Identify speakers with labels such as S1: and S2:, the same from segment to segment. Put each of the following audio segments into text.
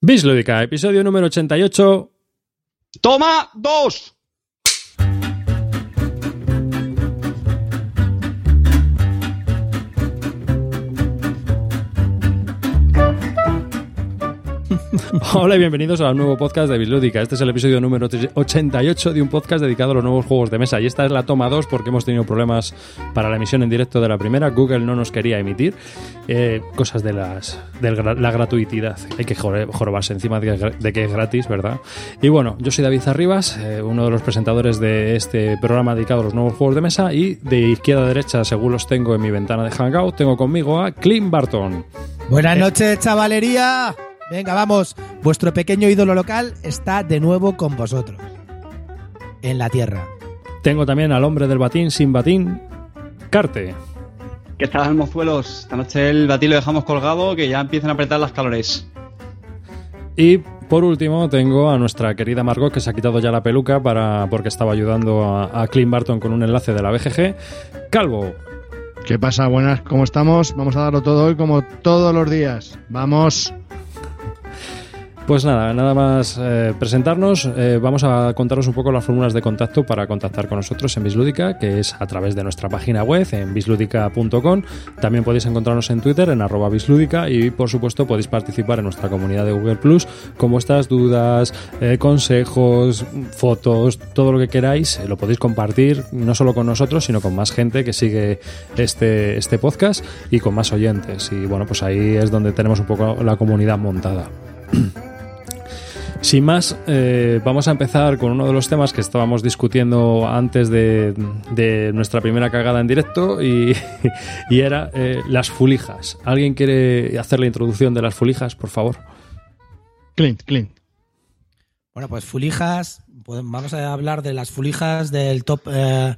S1: Bislúdica, episodio número 88.
S2: ¡Toma dos!
S1: Hola y bienvenidos al nuevo podcast de Bislúdica. Este es el episodio número 88 de un podcast dedicado a los nuevos juegos de mesa. Y esta es la toma 2 porque hemos tenido problemas para la emisión en directo de la primera. Google no nos quería emitir. Eh, cosas de, las, de la gratuidad. Hay que jorobarse encima de que es gratis, ¿verdad? Y bueno, yo soy David Arribas, eh, uno de los presentadores de este programa dedicado a los nuevos juegos de mesa. Y de izquierda a derecha, según los tengo en mi ventana de Hangout, tengo conmigo a Clint Barton.
S3: Buenas noches, chavalería. Venga, vamos. Vuestro pequeño ídolo local está de nuevo con vosotros. En la tierra.
S1: Tengo también al hombre del batín sin batín, Carte.
S2: ¿Qué tal, mozuelos? Esta noche el batín lo dejamos colgado, que ya empiezan a apretar las calores.
S1: Y por último, tengo a nuestra querida Margot, que se ha quitado ya la peluca para, porque estaba ayudando a, a Clint Barton con un enlace de la BGG. Calvo.
S4: ¿Qué pasa? Buenas, ¿cómo estamos? Vamos a darlo todo hoy como todos los días. Vamos.
S1: Pues nada, nada más eh, presentarnos. Eh, vamos a contaros un poco las fórmulas de contacto para contactar con nosotros en Bislúdica, que es a través de nuestra página web en bislúdica.com. También podéis encontrarnos en Twitter en arroba bislúdica y por supuesto podéis participar en nuestra comunidad de Google Plus con vuestras dudas, eh, consejos, fotos, todo lo que queráis. lo podéis compartir no solo con nosotros, sino con más gente que sigue este, este podcast y con más oyentes. Y bueno, pues ahí es donde tenemos un poco la comunidad montada. Sin más, eh, vamos a empezar con uno de los temas que estábamos discutiendo antes de, nuestra primera cagada en directo y, era eh, las fulijas. ¿Alguien quiere hacer la introducción de las fulijas, por favor?
S4: Clint, Clint.
S3: Bueno, pues fulijas, vamos a hablar de las fulijas del top, eh,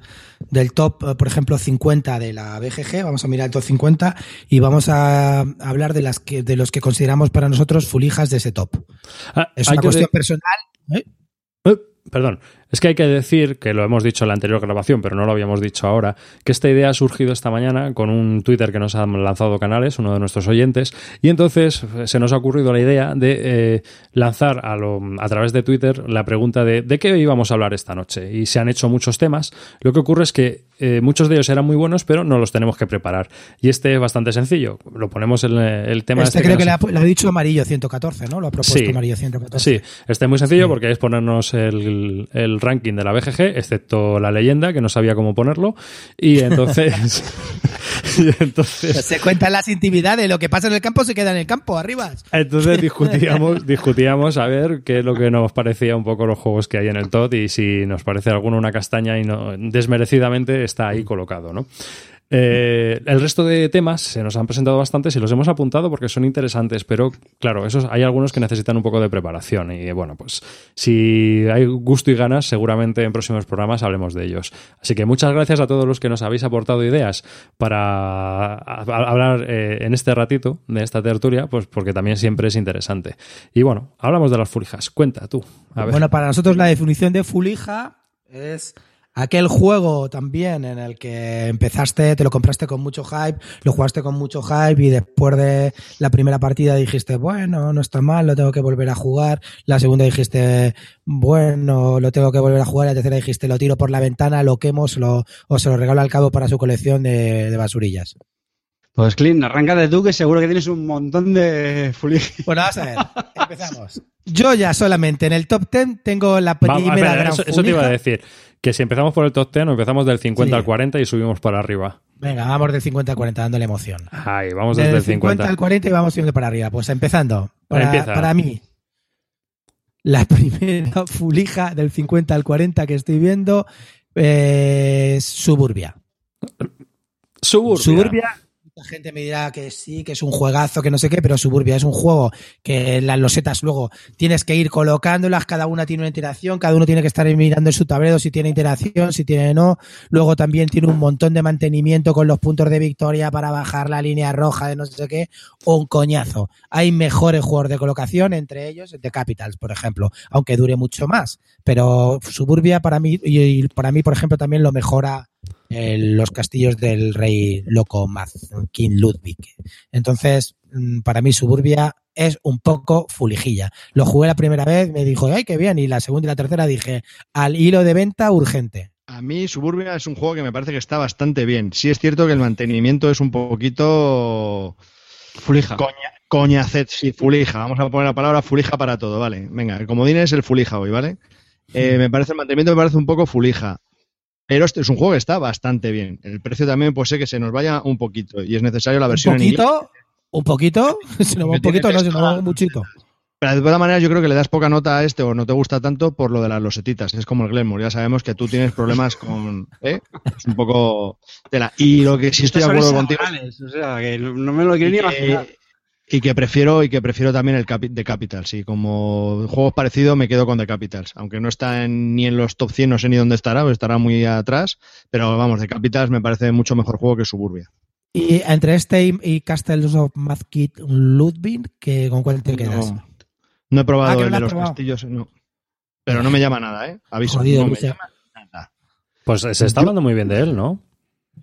S3: del top, eh, por ejemplo, 50 de la BGG. Vamos a mirar el top 50 y vamos a hablar de las que, de los que consideramos para nosotros fulijas de ese top. Ah, es una cuestión personal. ¿eh?
S1: Perdón, es que hay que decir, que lo hemos dicho en la anterior grabación, pero no lo habíamos dicho ahora, que esta idea ha surgido esta mañana con un Twitter que nos han lanzado Canales, uno de nuestros oyentes, y entonces eh, se nos ha ocurrido la idea de eh, lanzar a, lo, a, través de Twitter la pregunta de ¿de qué íbamos a hablar esta noche? Y se han hecho muchos temas. Lo que ocurre es que eh, muchos de ellos eran muy buenos, pero no los tenemos que preparar. Y este es bastante sencillo. Lo ponemos en el tema.
S3: Este, este creo que, le, ha, dicho Amarillo 114, ¿no? Lo ha propuesto Amarillo 114.
S1: Sí, este es muy sencillo porque es ponernos el, el ranking de la BGG, excepto la leyenda, que no sabía cómo ponerlo. Y entonces.
S3: entonces se cuentan las intimidades, lo que pasa en el campo se queda en el campo, arriba.
S1: Entonces discutíamos, discutíamos a ver qué es lo que nos parecía un poco los juegos que hay en el TOT y si nos parece alguno una castaña y no desmerecidamente está ahí colocado, ¿no? Eh, el resto de temas se nos han presentado bastantes y los hemos apuntado porque son interesantes, pero claro, esos, hay algunos que necesitan un poco de preparación y bueno, pues si hay gusto y ganas, seguramente en próximos programas hablemos de ellos. Así que muchas gracias a todos los que nos habéis aportado ideas para hablar eh, en este ratito de esta tertulia, pues porque también siempre es interesante. Y bueno, hablamos de las fulijas. Cuenta tú.
S3: Bueno, para nosotros la definición de fulija es aquel juego también en el que empezaste, te lo compraste con mucho hype, lo jugaste con mucho hype y después de la primera partida dijiste, bueno, no está mal, lo tengo que volver a jugar. La segunda dijiste, bueno, lo tengo que volver a jugar. La tercera dijiste, lo tiro por la ventana, lo quemo lo, o se lo regalo al cabo para su colección de, basurillas.
S2: Pues Clint, arranca de tú que seguro que tienes un montón de fulijas.
S3: Bueno, vamos a ver, empezamos. Yo ya solamente en el top 10 tengo la primera gran
S1: eso, eso te iba a decir que si empezamos por el top 10, empezamos del 50 al 40 y subimos para arriba.
S3: Venga, vamos del 50 al 40, dándole emoción.
S1: Ahí, vamos desde el 50.
S3: al 40 y vamos subiendo para arriba. Pues empezando. Para, para mí, la primera fulija del 50 al 40 que estoy viendo es Suburbia.
S1: Suburbia.
S3: Suburbia la gente me dirá que sí, que es un juegazo, que no sé qué, pero Suburbia es un juego que las losetas luego tienes que ir colocándolas, cada una tiene una interacción, cada uno tiene que estar mirando en su tablero si tiene interacción, si tiene no. Luego también tiene un montón de mantenimiento con los puntos de victoria para bajar la línea roja de no sé qué, un coñazo. Hay mejores juegos de colocación, entre ellos The Capitals, por ejemplo, aunque dure mucho más. Pero Suburbia para mí, y para mí, por ejemplo, también lo mejora los castillos del rey loco King Ludwig. Entonces, mm, para mí Suburbia es un poco fulijilla. Lo jugué la primera vez, me dijo, ay, qué bien, y la segunda y la tercera dije, al hilo de venta urgente.
S4: A mí Suburbia es un juego que me parece que está bastante bien. Sí es cierto que el mantenimiento es un poquito...
S2: Fulija.
S4: Coña, coñacet, sí, fulija. Vamos a poner la palabra fulija para todo, ¿vale? Venga, el comodín es el fulija hoy, ¿vale? Eh, me parece el mantenimiento me parece un poco fulija. Pero este es un juego que está bastante bien. El precio también puede ser que se nos vaya un poquito y es necesario la
S3: ¿Un
S4: versión en inglés.
S3: poquito? ¿Un poquito? Si no va un poquito, no, si no va un muchito.
S4: Pero de todas maneras, yo creo que le das poca nota a este o no te gusta tanto por lo de las losetitas. Es como el Glenmore. Ya sabemos que tú tienes problemas con. ¿eh? Es un poco tela. Y lo que sí estoy de acuerdo contigo.
S2: hexagonales, O sea, que no me lo quiero ni imaginar.
S4: Y que prefiero y que prefiero también el Capi- de Capitals. Y como juegos parecidos me quedo con The Capitals. Aunque no está en- ni en los top 100, no sé ni dónde estará, o estará muy atrás. Pero vamos, The Capitals me parece mucho mejor juego que Suburbia.
S3: Y entre este y, y Castles of Mazkit Ludwig, que ¿con cuál te quedas?
S4: No, no he
S3: Ah,
S4: probado
S3: no
S4: el de los
S3: probado.
S4: castillos, no. Pero no me llama nada, ¿eh? Aviso.
S3: Jodido,
S4: no me llama nada.
S1: Pues se está hablando muy bien de él, ¿no?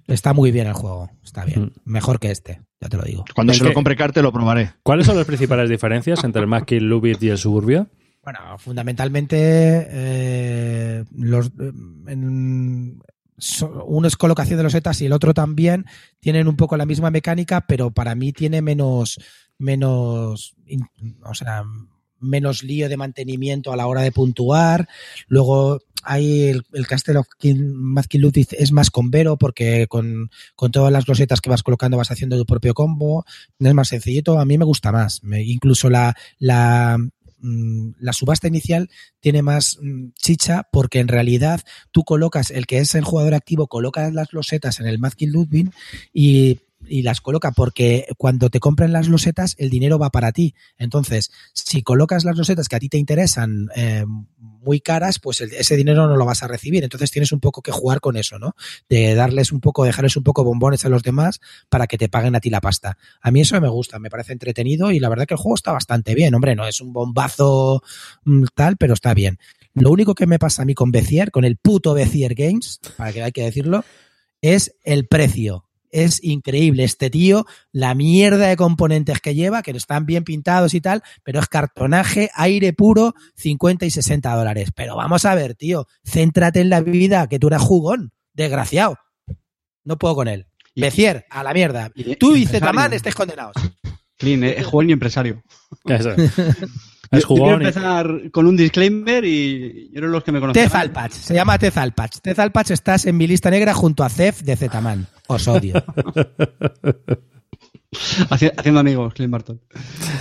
S3: Está muy bien el juego, está bien.
S1: Mm.
S3: Mejor que este, ya te lo digo.
S4: Cuando
S1: ¿En
S4: se lo compre Carte lo probaré.
S1: ¿Cuáles son las principales diferencias entre el Maskil, Lubit y el Suburbia?
S3: Bueno, fundamentalmente eh, los eh, en- so- uno es colocación de los setas y el otro también tienen un poco la misma mecánica, pero para mí tiene menos menos in- o sea, menos lío de mantenimiento a la hora de puntuar. Luego hay el, el Castle of King, es más con Vero porque con, con todas las losetas que vas colocando vas haciendo tu propio combo. Es más sencillito, a mí me gusta más. Incluso la, la, mm, la subasta inicial tiene más mm, chicha porque en realidad tú colocas, el que es el jugador activo, colocas las losetas en el Mazkin Ludwig y, y las coloca porque cuando te compren las losetas el dinero va para ti. Entonces, si colocas las losetas que a ti te interesan eh, muy caras, pues ese dinero no lo vas a recibir. Entonces tienes un poco que jugar con eso, ¿no? De darles un poco, dejarles un poco bombones a los demás para que te paguen a ti la pasta. A mí eso me gusta, me parece entretenido y la verdad que el juego está bastante bien. Hombre, no es un bombazo mm, tal, pero está bien. Lo único que me pasa a mí con Bezier, con el puto Bezier Games, para que hay que decirlo, es el precio. Es increíble este tío, la mierda de componentes que lleva, que están bien pintados y tal, pero es cartonaje, aire puro, 50 y 60 dólares. Pero vamos a ver, tío, céntrate en la vida, que tú eres jugón, desgraciado. No puedo con él. Bezier, a la mierda.
S2: y-
S3: Tú y. Zetaman estáis condenados.
S2: Clean, eh, es juego y empresario.
S1: Eso. Es
S2: yo quiero
S1: jugón. y-
S2: empezar con un disclaimer y yo los que me conocen.
S3: Tezalpach, se llama Tezalpach. Tezalpach estás en mi lista negra junto a Cef de Zetaman. Os odio.
S2: Haci- Haciendo amigos, Clint Barton.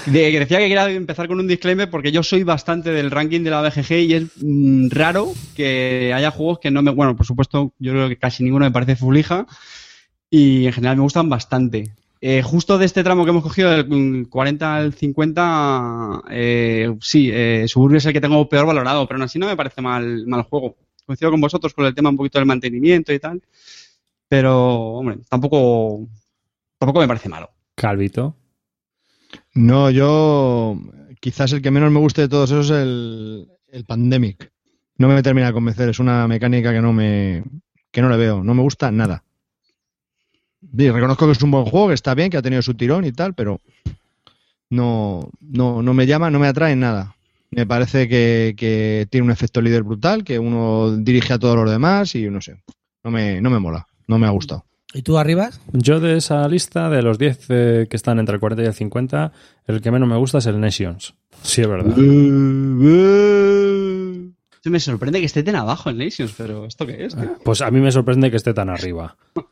S2: Decía que quería empezar con un disclaimer porque yo soy bastante del ranking de la BGG y es mm, raro que haya juegos que no me. Bueno, por supuesto, yo creo que casi ninguno me parece fulija y en general me gustan bastante. Eh, justo de este tramo que hemos cogido, del mm, 40 al 50, eh, sí, eh, Suburbia es el que tengo peor valorado, pero aún así no me parece mal, mal juego. Coincido con vosotros con el tema un poquito del mantenimiento y tal, pero, hombre, tampoco, tampoco me parece malo.
S1: Calvito.
S4: No, yo quizás el que menos me guste de todos esos es el, el Pandemic. No me termina de convencer, es una mecánica que no me que no le veo, no me gusta nada. Reconozco que es un buen juego, que está bien, que ha tenido su tirón y tal, pero no, no, no me llama, no me atrae en nada. Me parece que, que tiene un efecto líder brutal, que uno dirige a todos los demás y no sé, no me, no me mola, no me ha gustado.
S3: ¿Y tú arribas?
S1: Yo de esa lista, de los 10 eh, que están entre el 40 y el 50, el que menos me gusta es el Nations. Sí, es verdad.
S2: Se me sorprende que esté tan abajo en Nations, pero ¿esto qué es? tío?
S1: Pues a mí me sorprende que esté tan arriba.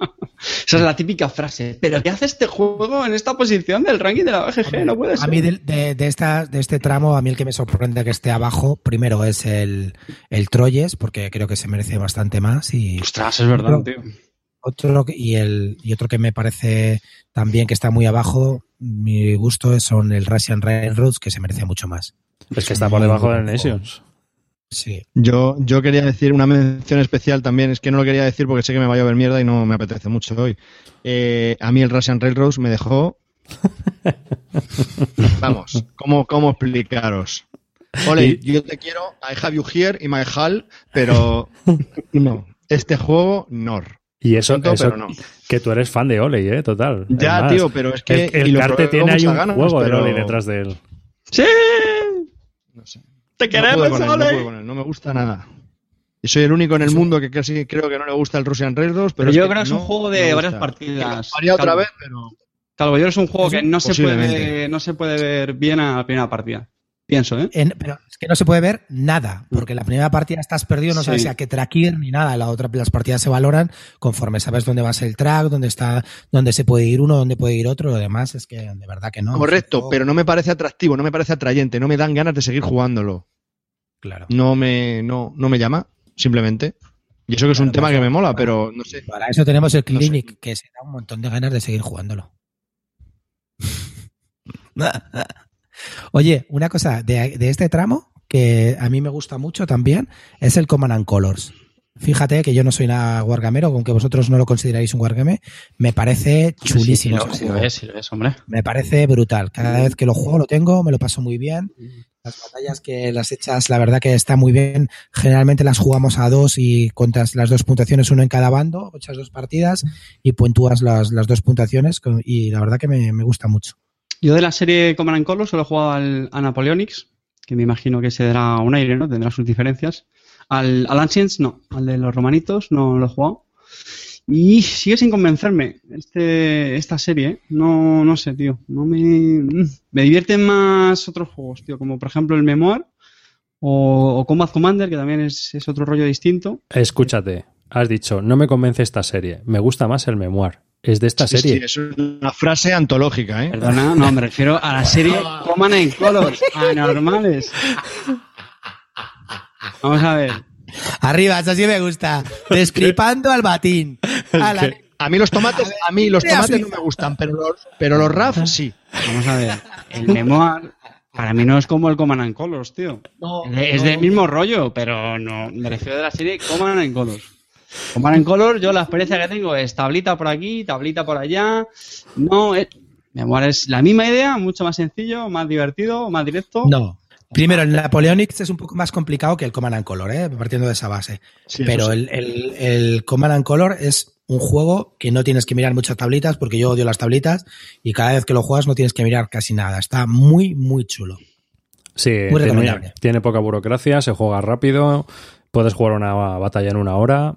S2: Esa es la típica frase. ¿Pero qué hace este juego en esta posición del ranking de la BGG? No puede ser.
S3: A mí de, de- de esta, de este tramo, a mí el que me sorprende que esté abajo, primero es el, el Troyes, porque creo que se merece bastante más. Y
S2: Ostras, es verdad, tío.
S3: Otro que- y el y otro que me parece también que está muy abajo, mi gusto son el Russian Railroads, que se merece mucho más.
S1: Es que está por debajo del Nations.
S3: Sí.
S4: Yo, yo quería decir una mención especial también, es que no lo quería decir porque sé que me va a llover mierda y no me apetece mucho hoy. Eh, a mí el Russian Railroads me dejó... Vamos, ¿cómo, cómo explicaros? Ole,
S1: Y-
S4: yo te quiero, I have you here in my hall, pero no, este juego, no.
S1: Y eso,
S4: Siento,
S1: eso
S4: pero no.
S1: que tú eres fan de Oley, ¿eh? Total.
S4: Ya, tío, pero es que.
S1: El, el
S4: y lo
S1: Carte
S4: probé
S1: tiene ahí un
S4: ganas,
S1: juego de Oley detrás de él.
S2: ¡Sí!
S4: No sé.
S2: ¡Te queremos,
S4: él, no él, no me gusta nada. Y soy el único en el mundo que casi creo que no le gusta el Russian Railroad, pero,
S2: Pero yo creo que es un
S4: no
S2: juego de varias partidas.
S4: Haría otra vez, pero.
S2: Calvo, yo es un juego que no se, puede, no se puede ver bien a la primera partida. Pienso, ¿eh?
S3: En- pero es que no se puede ver nada, porque la primera partida estás perdido, no
S2: Sí.
S3: sabes si a qué track ir ni nada. La otra, las partidas se valoran conforme sabes dónde va a ser el track, dónde está, dónde se puede ir uno, dónde puede ir otro. Lo demás es que de verdad que no.
S4: Correcto, pero no me parece atractivo, no me parece atrayente, no me dan ganas de seguir jugándolo.
S3: Claro.
S4: No me, no, no me llama, simplemente. Y eso que es un tema que me mola,
S3: para-
S4: pero no sé.
S3: Para eso tenemos el
S4: No sé.
S3: Clinic, que se da un montón de ganas de seguir jugándolo. Oye, una cosa de, de este tramo que a mí me gusta mucho también es el Command and Colors. Fíjate que yo no soy nada wargamero, aunque vosotros no lo consideráis un wargame, me parece chulísimo.
S2: Sí, sí, lo
S3: juego.
S2: es, sí lo es, hombre.
S3: Me parece brutal. Cada vez que lo juego lo tengo, me lo paso muy bien. Las batallas que las hechas, la verdad que está muy bien. Generalmente las jugamos a dos y contas las dos puntuaciones, uno en cada bando, echas dos partidas y puntúas las, las dos puntuaciones y la verdad que me, me gusta mucho.
S2: Yo de la serie Command and Color solo he jugado al, a Napoleonics, que me imagino que se dará un aire, ¿no? Tendrá sus diferencias. Al, al Ancients, no. Al de los romanitos, no lo he jugado. Y sigue sin convencerme este, esta serie, ¿eh? No, no sé, tío. No me, mm, me divierten más otros juegos, tío, como por ejemplo el Memoir o, o Combat Commander, que también es, es otro rollo distinto.
S1: Escúchate, has dicho, no me convence esta serie, me gusta más el memoir. Es de esta
S4: Sí,
S1: serie.
S4: sí, es una frase antológica, ¿eh?
S2: Perdona, no, me refiero a la serie Command and Colors, anormales. Vamos a ver.
S3: Arriba, eso sí me gusta. Descripando al batín.
S4: A mí los tomates, a mí los tomates no me gustan, pero los, pero los RAF sí.
S2: Vamos a ver. El Memoir, para mí no es como el Command and Colors, tío. es del mismo rollo, pero no. Me refiero de la serie Command and Colors. Command and Colors, yo la experiencia que tengo es tablita por aquí, tablita por allá. No, es. Memoir es la misma idea, mucho más sencillo, más divertido, más directo.
S3: No. Primero, el Napoleonics es un poco más complicado que el Command and Color, ¿eh? partiendo de esa base.
S4: Sí,
S3: Pero
S4: sí.
S3: el, el, el Command and Color es un juego que no tienes que mirar muchas tablitas, porque yo odio las tablitas, y cada vez que lo juegas no tienes que mirar casi nada. Está muy, muy chulo.
S1: Sí,
S3: Muy
S1: tiene,
S3: recomendable.
S1: tiene poca burocracia, se juega rápido, puedes jugar una batalla en una hora.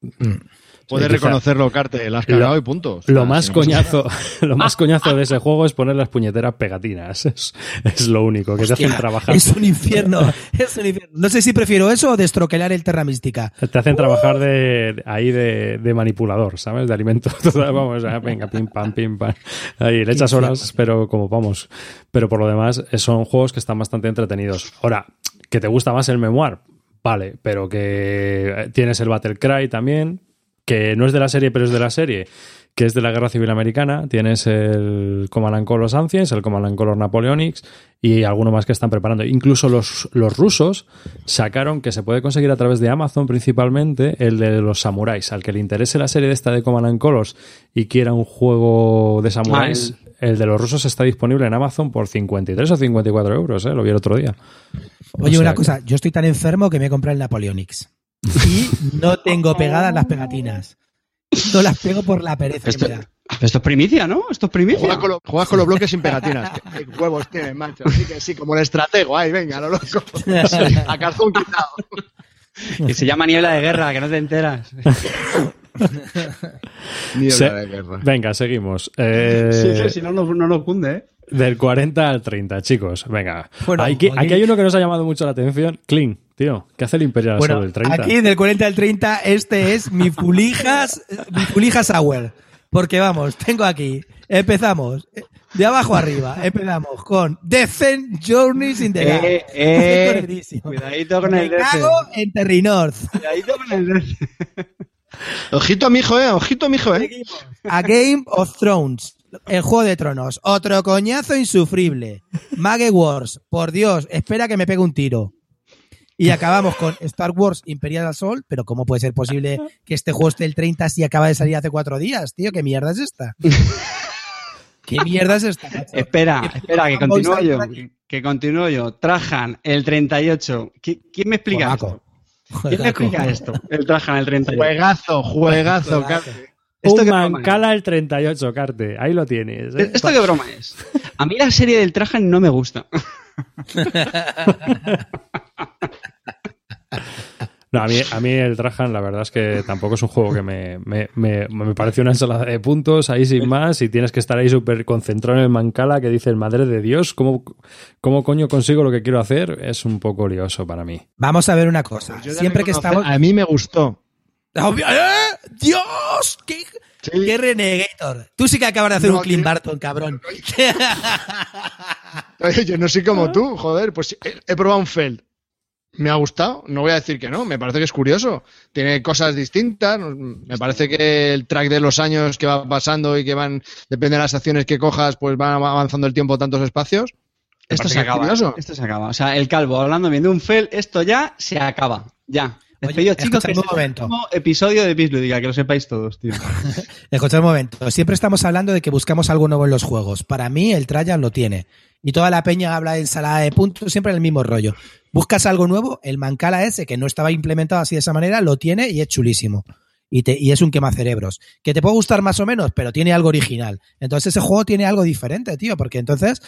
S4: Puedes
S1: Sí, quizá-
S4: reconocerlo, Carte, la has cagado y punto.
S1: Lo
S4: Ah,
S1: más
S4: si no-
S1: coñazo, lo más coñazo de ese juego es poner las puñeteras pegatinas. Es, es lo único que te hacen trabajar.
S3: Es un infierno. es un infierno. No sé si prefiero eso o destroquelar el Terra Mística.
S1: Te hacen trabajar de ahí de, de manipulador, ¿sabes? De alimento. vamos, ah, venga, pim pam, pim pam. Ahí le echas horas, pero como vamos. Pero por lo demás, son juegos que están bastante entretenidos. Ahora, que te gusta más el memoir, vale, pero que eh, tienes el Battle Cry también, que no es de la serie, pero es de la serie, que es de la Guerra Civil Americana. Tienes el Command and Color Ancients, el Command and Color Napoleonics y alguno más que están preparando. Incluso los, los rusos sacaron que se puede conseguir a través de Amazon principalmente el de los samuráis. Al que le interese la serie de esta de Command and Colors y quiera un juego de samuráis, el de los rusos está disponible en Amazon por 53 o 54 euros, ¿eh? lo vi el otro día.
S3: Oye,
S1: O sea
S3: una
S1: que-
S3: cosa, yo estoy tan enfermo que me he comprado el Napoleonics. Y no tengo pegadas las pegatinas. No las pego por la pereza
S2: Esto,
S3: que me da.
S2: esto es primicia, ¿no? Esto es primicia.
S4: Juegas con, lo- juegas con los bloques sin pegatinas. ¿Qué, qué huevos tienes, macho? Sí que sí, como el estratego. Ahí, venga, lo loco. A calzón quitado.
S2: Que se llama niebla de guerra, que no te enteras.
S4: Niebla
S1: Se-
S4: de guerra.
S1: Venga, seguimos. Eh,
S2: Sí, sí, si no, no, no nos cunde, ¿eh?
S1: Del 40 al 30, chicos. Venga.
S3: Bueno,
S1: aquí,
S3: aquí-
S1: aquí hay uno que nos ha llamado mucho la atención. Clean, tío. ¿Qué hace el Imperial
S3: Bueno,
S1: sobre el 30?
S3: aquí del 40 al 30, este es mi Fulijas, mi Fulijas Hour. Porque vamos, tengo aquí, empezamos, de abajo arriba, empezamos con Defend Journeys in the Dark.
S2: Eh, eh, cuidadito con
S3: Me
S2: el
S3: cago en Terry North.
S2: Cuidadito con el.
S4: Ojito, mijo, eh. Ojito, mijo, eh.
S3: A Game of Thrones. El Juego de Tronos. Otro coñazo insufrible. Mage Wars. Por Dios, espera que me pegue un tiro. Y acabamos con Star Wars Imperial Assault. Pero ¿cómo puede ser posible que este juego esté el 30 si acaba de salir hace cuatro días, tío? ¿Qué mierda es esta? ¿Qué mierda es esta? macho?
S2: Espera, espera, que continúo yo. Que continúo yo. Trajan el 38. ¿Qui- ¿Quién me explica
S3: Polaco.
S2: esto? ¿Quién le explica esto? El Trajan el 38.
S4: Juegazo, juegazo.
S3: Juegazo.
S2: ¿Esto broma
S1: Mancala el 38, Carte. Ahí lo tienes. ¿eh?
S2: ¿Esto qué broma es? A mí la serie del Trajan no me gusta.
S1: No, a mí, a mí el Trajan, la verdad es que tampoco es un juego que me, me, me, me parece una ensalada de puntos ahí sin más y tienes que estar ahí súper concentrado en el Mancala que dices, madre de Dios, ¿cómo, ¿cómo coño consigo lo que quiero hacer? Es un poco lioso para mí.
S3: Vamos a ver una cosa.
S4: Pues Yo
S3: Siempre que estamos.
S4: A mí me gustó.
S3: ¡Eh! ¡Dios! ¡Qué,
S4: Sí.
S3: qué renegator! Tú sí que acabas de hacer
S4: No,
S3: un Clint. Barton, cabrón.
S4: Yo no soy como tú, joder. Pues he, he probado un Feld. Me ha gustado, no voy a decir que no, me parece que es curioso. Tiene cosas distintas, me parece que el track de los años que va pasando y que van, depende de las acciones que cojas, pues van avanzando el tiempo tantos espacios.
S2: Esto
S4: Esto
S2: se acaba.
S4: curioso.
S2: Esto se acaba. O sea, el calvo hablando bien de un fel, esto ya se acaba. Ya. Despedido,
S3: Oye,
S2: chicos, que
S3: escucha
S2: este
S3: un
S2: es el
S3: momento.
S2: último episodio de Bislúdica, que lo sepáis todos, tío.
S3: Escucha un momento. Siempre estamos hablando de que buscamos algo nuevo en los juegos. Para mí, el Trajan lo tiene. Y toda la peña habla de ensalada de puntos, siempre en el mismo rollo. Buscas algo nuevo, el Mancala ese, que no estaba implementado así de esa manera, lo tiene y es chulísimo. Y, te, y es un quemacerebros. Que te puede gustar más o menos, pero tiene algo original. Entonces ese juego tiene algo diferente, tío. Porque entonces,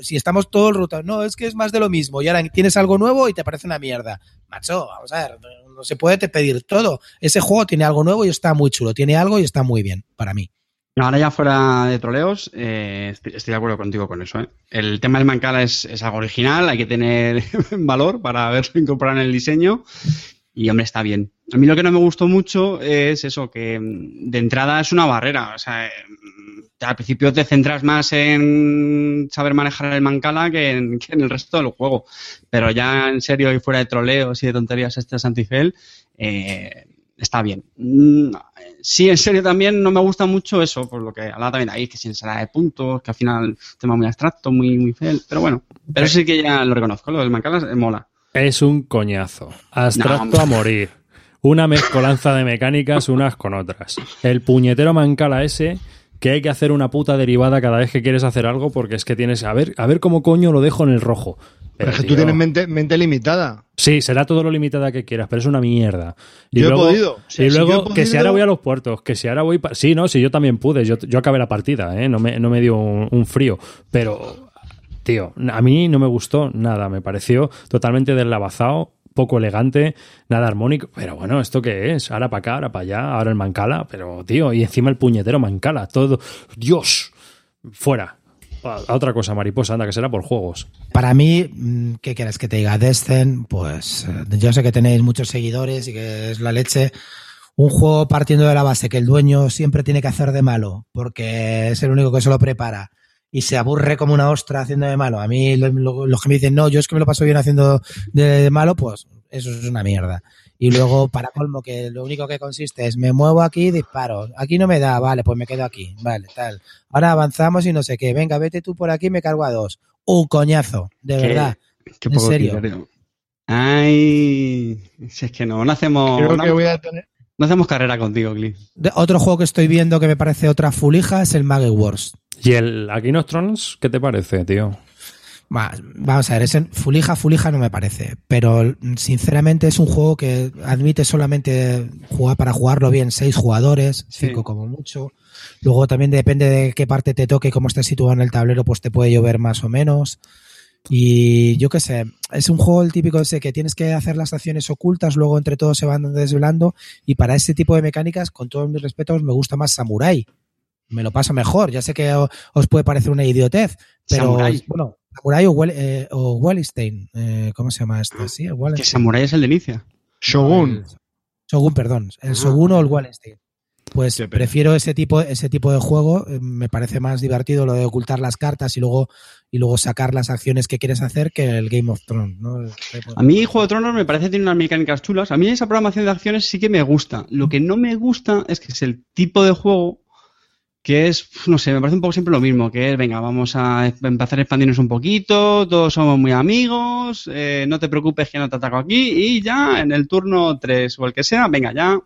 S3: si estamos todo el ruta, no, es que es más de lo mismo. Y ahora tienes algo nuevo y te parece una mierda. Macho, vamos a ver, no se puede te pedir todo. Ese juego tiene algo nuevo y está muy chulo. Tiene algo y está muy bien, para mí.
S2: Ahora ya fuera de troleos, eh, estoy, de acuerdo contigo con eso. ¿eh? El tema del Mancala es, algo original, hay que tener valor para verlo incorporado en el diseño. Y hombre, está bien. A mí lo que no me gustó mucho es eso, que mm, de entrada es una barrera. O sea, mm, al principio te centras más en saber manejar el Mancala que en, que en el resto del juego. Pero ya en serio y fuera de troleos y de tonterías este Santifel, eh, está bien. Mm, Sí, en serio también no me gusta mucho eso, por lo que hablaba también ahí, que sin ensalada de puntos, que al final un tema muy abstracto, muy, muy feo, pero bueno, pero sí que ya lo reconozco, lo del Mancala eh, mola.
S1: Es un coñazo. Abstracto
S2: No,
S1: a morir. Una mezcolanza de mecánicas unas con otras. El puñetero Mancala ese que hay que hacer una puta derivada cada vez que quieres hacer algo porque es que tienes a ver a ver cómo coño lo dejo en el rojo.
S4: Pero es que
S1: tío,
S4: tú tienes mente, mente limitada.
S1: Sí, será todo lo limitada que quieras, pero es una mierda. Y
S4: Yo he
S1: luego,
S4: podido. O sea,
S1: y
S4: si
S1: luego
S4: he
S1: que si
S4: podido-
S1: ahora voy a los puertos, que si ahora voy... pa- Sí, no, sí, yo también pude. Yo, yo acabé la partida, ¿eh? No me, no me dio un, un frío. Pero, tío, a mí no me gustó nada. Me pareció totalmente deslavazado, poco elegante, nada armónico. Pero bueno, ¿esto qué es? Ahora para acá, ahora para allá, ahora el Mancala. Pero, tío, y encima el puñetero Mancala. Todo... ¡Dios! Fuera. Otra cosa, mariposa, anda, que será por juegos.
S3: Para mí, mm, ¿qué quieres que te diga? Descent, pues eh, yo sé que tenéis muchos seguidores y que es la leche. Un juego partiendo de la base que el dueño siempre tiene que hacer de malo, porque es el único que se lo prepara y se aburre como una ostra haciendo de malo. A mí, lo- lo- los que me dicen, no, yo es que me lo paso bien haciendo de, de malo, pues eso es una mierda. Y luego, para colmo, que lo único que consiste es me muevo aquí y disparo. Aquí no me da, vale, pues me quedo aquí, vale, tal. Ahora avanzamos y no sé qué. Venga, vete tú por aquí, me cargo a dos. Un coñazo, de
S2: Qué-
S3: verdad.
S2: Qué
S3: ¿En
S2: poco
S3: serio?
S2: Ay, si es que no, no hacemos,
S4: Creo
S2: no,
S4: que voy a tener.
S2: No hacemos carrera contigo, Cliff.
S3: De- otro juego que estoy viendo que me parece otra fulija es el Maggie Wars.
S1: ¿Y el Aquino Trons qué te parece, tío?
S3: Va- Vamos a ver, ese fulija, fulija no me parece, pero sinceramente es un juego que admite solamente jugar para jugarlo bien seis jugadores,
S2: Sí.
S3: cinco como mucho. Luego también depende de qué parte te toque y cómo estés situado en el tablero, pues te puede llover más o menos. Y yo qué sé, es un juego el típico ese que tienes que hacer las acciones ocultas, luego entre todos se van desvelando. Y para ese tipo de mecánicas, con todos mis respetos, me gusta más Samurai. Me lo paso mejor. Ya sé que os puede parecer una idiotez, pero
S2: Samurai.
S3: bueno, Samurai o, eh, o Wallenstein, eh, ¿cómo se llama esto? Sí, el
S2: Que. Samurai es el de Inicia.
S4: Shogun.
S3: El- Shogun, perdón. El
S2: Ah.
S3: Shogun o el Wallenstein. Pues prefiero ese tipo, ese tipo de juego. eh, Me parece más divertido lo de ocultar las cartas y luego, y luego sacar las acciones que quieres hacer que el Game of Thrones. ¿no?
S2: A mí Juego de Tronos me parece que tiene unas mecánicas chulas. A mí esa programación de acciones sí que me gusta. Lo que no me gusta es que es el tipo de juego que es, no sé, me parece un poco siempre lo mismo, que es, venga, vamos a empezar a expandirnos un poquito, todos somos muy amigos, eh, no te preocupes que no te ataco aquí y ya en el turno 3 o el que sea, venga ya.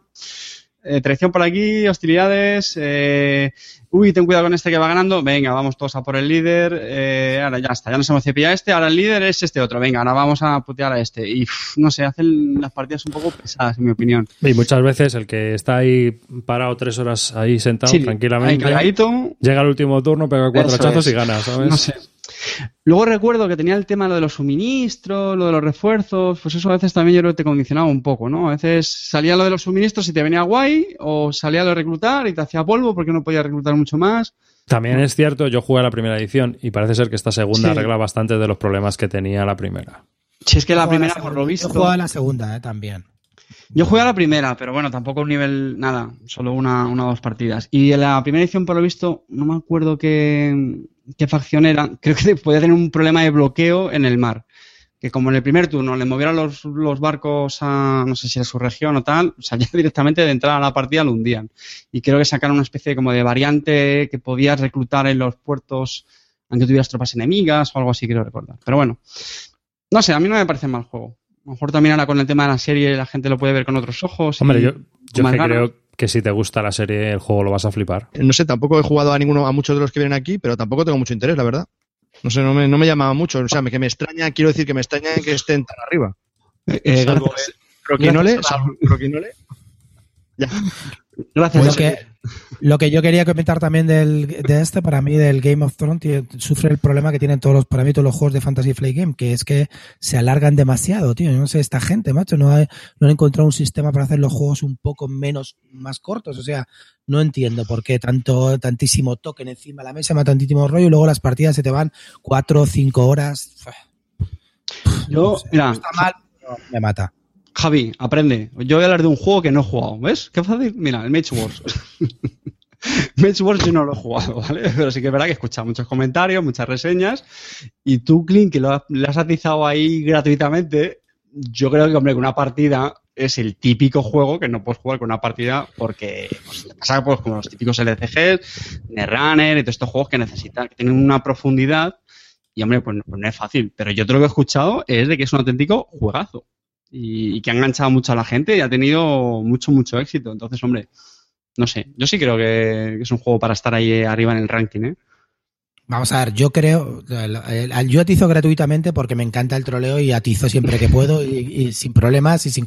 S2: Eh, traición por aquí, hostilidades, eh, uy, ten cuidado con este que va ganando, venga, vamos todos a por el líder, eh, ahora ya está, ya nos hemos cepillado este, ahora el líder es este otro, venga, ahora vamos a putear a este. Y no sé, hacen las partidas un poco pesadas, en mi opinión.
S1: Y muchas veces el que está ahí parado tres horas ahí sentado
S2: Sí,
S1: tranquilamente,
S2: ahí
S1: llega el último turno, pega cuatro hachazos y gana, ¿sabes?
S2: no sé. Luego recuerdo que tenía el tema lo de los suministros, lo de los refuerzos, pues eso a veces también yo creo que te condicionaba un poco, ¿no? A veces salía lo de los suministros y te venía guay, o salía lo de reclutar y te hacía polvo porque no podías reclutar mucho más.
S1: También es cierto, yo jugué a la primera edición y parece ser que esta segunda
S2: Sí.
S1: arregla bastante de los problemas que tenía la primera.
S2: Si es que la primera, por lo visto.
S3: Yo juego a la segunda, eh, también.
S2: Yo jugué a la primera, pero bueno, tampoco un nivel, nada, solo una, una o dos partidas. Y en la primera edición, por lo visto, no me acuerdo qué, qué facción era, creo que podía tener un problema de bloqueo en el mar. Que como en el primer turno le movieran los, los barcos a, no sé si a su región o tal, o sea, ya directamente de entrada a la partida lo hundían. Y creo que sacaron una especie como de variante que podías reclutar en los puertos aunque tuvieras tropas enemigas o algo así, quiero recordar. Pero bueno, no sé, a mí no me parece mal juego. A lo mejor también ahora con el tema de la serie la gente lo puede ver con otros ojos. y
S1: Hombre, yo, yo creo que si te gusta la serie, el juego lo vas a flipar.
S4: No sé, tampoco he jugado a ninguno, a muchos de los que vienen aquí, pero tampoco tengo mucho interés, la verdad. No sé, no me, no me llamaba mucho. O sea, me- que me extraña, quiero decir que me extraña que estén tan arriba.
S2: Eh,
S4: Croquinole,
S2: gracias gracias
S3: que, lo que yo quería comentar también del, de este, para mí, del Game of Thrones, tío, sufre el problema que tienen todos los, para mí, todos los juegos de Fantasy Flight Game, que es que se alargan demasiado, tío. Yo no sé, esta gente, macho, no, ha- no han encontrado un sistema para hacer los juegos un poco menos, más cortos. O sea, no entiendo por qué tanto, tantísimo token encima de la mesa, más tantísimo rollo, y luego las partidas se te van cuatro o cinco horas.
S2: Yo,
S3: No sé,
S2: mira,
S3: no está mal, pero me mata.
S2: Javi, aprende. Yo voy a hablar de un juego que no he jugado. ¿Ves? Qué fácil. Mira, el Mage Wars. Mage Wars yo no lo he jugado, ¿vale? Pero sí que es verdad que he escuchado muchos comentarios, muchas reseñas. Y tú, Clint, que lo has, atizado ahí gratuitamente, yo creo que, hombre, que una partida es el típico juego que no puedes jugar con una partida porque pues, pasa pues, como los típicos LCGs, Netrunner y todos estos juegos que necesitan, que tienen una profundidad. Y, hombre, pues, pues no es fácil. Pero yo todo lo que he escuchado es de que es un auténtico juegazo y, que ha enganchado mucho a la gente y ha tenido mucho, mucho éxito. Entonces, hombre, no sé, yo sí creo que, es un juego para estar ahí arriba en el ranking, ¿eh?
S3: Vamos a ver, yo creo, yo atizo gratuitamente porque me encanta el troleo y atizo siempre que puedo y, sin problemas y sin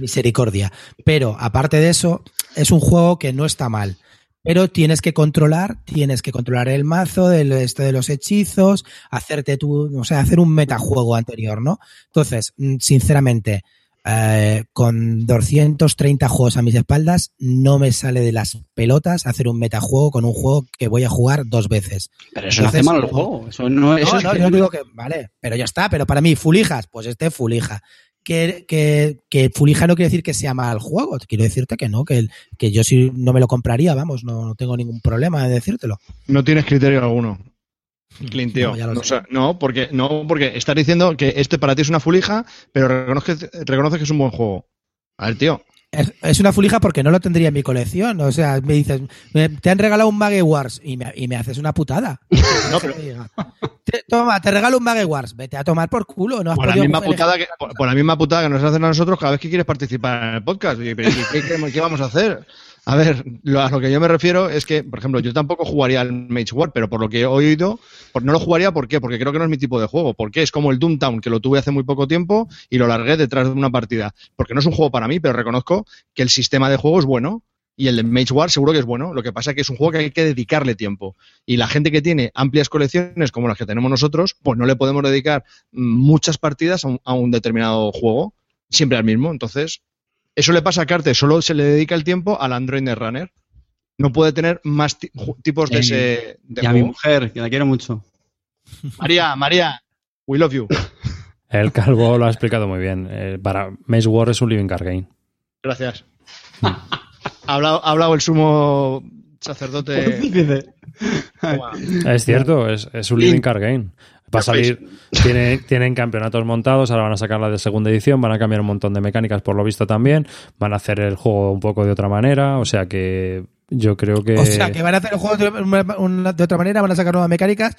S3: misericordia. Pero aparte de eso, es un juego que no está mal. Pero tienes que controlar, tienes que controlar el mazo, del este de los hechizos, hacerte tu, o sea, hacer un metajuego anterior, ¿no? Entonces, mm, sinceramente, eh, con 230 juegos a mis espaldas, no me sale de las pelotas hacer un metajuego con un juego que voy a jugar dos veces.
S2: Pero eso no hace malo el juego. Eso no, eso
S3: No,
S2: es
S3: no,
S2: que-
S3: yo digo que, vale, pero ya está, pero para mí, fulijas, pues este fulija. Que, que, que fulija no quiere decir que sea mal juego, quiero decirte que no, que, que yo sí no me lo compraría, vamos, no, no tengo ningún problema de decírtelo.
S4: No tienes criterio alguno. Clint, tío.
S3: No,
S4: o sea, porque, no, porque estás diciendo que este para ti es una fulija, pero reconoces, reconoces que es un buen juego. A ver, tío.
S3: Es, una fulija porque no lo tendría en mi colección, o sea, me dices, me- te han regalado un Mage Wars y me, y me haces una putada.
S4: No, pero
S3: Te- toma, te regalo un Mage Wars, vete a tomar por culo, no has
S4: por la, misma putada que, por, por la misma putada que nos hacen a nosotros cada vez que quieres participar en el podcast. Y, pero, ¿y qué, queremos- qué vamos a hacer? A ver, lo, a lo que yo me refiero es que, por ejemplo, yo tampoco jugaría al Mage War, pero por lo que he oído, no lo jugaría, ¿por qué? Porque creo que no es mi tipo de juego. Porque es como el Doomtown, que lo tuve hace muy poco tiempo y lo largué detrás de una partida. Porque no es un juego para mí, pero reconozco que el sistema de juego es bueno y el de Mage War seguro que es bueno. Lo que pasa es que es un juego que hay que dedicarle tiempo. Y la gente que tiene amplias colecciones como las que tenemos nosotros, pues no le podemos dedicar muchas partidas a un, a un determinado juego, siempre al mismo. Entonces, eso le pasa a Carte, solo se le dedica el tiempo al Android Netrunner. No puede tener más tipos de
S2: Eh,
S4: ese de
S2: Y a mi mujer, que la quiero mucho.
S4: María, María, we love you.
S1: El Calvo lo ha explicado muy bien. Eh, para Maze War es un living card game.
S4: Gracias. ha, hablado, ha hablado el sumo sacerdote.
S1: Es cierto, es, es un living card game. Va a salir, tiene, tienen campeonatos montados, ahora van a sacar la de segunda edición, van a cambiar un montón de mecánicas por lo visto también, van a hacer el juego un poco de otra manera, o sea que yo creo que.
S3: O sea, que van a hacer el juego de, una- una- de otra manera, van a sacar nuevas mecánicas.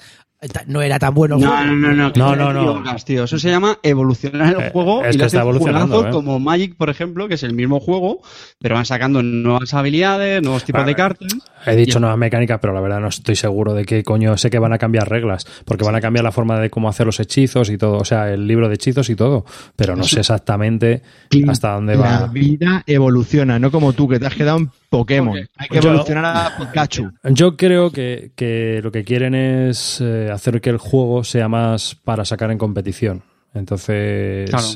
S3: No era tan bueno
S2: No, no, no, no. que
S1: No, no, no.
S2: tío. Eso se llama evolucionar el
S1: Eh,
S2: juego
S1: es
S2: y
S1: que está evolucionando, eh.
S2: como Magic, por ejemplo, que es el mismo juego, pero van sacando nuevas habilidades, nuevos tipos de cartas.
S1: He dicho nuevas mecánicas, pero la verdad no estoy seguro de qué coño. Sé que van a cambiar reglas, porque van a cambiar la forma de cómo hacer los hechizos y todo, o sea, el libro de hechizos y todo, pero no sé exactamente hasta dónde
S4: La
S1: va.
S4: vida evoluciona, no como tú, que te has quedado en Pokémon.
S2: Ok.
S4: Hay que
S1: Yo-
S4: evolucionar a Pikachu.
S1: Yo creo que, que lo que quieren es eh, hacer que el juego sea más para sacar en competición. Entonces,
S2: Claro.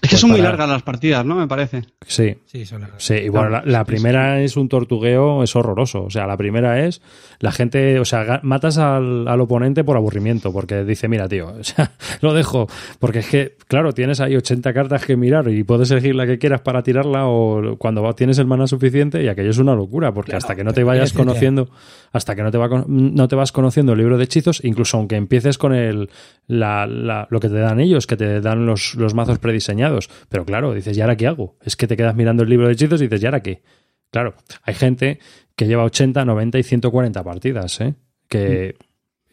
S2: Es que
S1: Pues
S2: son muy largas las partidas, ¿no? Me parece.
S1: sí.
S3: Sí, son las-
S1: Sí, y bueno, la, la primera es un tortugueo, es horroroso. O sea, la primera es la gente, o sea, matas al, al oponente por aburrimiento, porque dice, mira, tío, o sea, lo dejo. Porque es que, claro, tienes ahí 80 cartas que mirar y puedes elegir la que quieras para tirarla o cuando tienes el mana suficiente y aquello es una locura, porque
S3: Claro,
S1: hasta que no te vayas conociendo, hasta que no te, va, no te vas conociendo el libro de hechizos, incluso aunque empieces con el, la, la- lo que te dan ellos, que te dan los, los mazos prediseñados. Pero claro, dices, ¿y ahora qué hago? Es que te quedas mirando el libro de hechizos y dices, ¿y ahora qué? Claro, hay gente que lleva 80, 90 y 140 partidas, ¿eh? Que,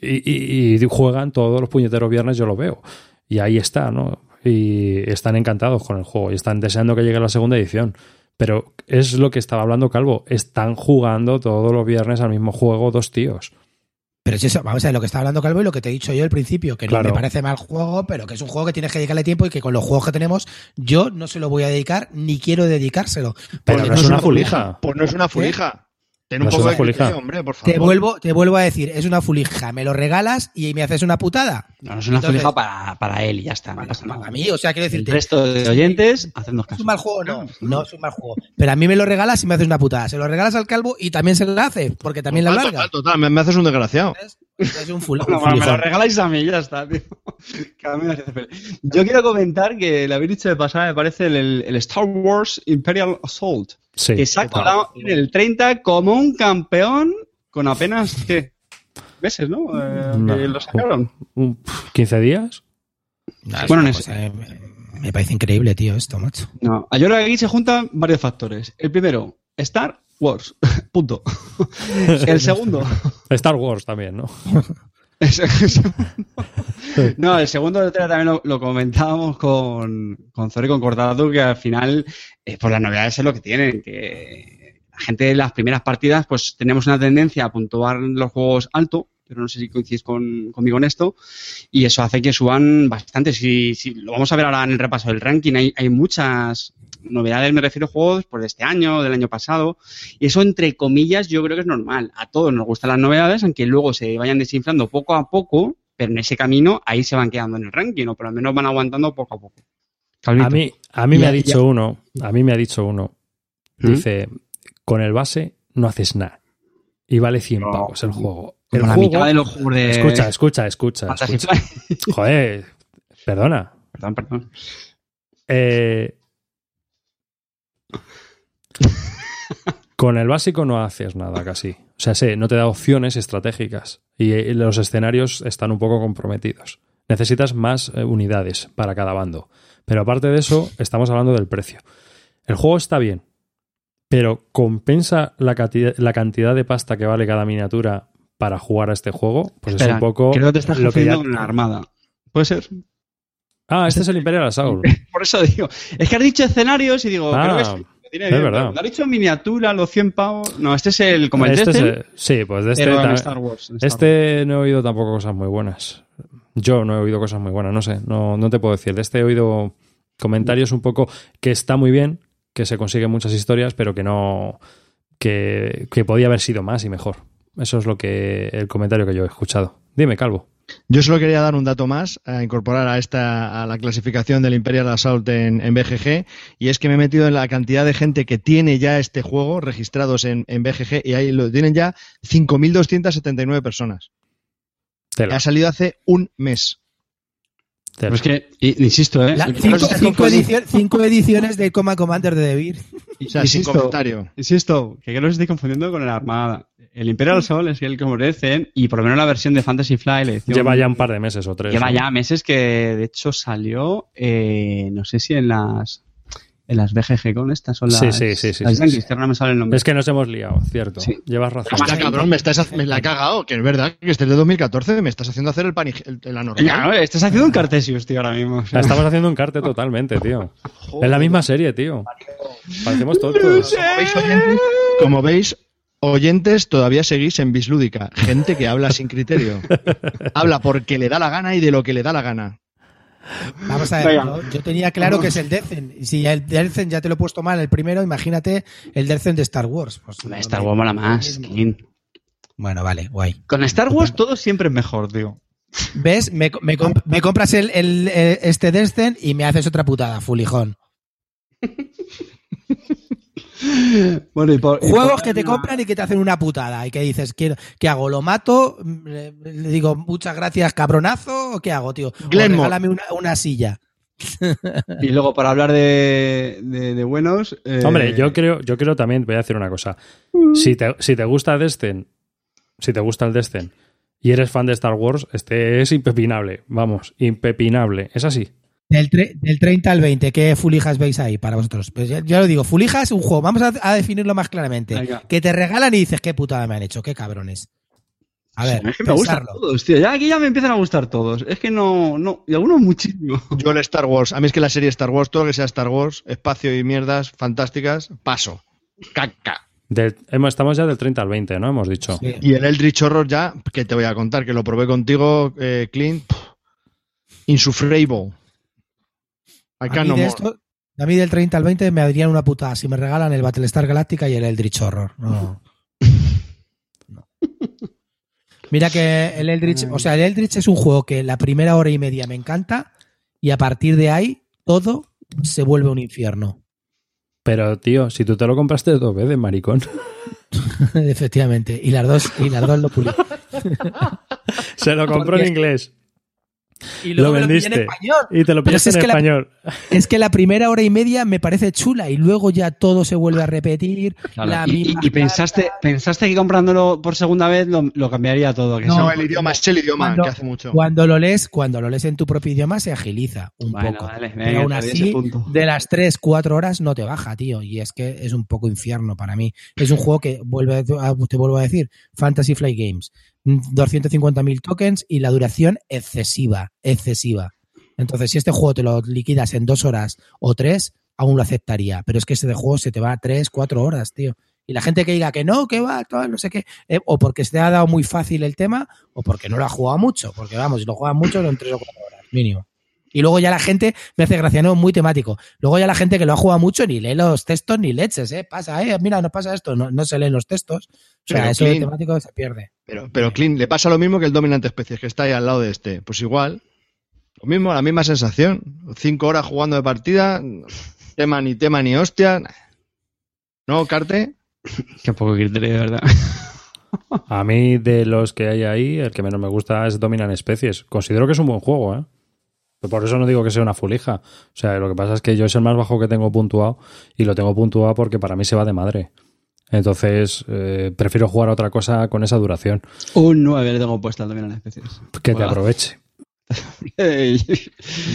S1: y, y- y juegan todos los puñeteros viernes, yo lo veo. Y ahí está, ¿no? Y están encantados con el juego y están deseando que llegue la segunda edición. Pero es lo que estaba hablando Calvo. Están jugando todos los viernes al mismo juego dos tíos.
S3: Pero si eso, vamos a ver lo que está hablando Calvo y lo que te he dicho yo al principio, que
S1: Claro.
S3: no me parece mal juego, pero que es un juego que tienes que dedicarle tiempo y que con los juegos que tenemos yo no se lo voy a dedicar ni quiero dedicárselo.
S1: Pero
S3: Porque
S1: no es una fulija.
S4: Pues no es una fulija. Ten un
S1: No es
S4: poco
S1: una
S4: de criterio, hombre, por favor.
S3: Te vuelvo, te vuelvo a decir, es una fulija, me lo regalas y me haces una putada.
S2: No, no es una
S3: Entonces-
S2: fulija para, para él y ya está. no
S3: Para,
S2: pasa nada.
S3: mí, o sea, quiero
S2: El
S3: decirte,
S2: resto de oyentes, hacednos
S3: ¿Es
S2: caso.
S3: un mal juego? No, no es un mal juego. Pero a mí me lo regalas y me haces una putada. Se lo regalas al calvo y también se lo hace, porque también la larga.
S4: total, total, me, me haces un desgraciado.
S3: Es un full.
S2: No, bueno, me lo regaláis a mí, ya está, tío. Yo quiero comentar que lo habéis dicho de pasada, me parece el, el- el Star Wars Imperial Assault,
S1: Sí.
S2: que se ha colado en el 30 como un campeón con apenas, ¿qué? Meses, ¿no? Eh,
S1: No.
S2: que lo sacaron.
S1: Un- pf, ¿15 días?
S2: Bueno, en
S3: Pues,
S2: ese-
S3: eh, me- me parece increíble, tío, esto, macho.
S2: No, yo creo que aquí se juntan varios factores. El primero, Star Wars. Punto. El segundo,
S1: Star Wars también, ¿no?
S2: No, el segundo de trailer también lo, lo comentábamos con, con Zoro y con Cortado, que al final, eh, pues las novedades es lo que tienen, que la gente en las primeras partidas, pues tenemos una tendencia a puntuar los juegos alto, pero no sé si coincidís con- conmigo en esto, y eso hace que suban bastante. Si, si lo vamos a ver ahora en el repaso del ranking, hay, hay muchas novedades, me refiero a juegos pues, de este año, del año pasado, y eso, entre comillas, yo creo que es normal. A todos nos gustan las novedades, aunque luego se vayan desinflando poco a poco, pero en ese camino ahí se van quedando en el ranking, o por lo menos van aguantando poco a poco. Calvito.
S1: A mí, a mí me ha dicho uno, a mí me ha dicho uno,
S2: ¿Mm?
S1: dice, con el base no haces nada. Y vale 100
S2: No.
S1: pavos el juego. El
S2: la
S1: juego-
S2: mitad de los juegos de
S1: Escucha, escucha, escucha. Escucha. Joder, perdona.
S2: Perdón, perdón.
S1: Eh, con el básico no haces nada casi. O sea, sí, no te da opciones estratégicas y eh, los escenarios están un poco comprometidos. Necesitas más eh, unidades para cada bando. Pero aparte de eso, estamos hablando del precio. El juego está bien, pero ¿compensa la, cantidad de pasta que vale cada miniatura para jugar a este juego? Pues
S2: Espera,
S1: es un poco
S2: creo que te estás
S1: lo que ya...
S2: la armada. ¿Puede ser?
S1: Ah, este es el Imperial Assault.
S2: Por eso digo. Es que has dicho escenarios y digo,
S1: Ah,
S2: creo que tiene
S1: es verdad.
S2: Has dicho miniatura, los 100 pavos. No, este es el como el
S1: Este es el- sí, pues de este,
S2: pero Star Wars. Wars.
S1: este no he oído tampoco cosas muy buenas. Yo no he oído cosas muy buenas, no sé, no, no te puedo decir. De este he oído comentarios un poco que está muy bien, que se consiguen muchas historias, pero que no. que, que podía haber sido más y mejor. Eso es lo que el comentario que yo he escuchado. Dime, Calvo.
S4: Yo solo quería dar un dato más a incorporar a esta a la clasificación del Imperial Assault en, en BGG y es que me he metido en la cantidad de gente que tiene ya este juego registrados en, en BGG y ahí lo tienen ya 5.279 personas. Ha salido hace un mes.
S2: Pero es que, insisto, ¿eh?
S3: La- cinco, ediciones de Coma Commander de Debir.
S4: O sea, sin
S2: Insisto,
S4: comentario.
S2: Insisto, que creo que os estoy confundiendo con la Armada. El Imperial Sol es el que merecen y por lo menos la versión de Fantasy Flight la edición-
S1: Lleva ya un par de meses o tres.
S2: Lleva
S1: ¿no?
S2: ya meses que de hecho salió, eh, no sé si en las las BGG con estas son las,
S1: Sí, sí, sí, sí,
S2: las
S1: sí,
S2: Yankees,
S1: sí.
S2: que no me sale el nombre.
S1: Es que nos hemos liado, cierto.
S2: Sí.
S1: Llevas razón.
S4: Hostia, cabrón, me, estás, me la he cagado, que es verdad que este es de 2014, me estás haciendo hacer el, pani, el, el anormal.
S2: No, estás haciendo un Cartesius, tío, ahora mismo.
S1: La estamos haciendo un carte totalmente, tío. Es la misma serie, tío. Parecemos tontos.
S4: Como veis, oyentes, como veis, oyentes, todavía seguís en Bislúdica. Gente que habla sin criterio. Habla porque le da la gana y de lo que le da la gana.
S3: Vamos a ver, yo, tenía claro que es el Decen. Y si el Decen ya te lo he puesto mal el primero, imagínate el Decen de Star Wars. Pues,
S2: Star Wars mola más.
S3: Bueno, vale, guay.
S2: Con Star Wars todo siempre es mejor, tío.
S3: ¿Ves? Me, me comp- me compras el, el- eh, este Decen y me haces otra putada, fulijón.
S2: Bueno, y por, y
S3: Juegos
S2: por-
S3: que te compran y que te hacen una putada y que dices, quiero, ¿qué hago? ¿Lo mato? Le, le digo, muchas gracias, cabronazo, ¿o qué hago, tío? Regálame una, una silla.
S2: Y luego, para hablar de, de, de buenos. eh,
S1: Hombre, yo creo, yo creo también, voy a decir una cosa. Si te, si te gusta Destin, si te gusta el Destin y eres fan de Star Wars, este es impepinable. Vamos, impepinable. Es así.
S3: Del, del 30 al 20, ¿qué fulijas veis ahí para vosotros? Pues ya, ya lo digo, fulijas es un juego, vamos a, a definirlo más claramente.
S2: Venga.
S3: Que te regalan y dices, qué putada me han hecho, qué cabrones. A ver,
S2: Es que me gustan todos, tío. Ya aquí ya me empiezan a gustar todos. Es que no, no, y algunos muchísimo.
S4: Yo el Star Wars, a mí es que la serie Star Wars, todo lo que sea Star Wars, espacio y mierdas fantásticas, paso. Caca.
S1: Del- hemos- estamos ya del 30 al 20, ¿no? Hemos dicho.
S3: Sí.
S4: Y el Eldritch Horror ya, que te voy a contar, que lo probé contigo, eh, Clint. pff,
S3: A mí,
S4: no
S3: de
S4: more.
S3: esto- a mí del 30 al 20 me darían una putada si me regalan el Battlestar Galactica y el Eldritch Horror. No. No. Mira que el Eldritch, o sea, el Eldritch es un juego que la primera hora y media me encanta y a partir de ahí todo se vuelve un infierno.
S1: Pero, tío, si tú te lo compraste dos veces, maricón.
S3: Efectivamente. Y las dos, y las dos lo pulí.
S1: Se lo compró en inglés
S3: Y
S1: Lo
S3: luego me pillé en
S1: vendiste.
S3: español.
S1: y te lo
S3: Pero
S1: pillaste
S3: es
S1: en
S3: que la-
S1: español.
S3: Es que la primera hora y media me parece chula y luego ya todo se vuelve a repetir. la
S2: y, y-
S3: misma
S2: y pensaste, pensaste que comprándolo por segunda vez lo, lo cambiaría todo. Que
S3: No,
S4: el idioma, es el idioma,
S3: Cuando-
S4: que hace mucho.
S3: Cuando lo lees, cuando lo lees en tu propio idioma se agiliza un
S2: Bueno,
S3: poco.
S2: vale,
S3: Pero
S2: venga,
S3: aún
S2: te doy
S3: así, de las 3, 4 horas no te baja, tío. Y es que es un poco infierno para mí. Es un juego que, vuelve a- te vuelvo a decir, Fantasy Flight Games. 250.000 tokens y la duración excesiva, excesiva. Entonces, si este juego te lo liquidas en dos horas o tres, aún lo aceptaría. Pero es que este de juego se te va tres, cuatro horas, tío. Y la gente que diga que no, que va, tal, no sé qué, eh, o porque se te ha dado muy fácil el tema, o porque no lo ha jugado mucho. Porque vamos, si lo juegas mucho, son tres o cuatro horas, mínimo. Y luego ya la gente, me hace gracia, no, muy temático. Luego ya la gente que lo ha jugado mucho ni lee los textos ni leches, ¿eh? Pasa, ¿eh? Mira, nos pasa esto, no, no se leen los textos. O sea,
S4: Pero,
S3: eso de
S4: Clint,
S3: temático se pierde.
S4: Pero, pero Clint, le pasa lo mismo que el dominante especies, que está ahí al lado de este. Pues igual, lo mismo, la misma sensación. Cinco horas jugando de partida, tema ni tema ni hostia. ¿No, Carte?
S2: Qué poco criterio, de verdad.
S1: A mí, de los que hay ahí, el que menos me gusta es Dominan Especies. Considero que es un buen juego, ¿eh? Pero Por eso no digo que sea una fulija. O sea, lo que pasa es que yo es el más bajo que tengo puntuado y lo tengo puntuado porque para mí se va de madre. Entonces, eh, prefiero jugar a otra cosa con esa duración.
S2: Un 9 le tengo puesto al dominio de las especies.
S1: Que te aproveche.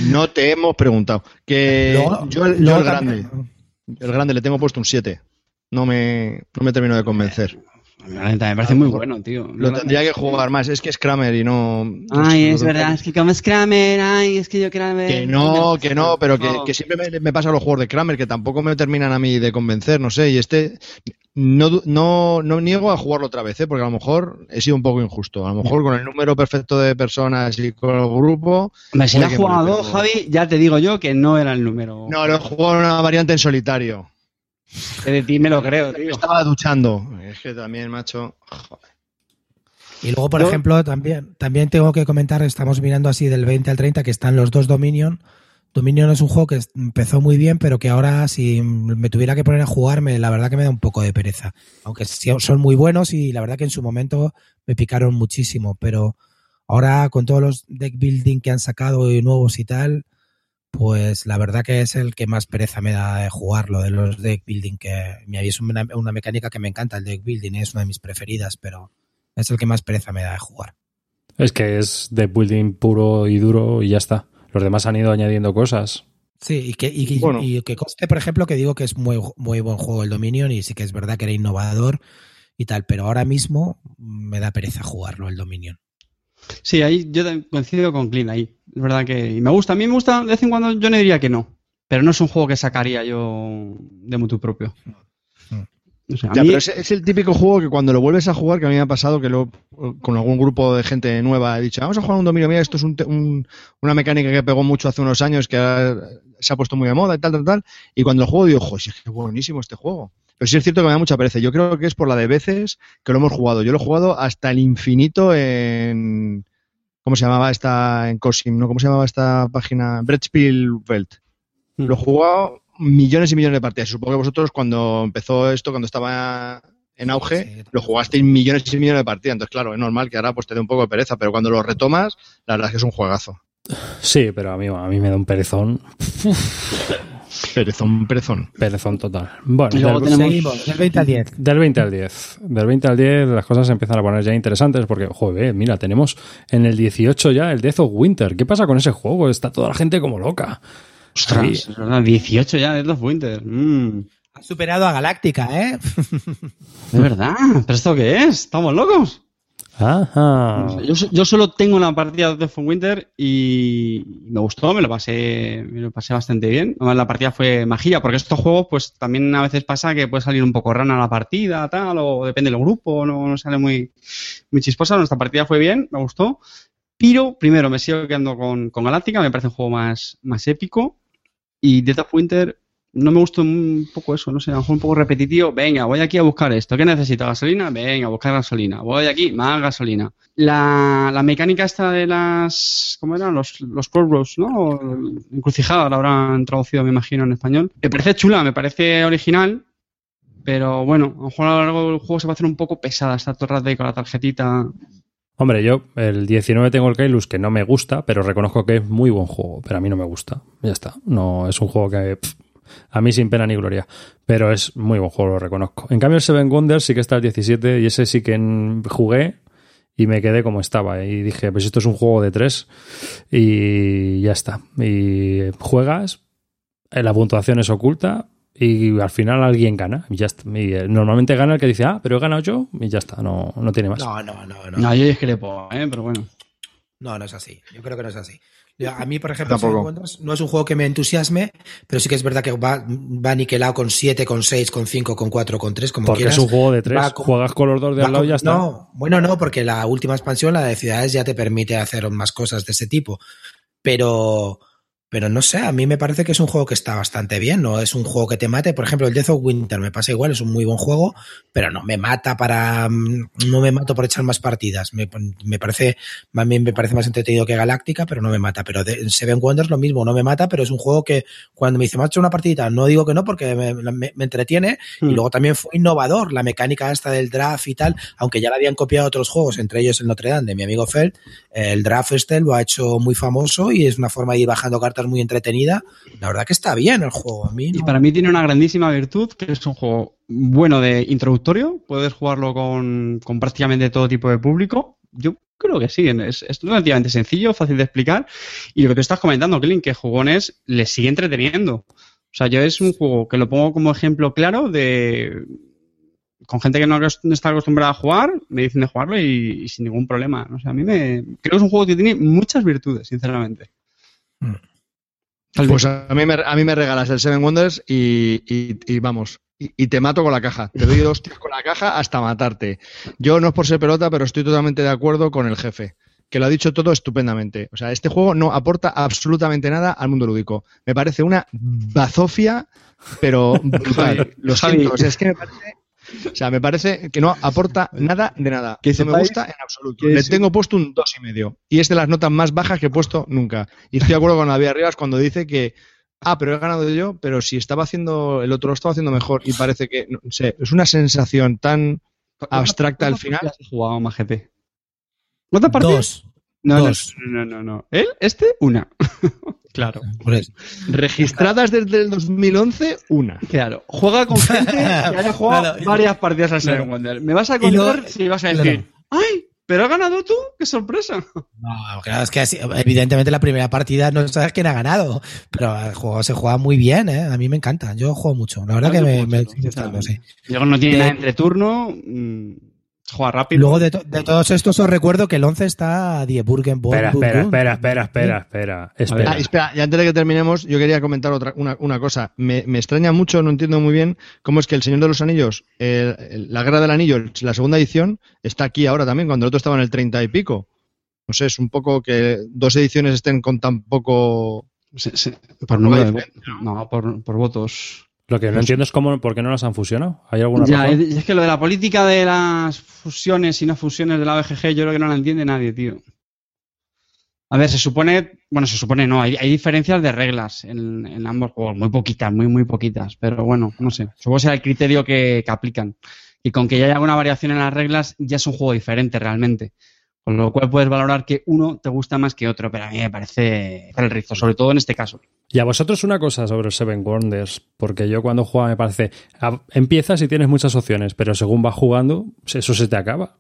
S4: No te hemos preguntado. Que yo, el- yo
S3: luego
S4: el grande,
S3: también-
S4: el grande le tengo puesto un 7. No me, no me termino de convencer.
S2: Me parece muy bueno, tío.
S4: Lo tendría que jugar más. Es que es Kramer y no.
S2: Ay, es verdad, es que como es Kramer, ay, es que yo Kramer.
S4: Que no, que no, pero que, que siempre me, me pasa los juegos de Kramer que tampoco me terminan a mí de convencer, no sé. Y este no, no, no niego a jugarlo otra vez, ¿eh? porque a lo mejor he sido un poco injusto. A lo mejor con el número perfecto de personas y con el grupo.
S2: Hombre, si lo has jugado
S4: me-
S2: Javi, ya te digo yo que no era el número.
S4: No, lo he jugado en una variante en solitario.
S2: Que de ti me lo creo,
S4: Me estaba duchando. Es que también, macho. joder.
S3: Y luego, por
S2: Yo-
S3: ejemplo, también, también tengo que comentar, estamos mirando así del 20 al 30, que están los dos Dominion. Dominion es un juego que empezó muy bien, pero que ahora si me tuviera que poner a jugarme, la verdad que me da un poco de pereza. Aunque sí son muy buenos y la verdad que en su momento me picaron muchísimo, pero ahora con todos los deck building que han sacado y nuevos y tal, pues la verdad que es el que más pereza me da de jugarlo, de los deck building, que es una, una mecánica que me encanta, el deck building, es una de mis preferidas, pero es el que más pereza me da de jugar.
S1: Es que es de building puro y duro y ya está. Los demás han ido añadiendo cosas.
S3: Sí, y que, y, y-
S4: Bueno.
S3: y que conste, por ejemplo, que digo que es muy, muy buen juego el Dominion y sí que es verdad que era innovador y tal, pero ahora mismo me da pereza jugarlo el Dominion.
S2: Sí, ahí yo coincido con Clean ahí. Es verdad que y me gusta. A mí me gusta, de vez en cuando yo no diría que no. Pero no es un juego que sacaría yo de mutu propio. O sea, a
S4: Ya,
S2: mí-
S4: pero es, es el típico juego que cuando lo vuelves a jugar, que a mí me ha pasado que lo, con algún grupo de gente nueva he dicho, vamos a jugar un dominio, mira, esto es un un- una mecánica que pegó mucho hace unos años, que se ha puesto muy de moda y tal, tal, tal. Y cuando lo juego digo, joder, si es que es buenísimo este juego. Pero sí es cierto que me da mucha pereza. Yo creo que es por la de veces que lo hemos jugado. Yo lo he jugado hasta el infinito en... ¿Cómo se llamaba esta en Cosim? ¿no? ¿Cómo se llamaba esta página? Brettspiel Welt.
S2: Mm.
S4: Lo he jugado millones y millones de partidas. Supongo que vosotros cuando empezó esto, cuando estaba en auge,
S3: Sí.
S4: lo jugasteis millones y millones de partidas. Entonces, claro, es normal que ahora pues te dé un poco de pereza, pero cuando lo retomas, la verdad es que es un juegazo.
S1: Sí, pero a mí, a mí me da un perezón.
S4: Perezón, perezón.
S1: Perezón total. Bueno,
S2: Y luego
S1: del,
S2: tenemos-
S3: del 20 al 10.
S1: del 20 al 10. Del 20 al 10 las cosas se empiezan a poner ya interesantes porque, joder, mira, tenemos en el 18 ya el Death of Winter. ¿Qué pasa con ese juego? Está toda la gente como loca.
S2: Ostras,
S1: Ahí.
S2: es verdad, 18 ya de los Winter. Mm,
S3: Ha superado a Galáctica, ¿eh?
S2: es verdad. ¿Pero esto qué es? ¿Estamos locos?
S1: Ajá.
S2: Yo, yo solo tengo una partida de of Winter y me gustó, me lo pasé, me lo pasé bastante bien. La partida fue magia, porque estos juegos, pues también a veces pasa que puede salir un poco rana la partida, tal, o depende del grupo, no, no sale muy, muy chisposa. Nuestra partida fue bien, me gustó. Pero primero me sigo quedando con, con Galáctica, me parece un juego más, más épico. Y Death of Winter no me gustó un poco eso, no sé, a lo mejor un poco repetitivo. Venga, voy aquí a buscar esto. ¿Qué necesito? ¿Gasolina? Venga, a buscar gasolina. Voy aquí, más gasolina. La, la mecánica esta de las. ¿Cómo eran? Los, los ¿no? Encrucijada, la habrán traducido, me imagino, en español. Me parece chula, me parece original. Pero bueno, a lo mejor a lo largo del juego se va a hacer un poco pesada. El rato ahí con la tarjetita.
S1: Hombre, yo el 19 tengo el Kailus que no me gusta, pero reconozco que es muy buen juego, pero a mí no me gusta. Ya está. No es un juego que a mí sin pena ni gloria, pero es muy buen juego, lo reconozco. En cambio el Seven Wonders sí que está el 17 y ese sí que en- jugué y me quedé como estaba y dije, pues esto es un juego de tres y ya está. Y juegas, la puntuación es oculta y al final alguien gana y ya está. Y eh, normalmente gana el que dice, ah, pero he ganado yo y ya está, no, no tiene más.
S3: No, no, no, no.
S2: No, yo discrepo, ¿eh? Pero bueno.
S3: No, no es así. Yo creo que no es así. A mí, por ejemplo, Wonders no es un juego que me entusiasme, pero sí que es verdad que va, va niquelado con 7, con 6, con 5, con 4, con 3, como
S1: Porque
S3: quieras.
S1: es un juego de tres.
S3: Va con-
S1: Juegas con los dos de al lado y ya está.
S3: No, bueno, no, porque la última expansión, la de ciudades, ya te permite hacer más cosas de ese tipo. Pero, pero no sé, a mí me parece que es un juego que está bastante bien, no es un juego que te mate. Por ejemplo, el Death of Winter me pasa igual, es un muy buen juego, pero no me mata para. mm, No me mato por echar más partidas. Me, me parece, a mí me parece más entretenido que Galáctica, pero no me mata. Pero de, en Seven Wonders lo mismo, no me mata, pero es un juego que cuando me dice, macho, una partidita, no digo que no porque me, me- me entretiene, y
S2: Hmm.
S3: luego también fue innovador la mecánica esta del draft y tal, aunque ya la habían copiado otros juegos, entre ellos el Notre Dame de mi amigo Feld. El draft este lo ha hecho muy famoso y es una forma de ir bajando cartas muy entretenida. La verdad que está bien el juego. A mí
S2: Y para mí tiene una grandísima virtud, que es un juego bueno de introductorio. Puedes jugarlo con, con prácticamente todo tipo de público. Yo creo que sí, es, es relativamente sencillo, fácil de explicar. Y lo que tú estás comentando, Clint, que jugones les sigue entreteniendo. O sea, yo es un juego que lo pongo como ejemplo claro de... Con gente que no está acostumbrada a jugar, me dicen de jugarlo y, y sin ningún problema. O sea, a mí me... Creo que es un juego que tiene muchas virtudes, sinceramente.
S3: Mm.
S4: Pues a mí me, a mí me regalas el Seven Wonders y, y- y vamos, y, y te mato con la caja. Te doy dos tiros con la caja hasta matarte. Yo no es por ser pelota, pero estoy totalmente de acuerdo con el jefe, que lo ha dicho todo estupendamente. O sea, este juego no aporta absolutamente nada al mundo lúdico. Me parece una bazofia, pero brutal. Lo siento, o sea, es que me parece... O sea, me parece que no aporta nada de nada.
S2: Que
S4: no me gusta en absoluto. Le
S2: es-
S4: tengo puesto un dos y medio. Y es de las notas más bajas que he puesto nunca. Y estoy de acuerdo con David Arribas cuando dice que ah, pero he ganado yo, pero si estaba haciendo, el otro lo estaba haciendo mejor y parece que, no sé, es una sensación tan abstracta al
S2: ¿Cuántas
S4: final.
S2: partidas has jugado Majete? ¿Cuántas partidas?
S3: Dos.
S2: No, no,
S3: Dos.
S2: no, no, no. ¿Él? ¿Este? Una. claro.
S3: Por eso.
S4: Registradas desde el 2011, una.
S2: Claro. Juega con gente que haya jugado
S3: Claro.
S2: varias partidas al
S3: Claro.
S2: Seven Wonder. Me vas a contar si vas a
S3: claro.
S2: decir, ¡ay! ¿Pero has ganado tú? ¡Qué sorpresa!
S3: No, claro, es que así- evidentemente la primera partida no sabes quién ha ganado, pero el juego se juega muy bien, ¿eh? A mí me encanta, yo juego mucho, la verdad que me, gustando, sí.
S2: Luego no tiene
S3: De-
S2: nada entre turno, mm, juega rápido.
S3: Luego de, to- de todos estos os recuerdo que el 11 está Die Burgen
S1: Espera, espera, espera, espera, espera, espera. espera.
S4: Ah, espera, y antes de que terminemos, yo quería comentar otra, una, una cosa. Me, me extraña mucho, no entiendo muy bien cómo es que El Señor de los Anillos, el- el- la Guerra del Anillo, la segunda edición, está aquí ahora también, cuando el otro estaba en el 30 y pico. No sé, es un poco que dos ediciones estén con tan poco.
S2: Por número de
S4: diferente,
S2: votos. No, por, por votos.
S1: Lo que no entiendo es cómo, por qué no las han fusionado. ¿Hay alguna
S2: Ya,
S1: razón?
S2: es, es que lo de la política de las fusiones y no fusiones de la BGG, yo creo que no la entiende nadie, tío. A ver, se supone, bueno, se supone no, hay, hay diferencias de reglas en, en ambos juegos, muy poquitas, muy, muy poquitas, pero bueno, no sé, supongo que será el criterio que, que aplican. Y con que ya haya alguna variación en las reglas, ya es un juego diferente realmente. Con lo cual puedes valorar que uno te gusta más que otro, pero a mí me parece el rizo, sobre todo en este caso.
S1: Y a vosotros una cosa sobre Seven Wonders, porque yo cuando juego me parece, empiezas y tienes muchas opciones, pero según vas jugando, eso se te acaba.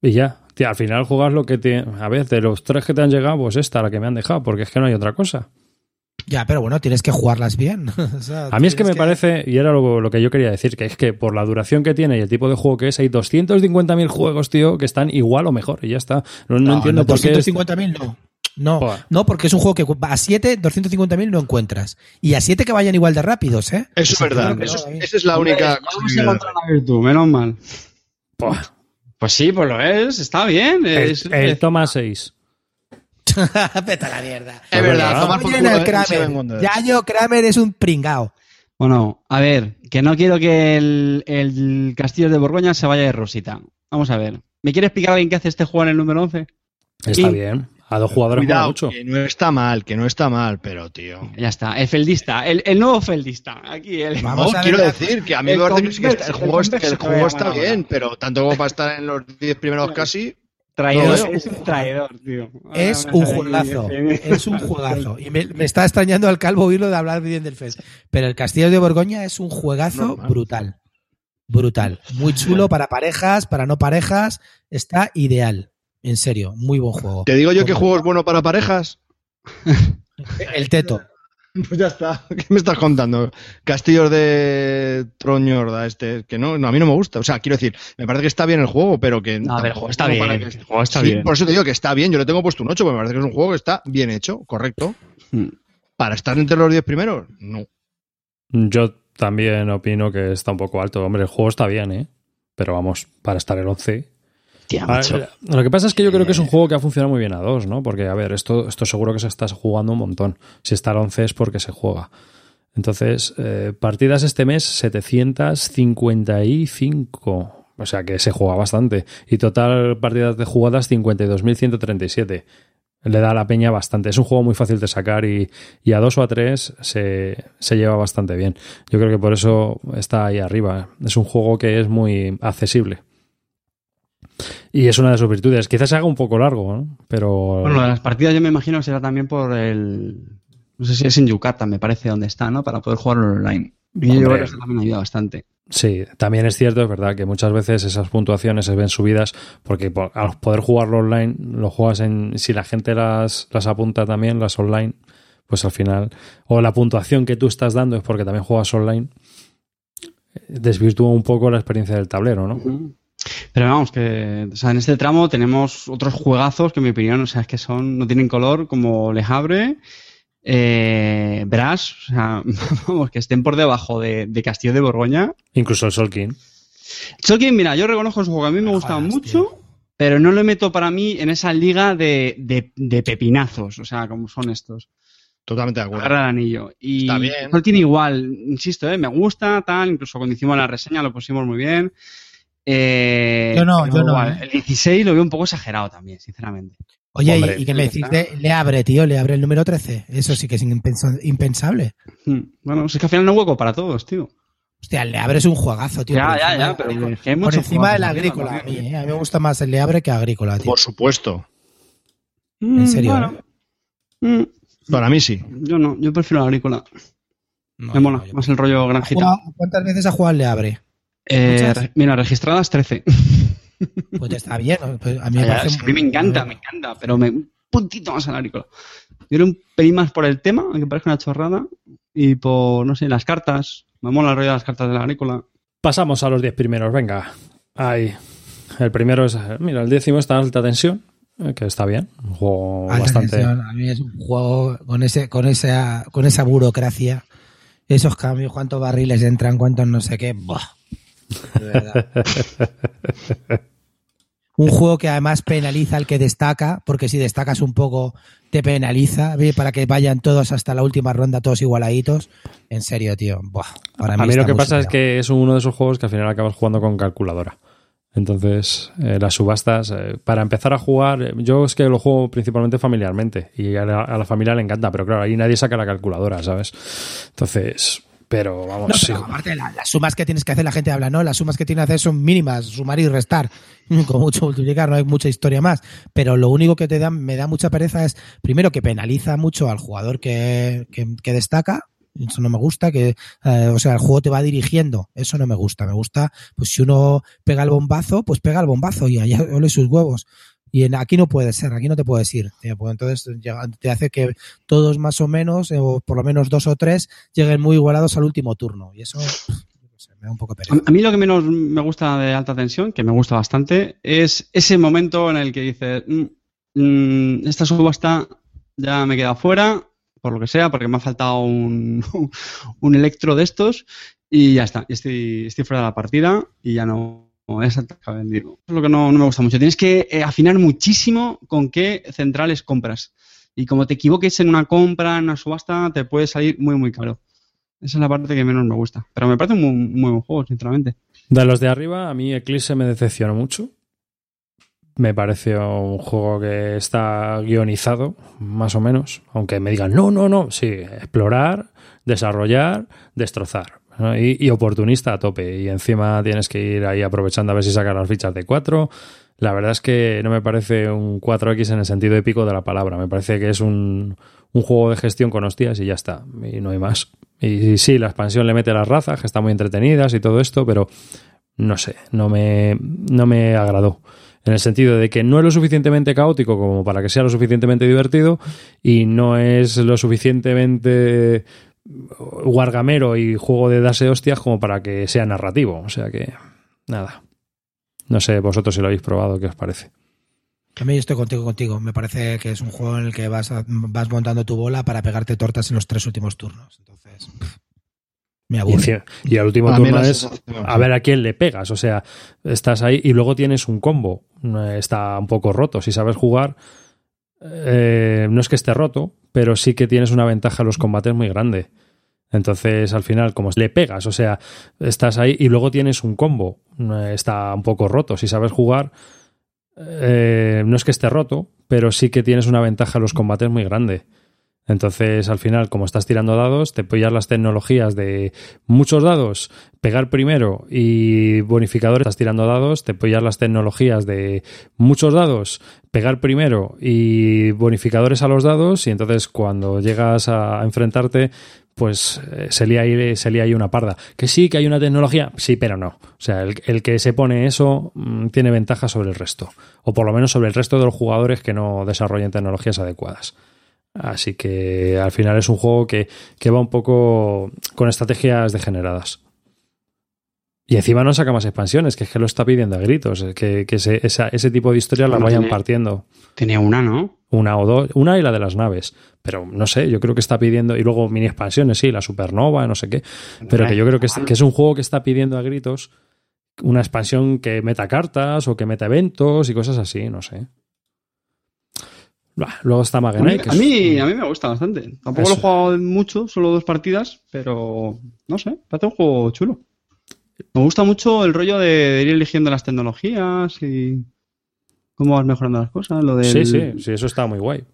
S1: Y ya, al final jugas lo que te... A ver, de los tres que te han llegado, pues esta, la que me han dejado, porque es que no hay otra cosa.
S3: Ya, pero bueno, tienes que jugarlas bien. O sea,
S1: A mí es que me parece, y era lo, lo que yo quería decir, que es que por la duración que tiene y el tipo de juego que es, hay 250.000 juegos, tío, que están igual o mejor, y ya está. No, no entiendo por qué... es-
S3: 250.000 no. No,
S1: Joder.
S3: no, porque es un juego que a 7, 250.000 no encuentras. Y a 7 que vayan igual de rápidos, ¿eh?
S4: Eso es verdad.
S3: no,
S4: eso-
S3: no,
S4: esa es la única cosa que me da.
S2: una virtud, menos mal. Pues sí, pues lo es, está bien.
S1: El toma 6.
S3: Vete a la mierda.
S4: Es verdad, tomar por culo, ¿eh?
S3: Kramer. Yayo Kramer es un pringao.
S2: Bueno, a ver, que no quiero que el, el Castillo de Borgoña se vaya de rosita. Vamos a ver. ¿Me quiere explicar alguien qué hace este juego en el número 11?
S1: Está
S2: Y-
S1: bien. A dos jugadores
S4: Cuidado,
S1: mucho.
S4: que no está mal, que no está mal, pero tío.
S2: Ya está, el feldista, el, el nuevo feldista. Aquí el.
S3: Vamos
S4: No,
S3: a ver
S4: quiero decir que a mí
S2: el
S4: me parece que, el juego,
S2: el
S4: juego está bien, pero tanto como para estar en los 10 primeros casi.
S2: Traidor,
S4: No,
S2: es un traidor, tío.
S3: Es
S2: Ahora
S3: un juegazo. Es un juegazo. Y me, me está extrañando al calvo oírlo de hablar bien del FES. Pero el Castillo de Borgoña es un juegazo brutal. Brutal. Muy chulo para parejas, para no parejas. Está ideal. En serio, muy buen juego.
S4: Te digo yo que juego es bueno para parejas.
S3: El teto.
S4: Pues ya está. ¿Qué me estás contando? Castillos de Troñorda, este, que no, no, a mí no me gusta. O sea, quiero decir, me parece que está bien el juego, pero que.
S2: No, a ver, el juego está
S4: como
S2: bien.
S4: para que-
S2: El juego está
S4: Sí,
S2: bien.
S4: Por eso te digo que está bien. Yo le tengo puesto un 8, porque me parece que es un juego que está bien hecho, correcto.
S2: Hmm.
S4: Para estar entre los 10 primeros, no.
S1: Yo también opino que está un poco alto. Hombre, el juego está bien, ¿eh? Pero vamos, para estar el 11.
S2: Tía.
S1: Lo que pasa es que yo creo que es un juego que ha funcionado muy bien a dos, ¿no? Porque, a ver, esto, esto seguro que se está jugando un montón. Si está al 11 es porque se juega. Entonces, eh, partidas este mes 755. O sea que se juega bastante. Y total partidas de jugadas 52.137. Le da a la peña bastante. Es un juego muy fácil de sacar y, y a dos o a tres se, se lleva bastante bien. Yo creo que por eso está ahí arriba. Es un juego que es muy accesible. Y es una de sus virtudes. Quizás se haga un poco largo, ¿no? Pero.
S2: Bueno, las partidas yo me imagino que será también por el... No sé si es en Yucatán, me parece, donde está, ¿no? Para poder jugarlo online. Y yo creo que eso también ayuda bastante.
S1: Sí, también es cierto, es verdad, que muchas veces esas puntuaciones se ven subidas porque por- al poder jugarlo online, lo juegas en. Si la gente las, las apunta también, las online, pues al final. O la puntuación que tú estás dando es porque también juegas online, desvirtúa un poco la experiencia del tablero, ¿no?
S2: Pero vamos, que o sea, en este tramo tenemos otros juegazos que en mi opinión, o sea, es que son, no tienen color, como Le Havre, eh, Brass, o sea, vamos, que estén por debajo de, de Castillo de Borgoña.
S1: Incluso el Solkin.
S2: Tolkien, mira, yo reconozco su juego, a mí me gusta
S3: Jodas,
S2: mucho, pero no lo meto para mí en esa liga de, de- de pepinazos, o sea, como son estos.
S4: Totalmente de acuerdo.
S2: Agarra el anillo. Y
S4: Está bien.
S2: Tolkien igual, insisto, ¿eh? me gusta, tal, incluso cuando hicimos la reseña lo pusimos muy bien. Eh,
S3: Yo no, yo no,
S2: igual,
S3: ¿eh?
S2: El 16 lo veo un poco exagerado también, sinceramente.
S3: Oye,
S1: Hombre,
S3: ¿y, qué me decís de Le Abre, tío? Le Abre el número 13. Eso sí que es impensa- impensable.
S2: Hmm. Bueno, es que al final no hay hueco para todos, tío.
S3: Hostia, el Le Abre es un juegazo, tío.
S2: Ya,
S3: por
S2: ya,
S3: encima
S2: ya, pero hay
S3: Por encima del agrícola, a mí, ¿eh? A mí me gusta más el Le Abre que agrícola, tío.
S4: Por supuesto.
S3: En serio,
S2: Bueno,
S3: ¿eh?
S2: mm,
S4: Para mí sí.
S2: yo no, yo prefiero la agrícola.
S3: No,
S2: me mola,
S3: no, yo-
S2: más el rollo granjita.
S3: ¿Cuántas veces ha jugado el Le Abre?
S2: Eh, re- mira, registradas 13.
S3: Pues está bien. pues a mí me,
S2: Ya,
S3: parece
S2: es que a mí me encanta, me encanta, pero me, un puntito más al agrícola. Yo era un pelín más por el tema, aunque parezca una chorrada, y por, no sé, las cartas. Me mola el rollo de las cartas de la agrícola.
S1: Pasamos a los 10 primeros, venga. Ahí. El primero es. Mira, el décimo está en alta tensión, que está bien. Un juego
S3: Alta
S1: bastante.
S3: tensión. A mí es un juego con ese, con esa, con esa burocracia, esos cambios, cuántos barriles entran, cuántos no sé qué. Buah. De verdad. un juego que además penaliza al que destaca, porque si destacas un poco te penaliza, ¿ve? para que vayan todos hasta la última ronda, todos igualaditos. En serio, tío. Buah. Para
S1: A mí lo que pasa es que es uno de esos juegos que al final acabas jugando con calculadora. Entonces, eh, las subastas, eh, para empezar a jugar, eh, yo es que lo juego principalmente familiarmente y a la, a la familia le encanta, pero claro, ahí nadie saca la calculadora, ¿sabes? Entonces, pero vamos,
S3: No,
S1: sí.
S3: aparte, la- las sumas que tienes que hacer, la gente habla, ¿no? Las sumas que tienes que hacer son mínimas, sumar y restar. Con mucho multiplicar, no hay mucha historia más. Pero lo único que te da, me da mucha pereza es, primero, que penaliza mucho al jugador que, que, que destaca. Eso no me gusta, que, eh, o sea, el juego te va dirigiendo. Eso no me gusta. Me gusta, pues si uno pega el bombazo, pues pega el bombazo y allá ole sus huevos. Y en, aquí no puede ser, aquí no te puedes ir. pues entonces te hace que todos más o menos, eh, o por lo menos dos o tres, lleguen muy igualados al último turno. Y eso me da un poco pereza.
S2: a mí lo que menos me gusta de alta tensión, que me gusta bastante, es ese momento en el que dices, "Mm, mm, esta subasta ya me queda fuera, por lo que sea, porque me ha faltado un, un electro de estos y ya está, estoy, estoy fuera de la partida y ya no vendido. Eso es lo que no, no me gusta mucho. Tienes que eh, afinar muchísimo con qué centrales compras. Y como te equivoques en una compra, en una subasta, te puede salir muy, muy caro. Esa es la parte que menos me gusta. Pero me parece un muy, muy buen juego, sinceramente.
S1: De los de arriba, a mí Eclipse me decepcionó mucho. Me pareció un juego que está guionizado, más o menos. Aunque me digan, no, no, no. Sí, explorar, desarrollar, destrozar. Y oportunista a tope. Y encima tienes que ir ahí aprovechando a ver si sacas las fichas de 4. La verdad es que no me parece un 4X en el sentido épico de la palabra. Me parece que es un, un juego de gestión con hostias y ya está. Y no hay más. Y sí, la expansión le mete las razas, que están muy entretenidas y todo esto, pero no sé, no me, no me agradó. En el sentido de que no es lo suficientemente caótico como para que sea lo suficientemente divertido y no es lo suficientemente guargamero y juego de darse hostias como para que sea narrativo. O sea que, nada. No sé vosotros si lo habéis probado, ¿qué os parece?
S3: A mí yo estoy contigo, contigo. Me parece que es un juego en el que vas, a- vas montando tu bola para pegarte tortas en los tres últimos turnos. Entonces, me
S1: Y,
S3: aburre.
S1: y el último
S4: A
S1: turno es a ver a quién le pegas. O sea, estás ahí y luego tienes un combo. Eh, Está un poco roto. Si sabes jugar, eh, no es que esté roto, pero sí que tienes una ventaja en los combates muy grande. Entonces, al final, como le pegas, o sea, estás ahí y luego tienes un combo. Eh, Está un poco roto. Si sabes jugar, eh, no es que esté roto, pero sí que tienes una ventaja en los combates muy grande. Entonces, al final, como estás tirando dados, te pillas las tecnologías de muchos dados, pegar primero y bonificadores, estás tirando dados, te pillas las tecnologías de muchos dados, pegar primero y bonificadores a los dados, y entonces cuando llegas a enfrentarte, pues eh, se lía ahí, se ahí una parda. Que sí, que hay una tecnología, sí, pero no. O sea, el, el que se pone eso mm, tiene ventaja sobre el resto, o por lo menos sobre el resto de los jugadores que no desarrollen tecnologías adecuadas. Así que al final es un juego que, que va un poco con estrategias degeneradas. Y encima no saca más expansiones, que es que lo está pidiendo a gritos, que, que ese, esa- ese tipo de historias
S2: Bueno,
S1: vayan
S2: tiene-
S1: partiendo.
S2: Tenía una, ¿no?
S1: Una o dos, una y la de las naves. Pero no sé, yo creo que está pidiendo, y luego mini expansiones, sí, la supernova, no sé qué. Pero que yo creo que es, que es un juego que está pidiendo a gritos una expansión que meta cartas o que meta eventos y cosas así, no sé. Bah, Luego está
S2: A mí,
S1: Magenai,
S2: a mí, a mí me gusta bastante. Tampoco
S1: Eso.
S2: lo he jugado mucho, solo dos partidas, pero no sé, parece un juego chulo. Me gusta mucho el rollo de, de ir eligiendo las tecnologías y cómo vas mejorando las cosas. Lo del,
S1: Sí, sí, sí, eso está muy guay.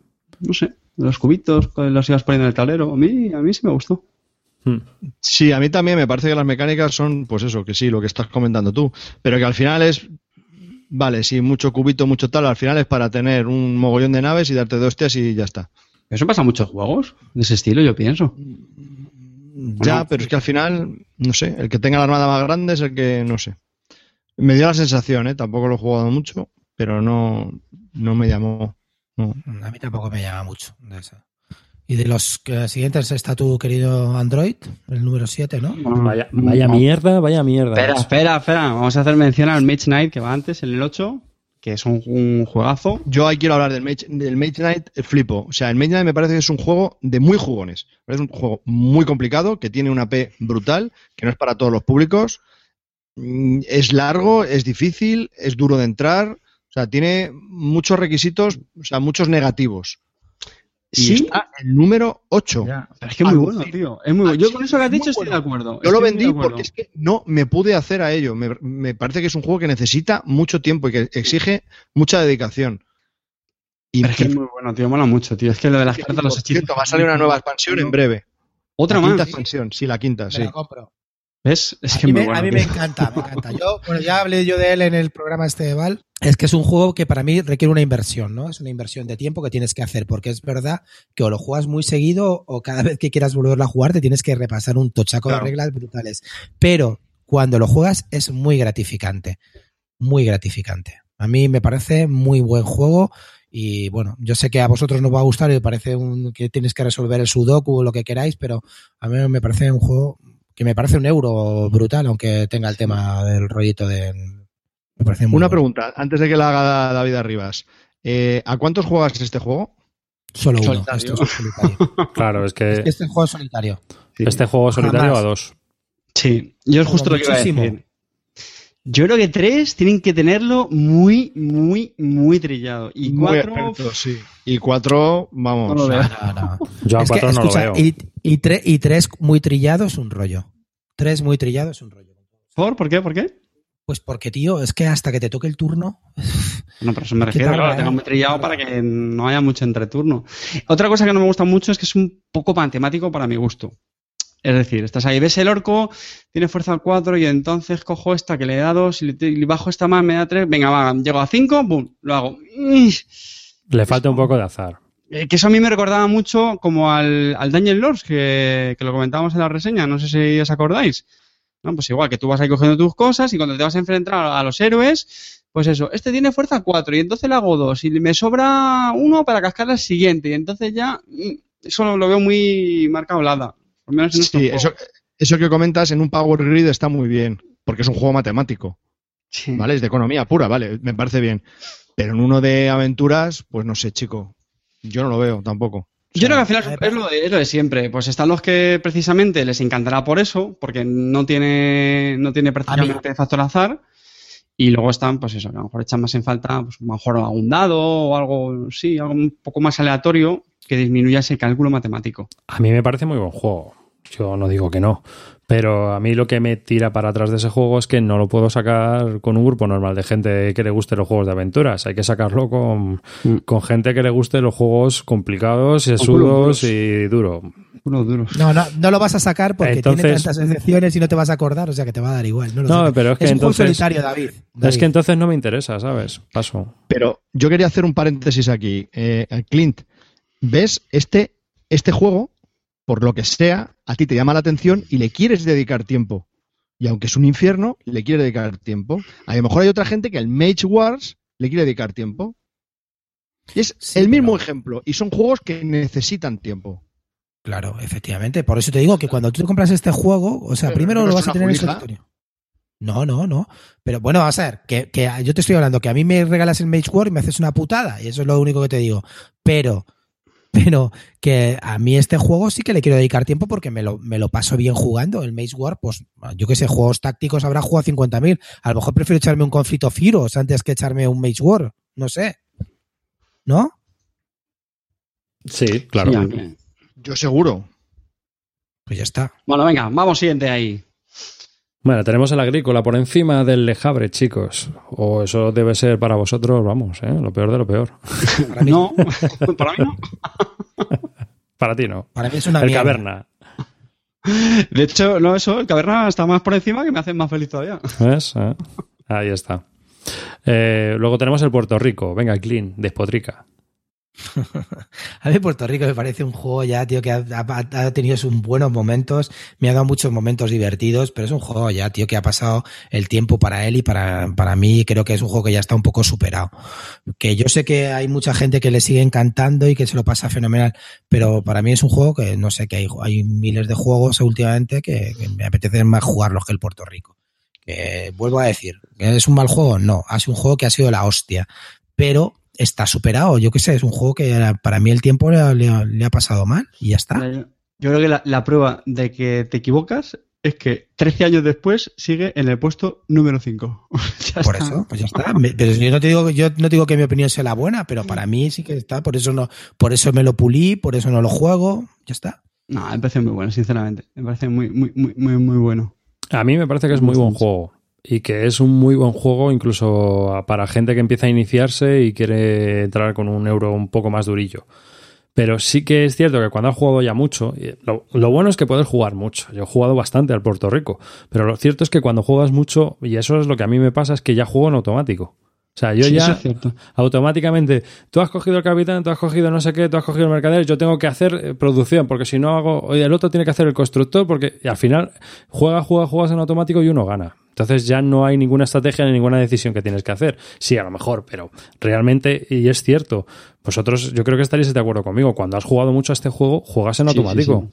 S2: No sé, los cubitos, los ibas poniendo en el tablero. A mí, a mí sí me gustó.
S1: Hmm.
S4: Sí, a mí también me parece que las mecánicas son, pues eso, que sí, lo que estás comentando tú, pero que al final es, vale, sí, mucho cubito, mucho tal, al final es para tener un mogollón de naves y darte dos hostias y ya está.
S2: Eso pasa en muchos juegos de ese estilo, yo pienso.
S4: Ya, pero es que al final, no sé, el que tenga la armada más grande es el que, no sé. Me dio la sensación, ¿eh? Tampoco lo he jugado mucho, pero no, no me llamó. No.
S3: A mí tampoco me llama mucho de esa. Y de los siguientes está tu querido Android, el número 7, ¿no?
S1: Vaya, vaya mierda, vaya mierda.
S2: Espera, espera, espera. Vamos a hacer mención al Mage Knight que va antes, en el 8, que es un, un juegazo.
S4: Yo ahí quiero hablar del Mage, del Mage Knight, eh, flipo. O sea, el Mage Knight me parece que es un juego de muy jugones. Es un juego muy complicado, que tiene una P brutal, que no es para todos los públicos. Mm, Es largo, es difícil, es duro de entrar. O sea, tiene muchos requisitos, o sea, muchos negativos. Y
S2: Sí,
S4: está el número 8.
S2: Ya, pero es que es muy bueno, tío. Es muy bueno. Yo
S4: Ah,
S2: con eso que has dicho estoy
S4: bueno.
S2: de acuerdo.
S4: Yo lo
S2: Estoy
S4: vendí porque es que no me pude hacer a ello. Me, me parece que es un juego que necesita mucho tiempo y que exige mucha dedicación. Y
S2: Pero es que es muy bueno, tío. Mola mucho, tío. Es que lo de las cartas, los hechizos.
S4: cierto, va a salir una nueva expansión en breve.
S2: Otra
S4: la
S2: más.
S4: quinta expansión, sí, la quinta,
S3: Me
S4: sí.
S3: la compro.
S2: ¿Ves? Es
S3: A
S2: que
S3: mí,
S2: es muy
S3: me,
S2: bueno.
S3: a mí
S2: tío.
S3: me encanta, me encanta. Yo, bueno, ya hablé yo de él en el programa este de Val. Es que es un juego que para mí requiere una inversión, ¿no? Es una inversión de tiempo que tienes que hacer, porque es verdad que o lo juegas muy seguido o cada vez que quieras volverlo a jugar te tienes que repasar un tochaco
S4: Claro.
S3: de reglas brutales. Pero cuando lo juegas es muy gratificante, muy gratificante. A mí me parece muy buen juego y bueno, yo sé que a vosotros nos va a gustar y parece un, que tienes que resolver el sudoku o lo que queráis, pero a mí me parece un juego que me parece un euro brutal, aunque tenga el tema del rollito de... Me parece muy
S4: Una
S3: bueno.
S4: pregunta, antes de que la haga David Arribas. Eh, ¿A cuántos juegas este juego?
S3: Solo uno.
S2: Solitario.
S3: Esto es solitario.
S1: Claro, es que
S3: Es que este juego es solitario.
S1: este juego solitario
S3: Jamás.
S1: a dos.
S2: Sí, yo es justo lo que iba a
S3: muchísimo.
S2: decir. Yo creo que tres tienen que tenerlo muy, muy, muy trillado. Y
S4: Muy
S2: cuatro.
S4: experto, sí. Y cuatro, vamos.
S2: No lo veo.
S3: No, no, no.
S1: Yo a
S3: Es que,
S1: cuatro no
S3: escucha,
S1: lo veo.
S3: Y, y, tre- y tres muy trillado es un rollo. Tres muy trillado es un rollo.
S2: ¿Por? ¿Por qué? ¿Por qué?
S3: Pues porque, tío, es que hasta que te toque el turno.
S2: No, pero eso me
S3: ¿Qué
S2: refiero, claro, tengo muy trillado para que no haya mucho entreturno. Otra cosa que no me gusta mucho es que es un poco matemático para mi gusto. Es decir, estás ahí, ves el orco, tiene fuerza al 4 y entonces cojo esta que le da 2 y bajo esta más, me da 3, venga, va, llego a 5, boom, lo hago.
S1: Le falta un poco de azar.
S2: Eh, que eso a mí me recordaba mucho como al, al Dungeon Lords, que, que lo comentábamos en la reseña, no sé si os acordáis. ¿No? Pues igual que tú vas ahí cogiendo tus cosas y cuando te vas a enfrentar a, los héroes, pues eso, este tiene fuerza 4 y entonces le hago 2 y me sobra uno para cascar al siguiente y entonces ya mm, eso lo, lo veo muy marcado lada. Al menos en estos
S4: Sí, eso, eso que comentas en un Power Grid está muy bien, porque es un juego matemático,
S2: Sí.
S4: ¿vale? Es de economía pura, vale, me parece bien. Pero en uno de aventuras, pues no sé, chico. Yo no lo veo tampoco.
S2: Yo creo que al final es lo, de, es lo de siempre. Pues están los que precisamente les encantará por eso, porque no tiene, no tiene prácticamente factor azar. Y luego están, pues eso, que a lo mejor echan más en falta, pues a lo mejor algún dado o algo, sí, algo un poco más aleatorio que disminuya ese cálculo matemático.
S1: A mí me parece muy buen juego. Yo no digo que no. Pero a mí lo que me tira para atrás de ese juego es que no lo puedo sacar con un grupo normal de gente que le guste los juegos de aventuras. Hay que sacarlo con,
S2: Mm.
S1: con gente que le guste los juegos complicados, sesudos
S2: duros.
S1: y duro.
S2: Unos duros.
S3: No, no, no lo vas a sacar porque
S1: Entonces-
S3: tiene tantas excepciones y no te vas a acordar, o sea que te va a dar igual. No, lo
S1: No, pero es que
S3: un juego
S1: entonces-
S3: solitario, David.
S1: Es que entonces no me interesa, ¿sabes? Paso.
S4: Pero yo quería hacer un paréntesis aquí. Eh, Clint, ¿ves? Este, este juego, por lo que sea, a ti te llama la atención y le quieres dedicar tiempo. Y aunque es un infierno, le quieres dedicar tiempo. A lo mejor hay otra gente que al Mage Wars le quiere dedicar tiempo. Y es
S3: Sí,
S4: el mismo
S3: pero-
S4: ejemplo. Y son juegos que necesitan tiempo.
S3: Claro, efectivamente. Por eso te digo que cuando tú te compras este juego, o sea,
S4: Pero
S3: primero lo vas a tener en solitario. No, no, no. Pero bueno, vamos a ver, que, que yo te estoy hablando que a mí me regalas el Mage War y me haces una putada, y eso es lo único que te digo. Pero, pero que a mí este juego sí que le quiero dedicar tiempo porque me lo, me lo paso bien jugando. El Mage War, pues yo que sé, juegos tácticos habrá jugado 50.000. A lo mejor prefiero echarme un Conflict of Heroes antes que echarme un Mage War. No sé. ¿No?
S1: Sí, claro.
S2: Sí,
S4: Yo seguro.
S3: Pues ya está.
S2: Bueno, venga, vamos siguiente ahí.
S1: Bueno, tenemos el agrícola por encima del lejabre, chicos. O eso debe ser para vosotros, vamos, ¿eh? lo peor de lo peor.
S3: Para mí,
S2: No, para mí no.
S1: Para ti no.
S3: para mí es una
S1: el
S3: mierda.
S1: caverna.
S2: De hecho, no, eso, el caverna está más por encima que me hace más feliz todavía.
S1: ¿Ves? ¿Eh? Ahí está. Eh, luego tenemos el Puerto Rico. Venga, Clean, despotrica.
S3: a mí Puerto Rico me parece un juego ya, tío, que ha, tenido sus buenos momentos, me ha dado muchos momentos divertidos, pero es un juego ya, tío, que ha pasado el tiempo para él y para, para mí creo que es un juego que ya está un poco superado. Que yo sé que hay mucha gente que le sigue encantando y que se lo pasa fenomenal, pero para mí es un juego que no sé, que hay, hay miles de juegos últimamente que, me apetece más jugarlos que el Puerto Rico. Que vuelvo a decir, ¿es un mal juego? No, ha sido un juego que ha sido la hostia, pero está superado. Yo qué sé, es un juego que para mí el tiempo le, ha pasado mal y ya está.
S2: Yo creo que la, prueba de que te equivocas es que 13 años después sigue en el puesto número 5.
S3: por eso, pues ya está. Pero yo no te digo, yo no digo que mi opinión sea la buena, pero para mí sí que está, por eso no, por eso me lo pulí, por eso no lo juego, ya está.
S2: No, me parece muy bueno, sinceramente. Me parece muy, muy, muy, muy, muy bueno.
S1: A mí me parece que es muy buen juego y que es un muy buen juego incluso para gente que empieza a iniciarse y quiere entrar con un euro un poco más durillo. Pero sí que es cierto que cuando has jugado ya mucho, lo, lo, bueno es que puedes jugar mucho. Yo he jugado bastante al Puerto Rico, pero lo cierto es que cuando juegas mucho, y eso es lo que a mí me pasa, es que ya juego en automático. O sea, yo ya automáticamente, tú has cogido el capitán, tú has cogido no sé qué, tú has cogido el mercader, yo tengo que hacer eh, producción, porque si no hago, oye, el otro tiene que hacer el constructor, porque al final juega, juega, juegas en automático y uno gana. Entonces ya no hay ninguna estrategia ni ninguna decisión que tienes que hacer. Sí, a lo mejor, pero realmente, y es cierto, vosotros yo creo que estaréis de acuerdo conmigo, cuando has jugado mucho a este juego, juegas en automático.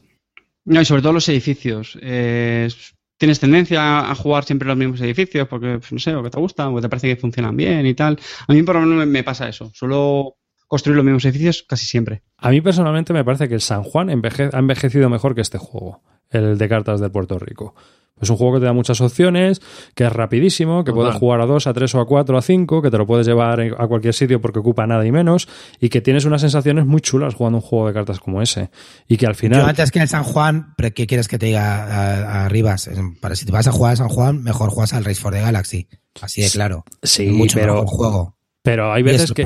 S2: no, y sobre todo los edificios. Eh, tienes tendencia a jugar siempre los mismos edificios porque, pues, no sé, o que te gustan, o te parece que funcionan bien y tal. A mí por lo menos me pasa eso. Suelo construir los mismos edificios casi siempre.
S1: A mí personalmente me parece que el San Juan ha envejecido mejor que este juego, el de cartas del Puerto Rico. Es un juego que te da muchas opciones, que es rapidísimo, que puedes jugar a dos, a tres o a cuatro, a cinco, que te lo puedes llevar a cualquier sitio porque ocupa nada y menos, y que tienes unas sensaciones muy chulas jugando un juego de cartas como ese. Y que al final. Yo
S3: antes que el San Juan, ¿qué quieres que te diga arriba? Para si te vas a jugar a San Juan, mejor juegas al Race for the Galaxy. Así de claro.
S1: Sí, mucho pero. juego. Pero hay veces que.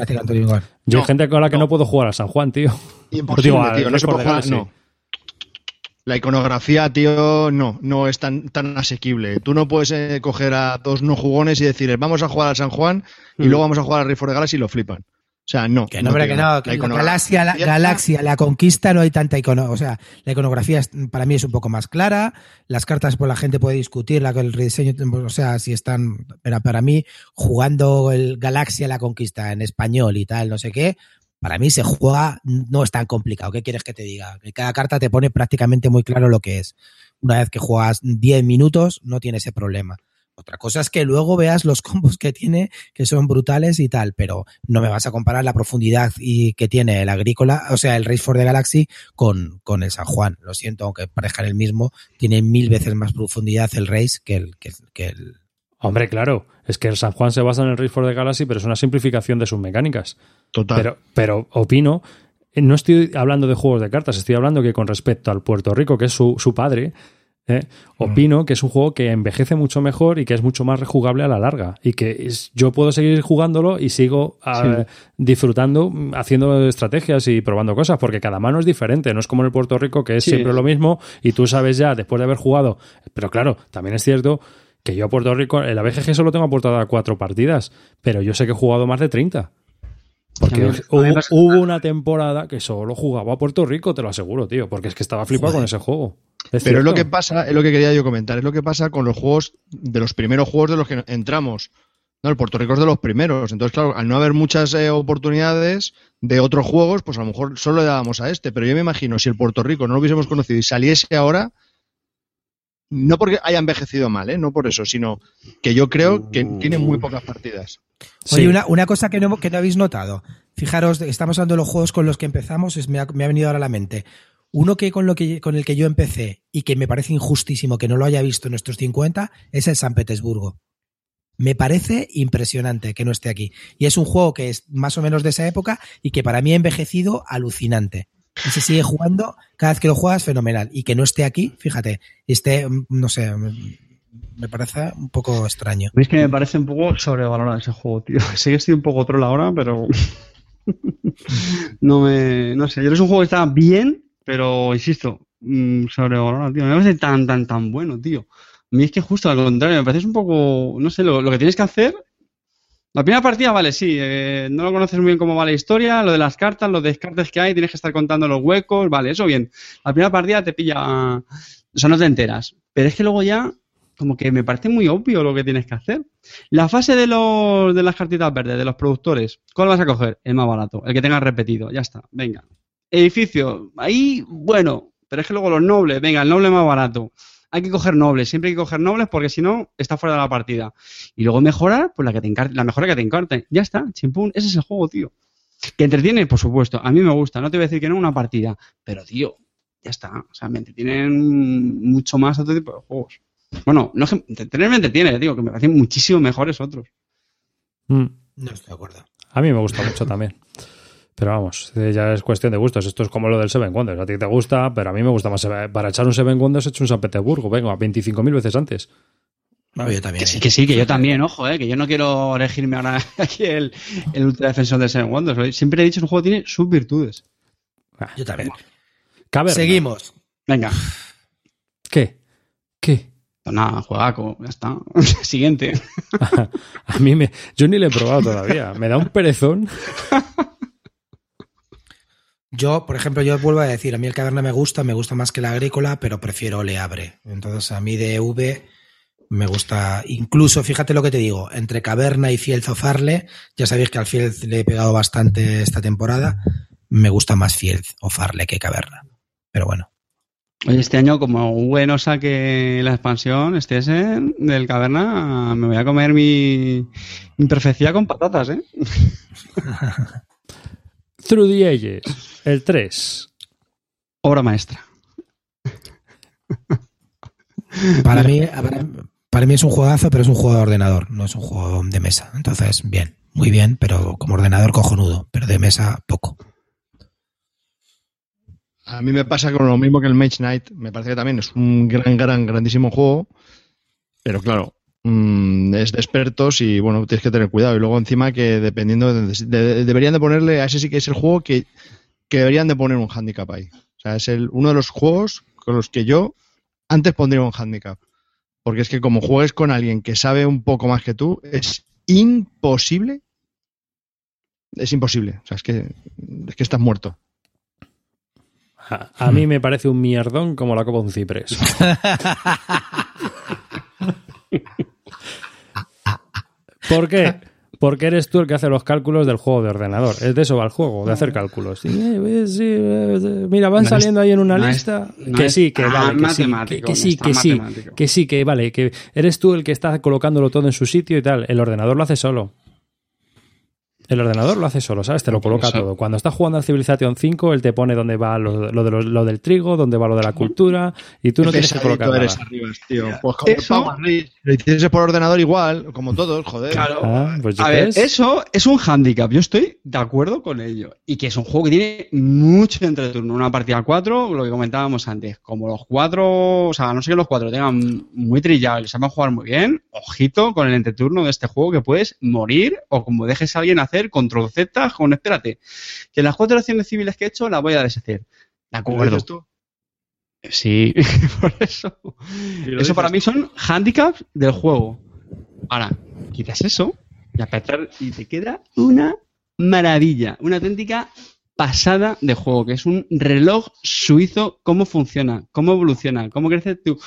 S1: Yo hay gente con la que no. puedo jugar a San Juan, tío.
S4: Imposible, tío. No se puede jugar, no la iconografía, tío, no, no es tan, tan asequible. Tú no puedes eh, coger a dos no jugones y decirles, vamos a jugar al San Juan y mm. luego vamos a jugar al Rift for the y lo flipan. O sea, no.
S3: Que no, que no, que la, galaxia, la, galaxia, la conquista no hay tanta iconografía. O sea, la iconografía para mí es un poco más clara. Las cartas, pues la gente puede discutir la, el rediseño, o sea, si están. Pero para mí, jugando el Galaxia, la conquista en español y tal, no sé qué, para mí se juega, no es tan complicado. ¿Qué quieres que te diga? Cada carta te pone prácticamente muy claro lo que es. Una vez que juegas 10 minutos, no tiene ese problema. Otra cosa es que luego veas los combos que tiene, que son brutales y tal, pero no me vas a comparar la profundidad y que tiene el agrícola, o sea, el Race for the Galaxy con, con el San Juan. Lo siento, aunque parezcan el mismo, tiene mil veces más profundidad el Race que el, que el,
S1: Hombre, claro, es que el San Juan se basa en el Race for the Galaxy, pero es una simplificación de sus mecánicas.
S4: Total.
S1: Pero, pero opino, no estoy hablando de juegos de cartas, estoy hablando que con respecto al Puerto Rico, que es su, su padre, ¿eh? opino mm. que es un juego que envejece mucho mejor y que es mucho más rejugable a la larga. Y que yo puedo seguir jugándolo y sigo ah, disfrutando, haciendo estrategias y probando cosas, porque cada mano es diferente. No es como en el Puerto Rico, que es siempre lo mismo y tú sabes ya, después de haber jugado. Pero claro, también es cierto que yo a Puerto Rico, en la BGG solo tengo aportada cuatro partidas, pero yo sé que he jugado más de 30. Porque hubo, una temporada que solo jugaba a Puerto Rico, te lo aseguro, tío, porque es que estaba flipado con ese juego.
S4: pero es lo que pasa, es lo que quería yo comentar, es lo que pasa con los juegos, de los primeros juegos de los que entramos. No, el Puerto Rico es de los primeros. Entonces, claro, al no haber muchas eh, oportunidades de otros juegos, pues a lo mejor solo le dábamos a este. Pero yo me imagino, si el Puerto Rico no lo hubiésemos conocido y saliese ahora, no porque haya envejecido mal, ¿eh? no por eso, sino que yo creo que tiene muy pocas partidas.
S3: Oye, una, cosa que no, que no habéis notado. Fijaros, estamos hablando de los juegos con los que empezamos, me, ha, venido ahora a la mente. Uno que con, lo que con el que yo empecé y que me parece injustísimo que no lo haya visto en nuestros 50 es el San Petersburgo. Me parece impresionante que no esté aquí. Y es un juego que es más o menos de esa época y que para mí ha envejecido alucinante y se sigue jugando cada vez que lo juegas fenomenal. Y que no esté aquí, fíjate, esté, no sé, me parece un poco extraño.
S2: Es que me parece un poco sobrevalorado ese juego, tío. Sé que estoy un poco troll ahora, pero no me, no sé, yo es un juego que está bien, pero insisto, mm, sobrevalorado, tío. Me parece tan, tan, tan bueno, tío. A mí es que justo al contrario, me parece un poco, no sé, lo, que tienes que hacer La primera partida, vale, sí. eh, no lo conoces muy bien cómo va la historia, lo de las cartas, los descartes que hay, tienes que estar contando los huecos, vale, eso bien. La primera partida te pilla. O sea, no te enteras. Pero es que luego ya, como que me parece muy obvio lo que tienes que hacer. La fase de, los, de las cartitas verdes, de los productores, ¿cuál vas a coger? El más barato, el que tengas repetido, ya está, venga. Edificio, ahí, bueno, pero es que luego los nobles, venga, el noble más barato. Hay que coger nobles, siempre hay que coger nobles porque si no, está fuera de la partida. Y luego mejorar, pues la que te encarte, la mejora que te encarte. Ya está, chimpún, ese es el juego, tío. Que entretiene, por supuesto. A mí me gusta, no te voy a decir que no una partida. Pero, tío, ya está. O sea, me entretienen mucho más otro tipo de juegos. Bueno, no entretener me entretiene, digo, que me parecen muchísimo mejores otros.
S1: Mm.
S3: No estoy de acuerdo.
S1: A mí me gusta mucho también. Pero vamos, eh, ya es cuestión de gustos. Esto es como lo del Seven Wonders. A ti te gusta, pero a mí me gusta más. Para echar un Seven Wonders he hecho un San Petersburgo. Venga, 25.000 veces antes.
S3: No, yo también.
S2: Que sí, que sí, que yo también, ojo, eh, que yo no quiero elegirme ahora aquí el, el ultra defensor de Seven Wonders. Siempre he dicho que un juego tiene sus virtudes.
S1: Ah,
S3: Yo también.
S1: Caverna.
S3: Seguimos.
S2: Venga,
S1: ¿Qué? ¿Qué?
S2: Pues nada, juegaco, ya está. Siguiente.
S1: A mí me. Yo ni le he probado todavía. Me da un perezón.
S3: Yo, por ejemplo, yo vuelvo a decir, a mí el caverna me gusta, me gusta más que la agrícola, pero prefiero Le Abre. Entonces, a mí de V me gusta, incluso, fíjate lo que te digo, entre caverna y fiel zofarle, ya sabéis que al fiel le he pegado bastante esta temporada, me gusta más fiel o farle que caverna. Pero bueno,
S2: este año, como bueno saque la expansión, este es del caverna, me voy a comer mi, mi perfección con patatas, ¿eh?
S1: Through the Ages. El 3.
S2: Obra maestra.
S3: para mí, para, para mí es un juegazo, pero es un juego de ordenador, no es un juego de mesa. Entonces, bien, muy bien, pero como ordenador cojonudo, pero de mesa poco.
S4: A mí me pasa con lo mismo que el Mage Knight. Me parece que también es un gran, gran, grandísimo juego. Pero claro, mm, es de expertos y bueno, tienes que tener cuidado. Y luego encima que dependiendo, de- de- deberían de ponerle, a ese sí que es el juego que, que deberían de poner un handicap ahí. O sea, es el, uno de los juegos con los que yo antes pondría un handicap. Porque es que como juegues con alguien que sabe un poco más que tú, es imposible. Es imposible. O sea, es que, es que estás muerto.
S1: A, mí me parece un mierdón como la copa de un ciprés. ¿Por qué? Porque eres tú el que hace los cálculos del juego de ordenador. Es de eso va el juego, de hacer cálculos. Mira, van
S2: No es-
S1: saliendo ahí en una
S2: no es-
S1: lista.
S2: no
S1: que
S2: es
S1: sí, que
S2: tan
S1: vale, que sí, que, sí,
S2: es
S1: que sí, que sí, que vale, que eres tú el que está colocándolo todo en su sitio y tal. El ordenador lo hace solo. El ordenador lo hace solo, ¿sabes? Te lo coloca todo. Cuando estás jugando al Civilization 5, él te pone dónde va lo, lo de los- lo del trigo, dónde va lo de la cultura, y tú no tienes que colocar
S4: eres
S1: nada.
S4: arriba, tío. Pues como
S2: Eso-.
S4: Lo hicieses por ordenador igual, como todos, joder.
S1: Ah, pues
S2: A ver,
S1: ¿ves?
S2: eso es un handicap, yo estoy de acuerdo con ello. Y que es un juego que tiene mucho entreturno. Una partida a cuatro, lo que comentábamos antes. Como los cuatro, o sea, a no sé que los cuatro tengan muy trillado y sepan jugar muy bien, ojito con el entreturno de este juego que puedes morir o como dejes a alguien hacer control Z con espérate. Que las cuatro acciones civiles que he hecho las voy a deshacer. De
S4: ¿Lo
S2: acuerdo.
S4: dices tú?
S2: Sí, por eso. Eso para mí son handicaps del juego. Ahora, quitas eso y a pesar y te queda una maravilla, una auténtica pasada de juego, que es un reloj suizo, cómo funciona, cómo evoluciona, cómo crece tú.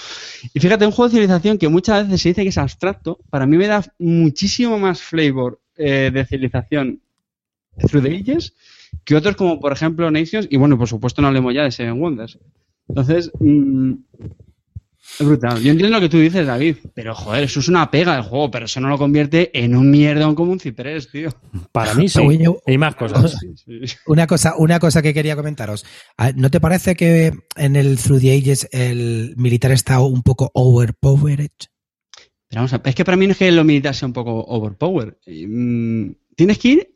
S2: Y fíjate, un juego de civilización que muchas veces se dice que es abstracto, para mí me da muchísimo más flavor eh, de civilización Through the Ages que otros como por ejemplo Nations y bueno, por supuesto no hablemos ya de Seven Wonders. Entonces, mm, es brutal. Yo entiendo lo que tú dices, David, pero joder, eso es una pega del juego, pero eso no lo convierte en un mierdón como un ciprés, tío.
S1: Para mí sí. Y más cosas.
S3: Una cosa, una cosa que quería comentaros. Ah, ¿No te parece que en el Through the Ages el militar está un poco overpowered?
S2: Pero vamos a es que para mí no es que lo militar sea un poco overpower. Mm, tienes que ir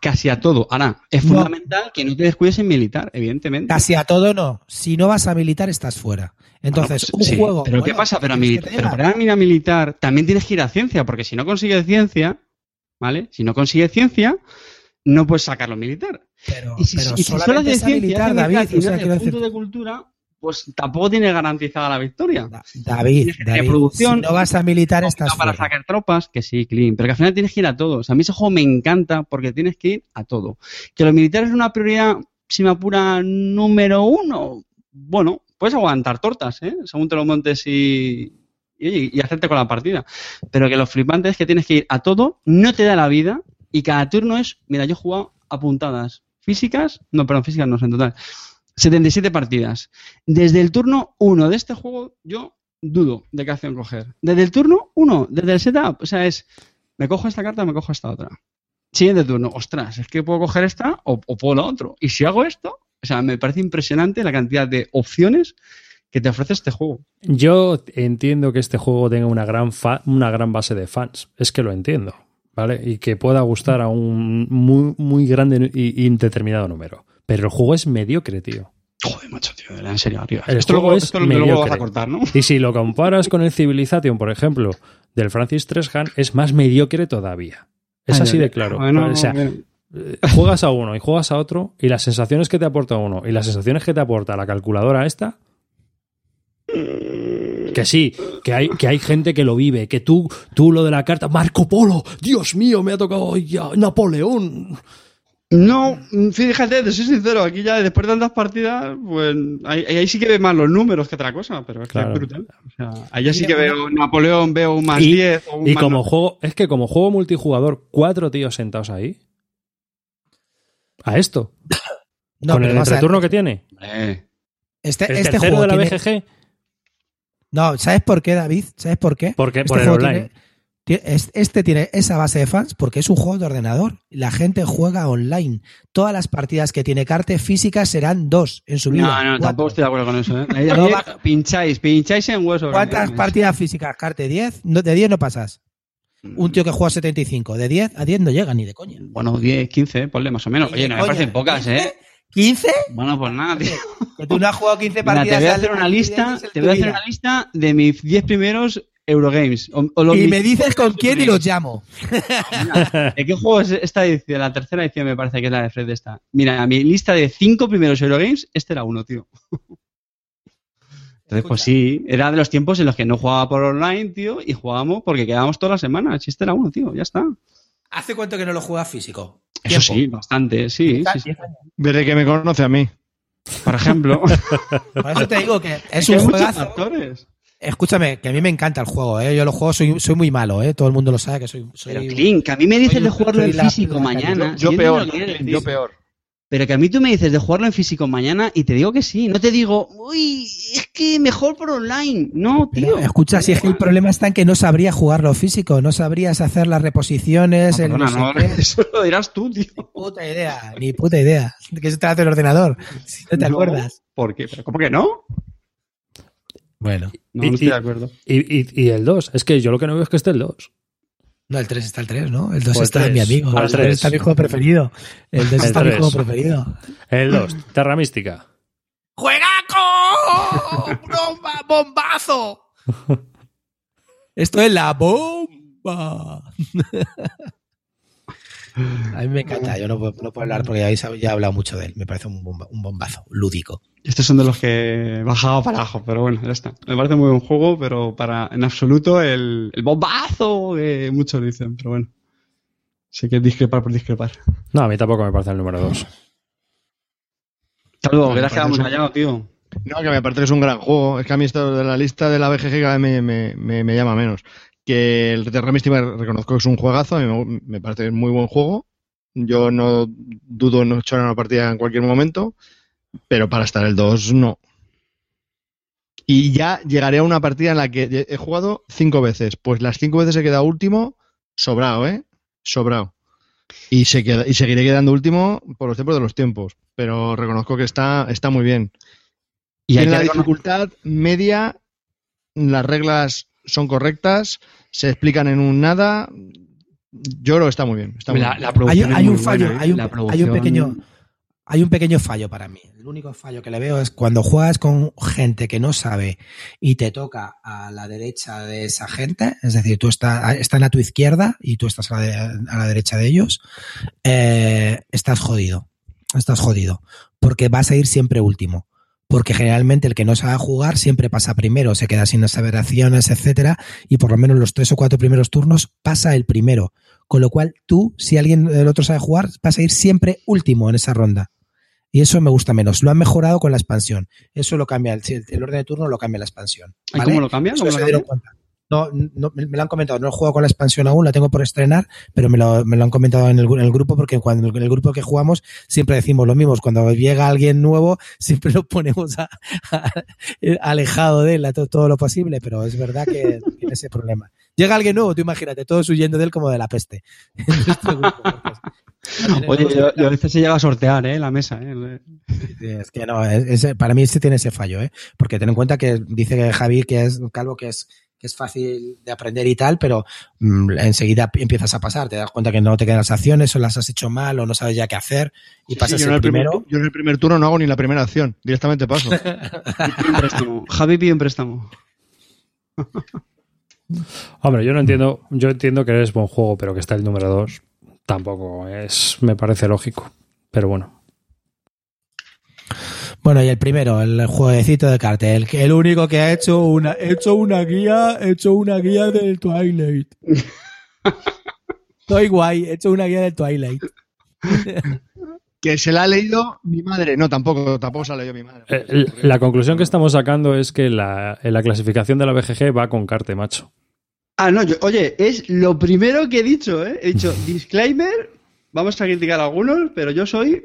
S2: casi a todo. Ahora, es
S3: No.
S2: fundamental que no te descuides en militar, evidentemente.
S3: Casi a todo no. Si no vas a militar, estás fuera. Entonces,
S2: Bueno,
S3: un
S2: sí,
S3: juego.
S2: Pero ¿qué pasa? Pero, a
S3: ¿quieres
S2: mili-
S3: que te
S2: pero para ir a militar también tienes que ir a ciencia, porque si no consigues ciencia, ¿vale? Si no consigues ciencia, no puedes sacarlo militar.
S3: Pero,
S2: Y si,
S3: pero
S2: y si solo
S3: solamente a
S2: ciencia,
S3: militar, David. O sea,
S2: haces
S3: quiero
S2: punto
S3: decir,
S2: de cultura, pues tampoco tiene garantizada la victoria.
S3: David, David
S2: producción,
S3: si no vas a militar estás
S2: para
S3: fuera.
S2: sacar tropas, que sí, clean, pero que al final tienes que ir a todo. O sea, a mí ese juego me encanta porque tienes que ir a todo. Que los militares es una prioridad, si me apura, número uno. Bueno, puedes aguantar tortas, ¿eh? Según te lo montes y, y, y hacerte con la partida. Pero que lo flipante es que tienes que ir a todo, no te da la vida y cada turno es, mira, yo he jugado a puntadas físicas, no, perdón, físicas no, en total. 77 partidas. Desde el turno 1 de este juego, yo dudo de qué acción coger. Desde el turno 1, desde el setup. O sea, es, me cojo esta carta, me cojo esta otra. Siguiente turno, ostras, es que puedo coger esta o, puedo lo otro. Y si hago esto, o sea, me parece impresionante la cantidad de opciones que te ofrece este juego.
S1: Yo entiendo que este juego tenga una gran, fa- una gran base de fans. Es que lo entiendo. ¿Vale? Y que pueda gustar a un muy, muy grande y indeterminado número. Pero el juego es mediocre, tío.
S2: Joder, macho, tío, en serio, arriba.
S1: El
S2: esto luego,
S1: es
S2: esto luego
S1: mediocre.
S2: vas a cortar, ¿no?
S1: Y si lo comparas con el Civilization, por ejemplo, del Francis Treshan, es más mediocre todavía. Es
S2: Ay,
S1: así de claro.
S2: Bueno,
S1: o sea,
S2: bien.
S1: eh, juegas a uno y juegas a otro, y las sensaciones que te aporta uno y las sensaciones que te aporta la calculadora esta. Que sí, que hay, que hay gente que lo vive, que tú, tú lo de la carta, Marco Polo, Dios mío, me ha tocado ya Napoleón.
S2: No, fíjate, te soy sincero, aquí ya después de tantas partidas, pues ahí, ahí sí que ve más los números que otra cosa, pero es que es brutal. O sea, allá sí que veo Napoleón, veo un más
S1: Y-
S2: 10 o un
S1: Y
S2: más
S1: como
S2: no-
S1: juego, es que como juego multijugador, cuatro tíos sentados ahí. A esto.
S3: No,
S1: con el retorno que tiene.
S2: Eh,
S3: Este,
S1: El
S3: este juego
S1: de la
S3: tiene-
S1: BGG.
S3: No, ¿sabes por qué, David? ¿Sabes por qué?
S1: Porque,
S3: Este
S1: por el online.
S3: tiene- este tiene esa base de fans porque es un juego de ordenador. La gente juega online. Todas las partidas que tiene cartas físicas serán dos en su vida.
S2: no, no,
S3: Cuatro.
S2: tampoco estoy de acuerdo con eso. ¿eh?
S3: No va-
S2: pincháis, pincháis en huesos.
S3: ¿Cuántas partidas físicas? Carte 10. No, de 10 no pasas. Un tío que juega 75. De 10 a 10 no llega ni de coña.
S2: Bueno, 10, 15, ponle más o menos. Oye, no me parecen pocas, ¿eh?
S3: ¿15?
S2: Bueno, pues nada, tío.
S3: Que tú no has jugado 15
S2: Mira,
S3: partidas.
S2: te voy a hacer una lista, te voy a hacer una lista de mis 10 primeros Eurogames. O, o los
S3: Y me dices con quién y los llamo.
S2: Mira, ¿De qué juego es esta edición? La tercera edición me parece que es la de Fred esta. Mira, mi lista de cinco primeros Eurogames, este era uno, tío. Entonces, pues sí, era de los tiempos en los que no jugaba por online, tío, y jugábamos porque quedábamos todas las semanas. Y este era uno, tío, ya está.
S3: ¿Hace cuánto que no lo juegas físico?
S2: Eso sí, bastante, sí, sí, sí.
S4: Desde que me conoce a mí.
S2: Por ejemplo.
S3: Por eso te digo que es
S2: que
S3: un juegazo.
S2: factores.
S3: Escúchame, que a mí me encanta el juego, ¿eh? Yo los juegos soy, soy muy malo, ¿eh? Todo el mundo lo sabe que soy... soy
S2: Pero, Clint, que a mí me dices de jugarlo en físico
S3: la-
S2: mañana.
S4: Yo peor,
S2: quieres
S4: yo peor.
S2: Pero que a mí tú me dices de jugarlo en físico mañana y te digo que sí. No te digo, uy, es que mejor por online. No,
S3: Pero,
S2: tío.
S3: escucha, si es que el problema está en que no sabría jugarlo físico, no sabrías hacer las reposiciones,
S2: No,
S3: el
S2: perdona,
S3: no
S2: no, eso lo dirás tú, tío.
S3: Ni puta idea, ni puta idea. Que se trata del ordenador, si no te
S2: No.
S3: acuerdas.
S2: ¿Por qué? ¿Pero ¿Cómo que no?
S3: Bueno,
S2: No,
S1: Y-
S2: no estoy
S1: y-
S2: de acuerdo.
S1: Y, y- y el 2. Es que yo lo que no veo es que esté el 2.
S3: no, el 3 está el 3, ¿no? El 2
S1: O el
S3: está en mi
S1: tres.
S3: amigo,
S1: el
S3: el 3
S1: tres.
S3: está mi juego preferido. El 2
S1: El
S3: está mi
S1: tres.
S3: juego preferido.
S1: El 2. Terra Mística.
S3: ¡Juegaco! ¡Bomba! ¡Bombazo! Esto es la bomba. A mí me encanta, yo no puedo, no puedo hablar porque ya, habéis- ya he hablado mucho de él. Me parece un, bomba- un bombazo, lúdico.
S2: Estos son de los que he bajado para abajo, pero bueno, ya está. Me parece muy buen juego, pero para en absoluto el, el bombazo que muchos dicen, pero bueno. Sí que es discrepar por discrepar.
S1: No, a mí tampoco me parece el número 2.
S2: Hasta luego,
S4: Me
S2: que te has quedado muy callado, tío.
S4: No, que me parece que es un gran juego. Es que a mí esto de la lista de la BGG cada vez me, me, me- me llama menos. Que el Terra Mística reconozco que es un juegazo, a mí me, parece muy buen juego. Yo no dudo en echar una partida en cualquier momento, pero para estar el 2 no. Y ya llegaré a una partida en la que he jugado cinco veces. Pues las cinco veces he quedado último, sobrado, ¿eh? Sobrado. Y, se queda, y seguiré quedando último por los tiempos de los tiempos. Pero reconozco que está, está muy bien.
S2: Y
S4: Tiene la dificultad media, las reglas son correctas, se explican en un nada. Yo creo que está muy bien. Está muy
S2: la,
S4: bien.
S2: la
S3: Hay, hay un fallo,
S2: buena, ¿eh?
S3: hay, un, hay pequeño, hay un pequeño fallo para mí. El único fallo que le veo es cuando juegas con gente que no sabe y te toca a la derecha de esa gente, es decir, tú estás, están a tu izquierda y tú estás a la, de- a la derecha de ellos, eh, estás jodido. Estás jodido. Porque vas a ir siempre último. Porque generalmente el que no sabe jugar siempre pasa primero, se queda sin saber acciones, etcétera, y por lo menos los tres o cuatro primeros turnos pasa el primero. Con lo cual, tú, si alguien del otro sabe jugar, vas a ir siempre último en esa ronda. Y eso me gusta menos. Lo han mejorado con la expansión. Eso lo cambia, el, el orden de turno lo cambia la expansión.
S2: ¿Y cómo lo cambia?
S3: Eso
S2: ¿Cómo lo.
S3: No, no, me lo han comentado, no he jugado con la expansión aún, la tengo por estrenar, pero me lo, me lo han comentado en el, gru- en el grupo porque cuando en el grupo que jugamos siempre decimos lo mismo, cuando llega alguien nuevo siempre lo ponemos a- a- alejado de él a to- todo, lo posible, pero es verdad que tiene ese problema. Llega alguien nuevo, tú imagínate, todos huyendo de él como de la peste. En nuestro grupo,
S2: Oye, yo, yo a veces se llega a sortear, ¿eh? La mesa, ¿eh?
S3: Sí, Es que no, es- es- para mí este tiene ese fallo, ¿eh? Porque ten en cuenta que dice Javi que es calvo, que es que es fácil de aprender y tal, pero mm, enseguida empiezas a pasar, te das cuenta que no te quedan las acciones o las has hecho mal o no sabes ya qué hacer y pasas
S4: yo, en
S3: el
S4: el primer,
S3: primero.
S4: yo en el primer turno no hago ni la primera acción, directamente paso.
S2: Javi pide un préstamo.
S1: Hombre, yo no entiendo, yo entiendo que es buen juego, pero que está el número 2 tampoco es, me parece lógico. Pero bueno.
S3: Bueno, y el primero, el jueguecito de cartel, que el único que ha hecho una, hecho una guía, hecho una guía del Twilight. Estoy guay, he hecho una guía del Twilight.
S4: que se la ha leído mi madre. No, tampoco, tampoco se la ha leído mi madre.
S1: Eh, la conclusión que estamos sacando es que la, en la clasificación de la BGG va con carte, macho.
S2: Ah, no, yo- oye, es lo primero que he dicho, ¿eh? He dicho, disclaimer, vamos a criticar a algunos, pero yo soy,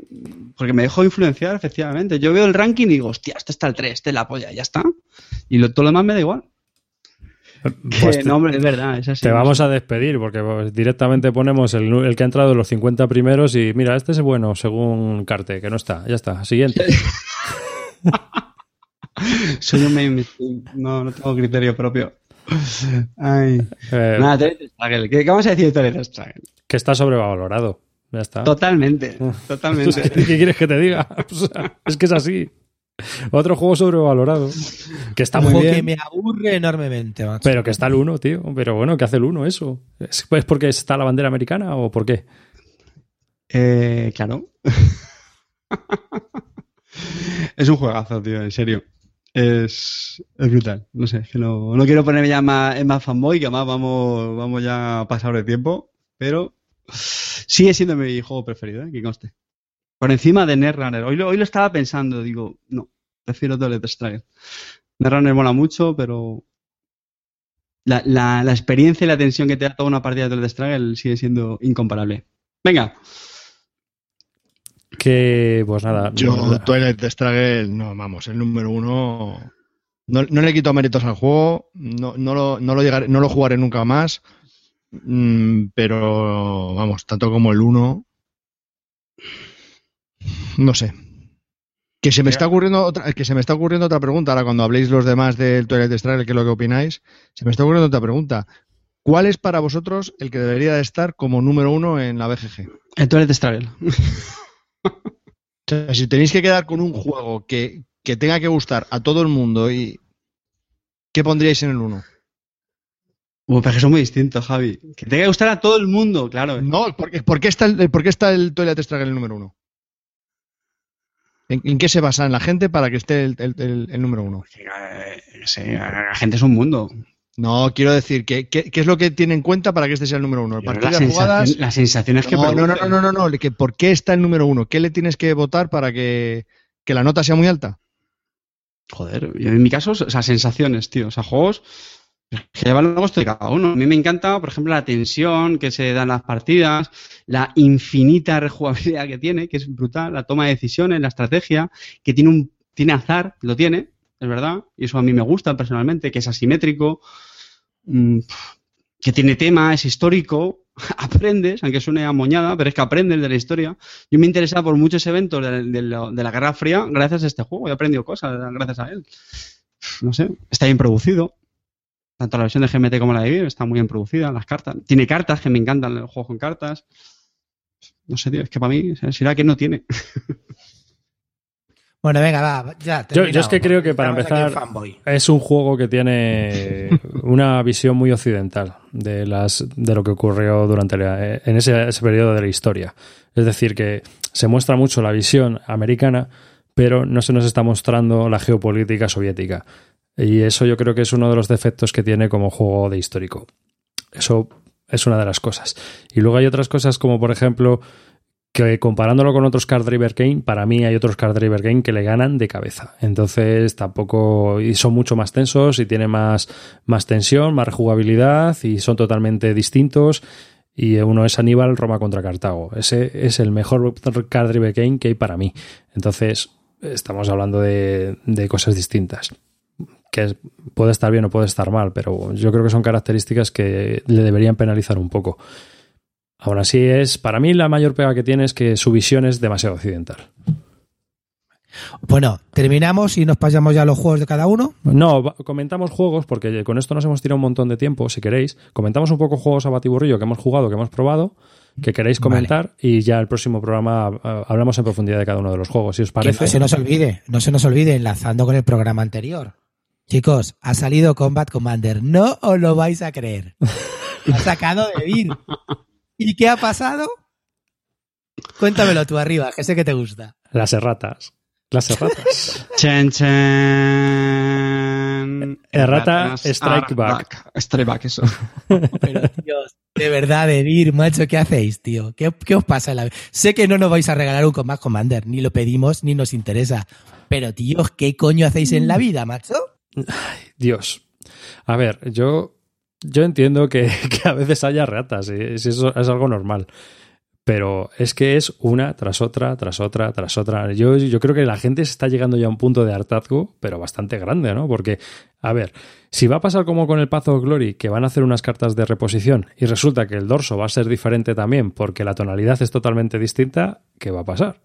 S2: porque me dejo influenciar, efectivamente. Yo veo el ranking y digo, hostia, este está el 3, este es la polla, ya está. Y lo, todo lo demás me da igual.
S1: Pues
S2: Que
S1: te,
S2: no, hombre, es verdad, es así.
S1: te vamos a despedir porque pues, directamente ponemos el, que ha entrado en los 50 primeros y mira, este es bueno según Carte, que no está. Ya está. Siguiente.
S2: Soy un mainstream, no, no tengo criterio propio. Ay.
S1: Eh,
S2: Nada. ¿Qué, qué vamos a decir de Toilet Struggle?
S1: que está sobrevalorado. Ya está.
S2: Totalmente, totalmente.
S1: ¿Qué quieres que te diga? O sea, es que es así. Otro juego sobrevalorado. Que está
S3: Un
S1: muy
S3: juego que
S1: bien.
S3: me aburre enormemente, macho.
S1: Pero que está el 1, tío. Pero bueno, ¿qué hace el 1 eso? ¿Es pues porque está la bandera americana o por qué?
S2: Eh, claro. es un juegazo, tío, en serio. Es, es brutal. No sé, que no, no quiero ponerme ya más, en más fanboy, que además vamos, vamos ya a pasar de tiempo, pero sigue siendo mi juego preferido, ¿eh? que conste. Por encima de Netrunner. Hoy lo, hoy lo estaba pensando, digo, no, prefiero Toilet Struggle. Netrunner mola mucho, pero la, la, la experiencia y la tensión que te da toda una partida de Toilet Struggle sigue siendo incomparable. Venga,
S1: Que, pues nada.
S4: Yo,
S1: no-
S4: Twilight Struggle, no, vamos, el número uno. No, no le quito méritos al juego, no, no, lo, no, lo llegaré- no lo jugaré nunca más, pero vamos, tanto como el uno. No sé. Que se me está ocurriendo otra, que se me está ocurriendo otra pregunta ahora cuando habléis los demás del Twilight Struggle, que es lo que opináis, se me está ocurriendo otra pregunta. ¿Cuál es para vosotros el que debería de estar como número uno en la BGG?
S2: el Toilet Struggle.
S4: O sea, si tenéis que quedar con un juego que, que tenga que gustar a todo el mundo y ¿qué pondríais en el 1?
S2: Uh, pero es que son muy distintos, Javi. Que tenga que gustar a todo el mundo, claro.
S4: No, ¿por qué, por qué está, el, por qué está el Toilet en el número 1? ¿En, en qué se basa en la gente para que esté el, el- número 1?
S2: Eh, no sé, la gente es un mundo.
S4: No, quiero decir, ¿qué, qué, qué es lo que tiene en cuenta para que este sea el número 1?
S2: Yo creo que
S4: Partidas
S2: las,
S4: jugadas.
S2: las sensaciones que
S4: No, no, no, no, no, no, no, que ¿por qué está el número 1? ¿Qué le tienes que votar para que, que la nota sea muy alta?
S2: Joder, yo en mi caso, o sea, sensaciones, tío. O sea, juegos que luego esto de cada uno. A mí me encanta, por ejemplo, la tensión que se da en las partidas, la infinita rejugabilidad que tiene, que es brutal, la toma de decisiones, la estrategia, que tiene un tiene azar, lo tiene, es verdad, y eso a mí me gusta personalmente, que es asimétrico, mm, que tiene tema, es histórico, aprendes, aunque suene amoñada, pero es que aprendes de la historia. Yo me he interesado por muchos eventos de la Guerra Fría gracias a este juego, he aprendido cosas gracias a él. No sé, está bien producido. Tanto la versión de GMT como la de Vive está muy bien producida, las cartas. Tiene cartas que me encantan el juego con cartas. No sé, tío, es que para mí será que no tiene.
S3: Bueno, venga, va, ya.
S1: Yo- yo es que creo que para empezar-. Es un juego que tiene una visión muy occidental de las de lo que ocurrió durante la- en ese, ese periodo de la historia. Es decir, que se muestra mucho la visión americana, pero no se nos está mostrando la geopolítica soviética. Y eso yo creo que es uno de los defectos que tiene como juego de histórico. Eso es una de las cosas. Y luego hay otras cosas como, por ejemplo, que comparándolo con otros Card Driver Game, para mí hay otros Card Driver Game que le ganan de cabeza. Entonces tampoco. Y son mucho más tensos y tienen más, más tensión, más rejugabilidad y son totalmente distintos. Y uno es Aníbal, Roma contra Cartago. Ese es el mejor Card Driver Game que hay para mí. Entonces, estamos hablando de cosas distintas que puede estar bien o puede estar mal, pero yo creo que son características que le deberían penalizar un poco. Aún así es, para mí la mayor pega que tiene es que su visión es demasiado occidental.
S3: Bueno, terminamos y nos pasamos ya a los juegos de cada uno.
S1: No, comentamos juegos porque con esto nos hemos tirado un montón de tiempo, si queréis. Comentamos un poco juegos a batiburrillo que hemos jugado, que hemos probado, que queréis comentar y ya el próximo programa uh, hablamos en profundidad de cada uno de los juegos, si os parece.
S3: Que no se nos olvide, no se nos olvide, enlazando con el programa anterior. Chicos, ha salido Combat Commander, no os lo vais a creer. ha sacado de vir. ¿Y qué ha pasado? Cuéntamelo tú arriba, que sé que te gusta.
S1: Las erratas. Las erratas.
S2: Chen, chen.
S1: Errata Strike Back.
S2: Strike Back, eso.
S3: Pero, Dios, de verdad, de vir, macho, ¿qué hacéis, tío? ¿Qué, ¿Qué, os pasa en la vida? Sé que no nos vais a regalar un Combat Commander, ni lo pedimos, ni nos interesa. Pero, tío, ¿qué coño hacéis en la vida, macho?
S1: Dios. A ver, yo yo entiendo que, que, a veces haya ratas, y eso es algo normal. Pero es que es una tras otra, tras otra, tras otra. Yo, yo creo que la gente se está llegando ya a un punto de hartazgo, pero bastante grande, ¿no? Porque, a ver, si va a pasar como con el Path of Glory, que van a hacer unas cartas de reposición y resulta que el dorso va a ser diferente también porque la tonalidad es totalmente distinta, ¿qué va a pasar?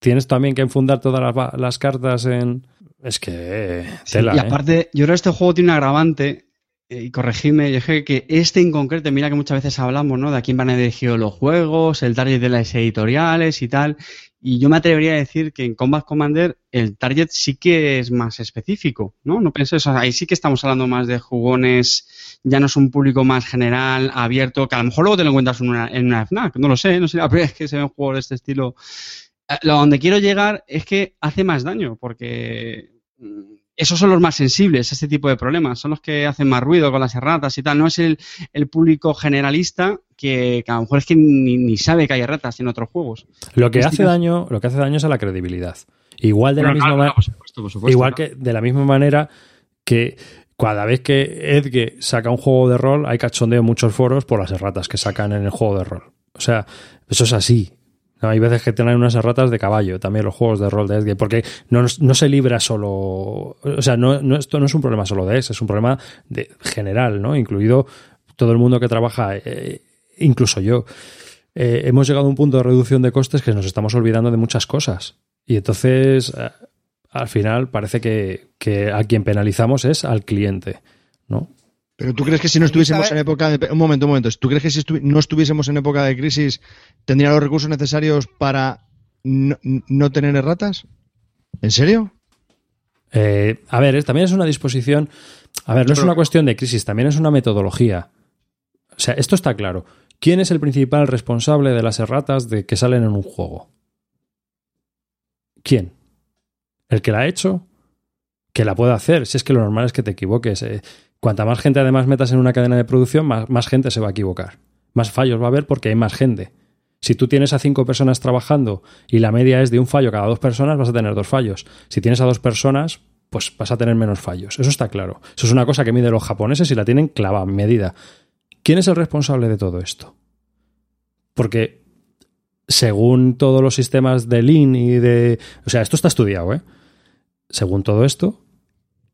S1: Tienes también que enfundar todas las cartas en. Es que. Tela,
S2: sí, y aparte, ¿eh? yo creo que este juego tiene un agravante y corregidme, yo creo que este en concreto, mira que muchas veces hablamos, ¿no? De a quién van dirigidos los juegos, el target de las editoriales y tal. Y yo me atrevería a decir que en Combat Commander el target sí que es más específico, ¿no? No pienso eso. Ahí sí que estamos hablando más de jugones, ya no es un público más general, abierto, que a lo mejor luego te lo encuentras en una, en una FNAC, no lo sé, no sé la primera vez que se ven juegos de este estilo. Lo donde quiero llegar es que hace más daño, porque esos son los más sensibles a este tipo de problemas, son los que hacen más ruido con las erratas y tal. No es el, el público generalista que, que, a lo mejor es que ni, ni, sabe que hay erratas en otros juegos.
S1: Lo que hace daño, lo que hace daño es a la credibilidad. Igual de la misma igual que de la misma manera que cada vez que Edge saca un juego de rol, hay cachondeo en muchos foros por las erratas que sacan en el juego de rol. O sea, eso es así. No, hay veces que tienen unas erratas de caballo, también los juegos de rol de Edge, porque no, no se libra solo. O sea, no, no, esto no es un problema solo de ese, es un problema de, general, ¿no? Incluido todo el mundo que trabaja, eh, incluso yo. Eh, hemos llegado a un punto de reducción de costes que nos estamos olvidando de muchas cosas. Y entonces, eh, al final, parece que, que a quien penalizamos es al cliente, ¿no?
S4: Pero tú crees que si no estuviésemos en época de... Un momento, un momento. ¿Tú crees que si estu... no estuviésemos en época de crisis tendría los recursos necesarios para no, no tener erratas? ¿En serio?
S1: Eh, a ver, también es una disposición... A ver, no es una cuestión de crisis, también es una metodología. O sea, esto está claro. ¿Quién es el principal responsable de las erratas de que salen en un juego? ¿Quién? ¿El que la ha hecho? Que la puede hacer. Si es que lo normal es que te equivoques. Eh, Cuanta más gente además metas en una cadena de producción, más, gente se va a equivocar. Más fallos va a haber porque hay más gente. Si tú tienes a cinco personas trabajando y la media es de un fallo cada dos personas, vas a tener dos fallos. Si tienes a dos personas, pues vas a tener menos fallos. Eso está claro. Eso es una cosa que miden los japoneses y la tienen clavada, medida. ¿Quién es el responsable de todo esto? Porque según todos los sistemas de Lean y de... O sea, esto está estudiado, ¿eh? Según todo esto,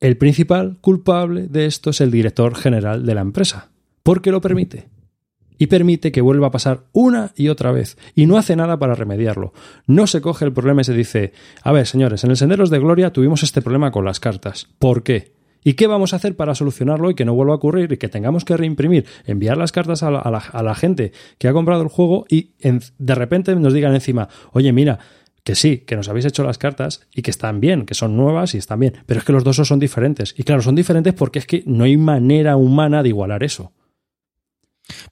S1: el principal culpable de esto es el director general de la empresa, porque lo permite. Y permite que vuelva a pasar una y otra vez, y no hace nada para remediarlo. No se coge el problema y se dice, a ver, señores, en el Senderos de Gloria tuvimos este problema con las cartas. ¿Por qué? ¿Y qué vamos a hacer para solucionarlo y que no vuelva a ocurrir y que tengamos que reimprimir, enviar las cartas a la, gente que ha comprado el juego y de repente nos digan encima, oye, mira, que sí, que nos habéis hecho las cartas y que están bien, que son nuevas y están bien, pero es que los dos son diferentes. Y claro, son diferentes porque es que no hay manera humana de igualar eso.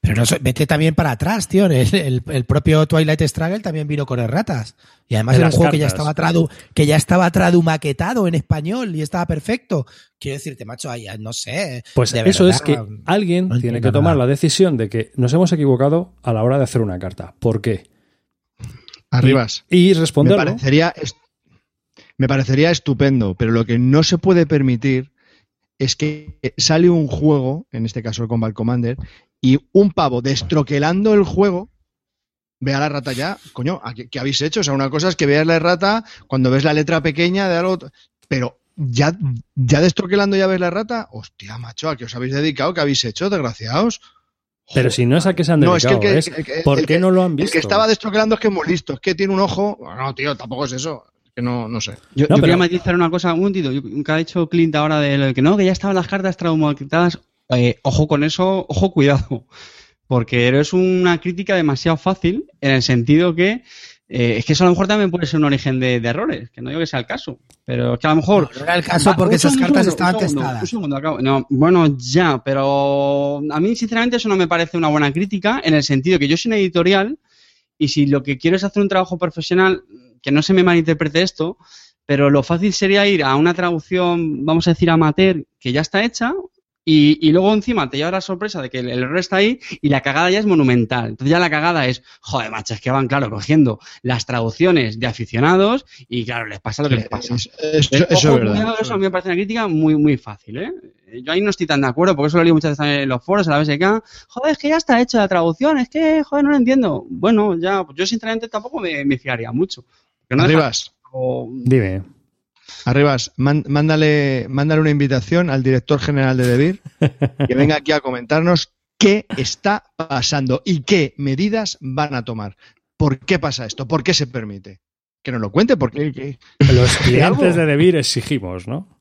S3: Pero no, vete también para atrás, tío. El, el, el, propio Twilight Struggle también vino con erratas. Y además era un juego que ya, estaba tradu, que ya estaba tradumaquetado en español y estaba perfecto. Quiero decirte, macho, ay, no sé.
S1: Pues eso verdad, es que alguien no tiene que tomar nada. la decisión de que nos hemos equivocado a la hora de hacer una carta. ¿Por qué?
S4: Arribas.
S1: Y, y responderlo.
S4: Me parecería, me parecería estupendo, pero lo que no se puede permitir es que sale un juego, en este caso el Combat Commander, y un pavo destroquelando el juego, vea la rata ya, coño, ¿qué, ¿qué, habéis hecho? O sea, una cosa es que veas la rata cuando ves la letra pequeña de algo, pero ya, ya destroquelando ya ves la rata, hostia, macho, ¿a qué os habéis dedicado? ¿Qué habéis hecho, desgraciados?
S1: Pero si no es a qué se han dedicado, no, es que el que, el, el, ¿por qué no lo han visto?
S4: El que estaba destroquelando es que es muy listo, es que tiene un ojo, no, tío, tampoco es eso que no, no sé.
S2: Yo,
S1: no,
S2: yo
S1: pero...
S2: quería matizar una cosa, un momentito, que ha dicho Clint ahora de lo que no, que ya estaban las cartas traumatizadas. Eh, ojo con eso, ojo, cuidado. Porque eres una crítica demasiado fácil en el sentido que eh, es que eso a lo mejor también puede ser un origen de, de, errores, que no digo que sea el caso, pero es que a lo mejor...
S3: No, no era el caso porque esas cartas estaban
S2: un segundo,
S3: testadas.
S2: Un segundo, acabo. No, bueno, ya, pero a mí sinceramente eso no me parece una buena crítica en el sentido que yo soy una editorial y si lo que quiero es hacer un trabajo profesional, que no se me malinterprete esto, pero lo fácil sería ir a una traducción, vamos a decir, amateur, que ya está hecha, y, y, luego encima te lleva la sorpresa de que el, error está ahí y la cagada ya es monumental. Entonces ya la cagada es, joder, macho, es que van, claro, cogiendo las traducciones de aficionados y, claro, les pasa lo que les pasa.
S4: Es, es,
S2: Pero,
S4: eso es verdad.
S2: eso a mí me parece una crítica muy, muy fácil, ¿eh? Yo ahí no estoy tan de acuerdo, porque eso lo leí muchas veces también en los foros, a la BSK. Joder, es que ya está hecha la traducción, es que, joder, no lo entiendo. Bueno, ya, pues yo sinceramente tampoco me, me fiaría mucho.
S4: No Arribas.
S2: O...
S1: Dime.
S4: Arribas, mándale, mándale una invitación al director general de Debir que venga aquí a comentarnos qué está pasando y qué medidas van a tomar. ¿Por qué pasa esto? ¿Por qué se permite? Que nos lo cuente, porque
S1: los clientes de Debir exigimos, ¿no?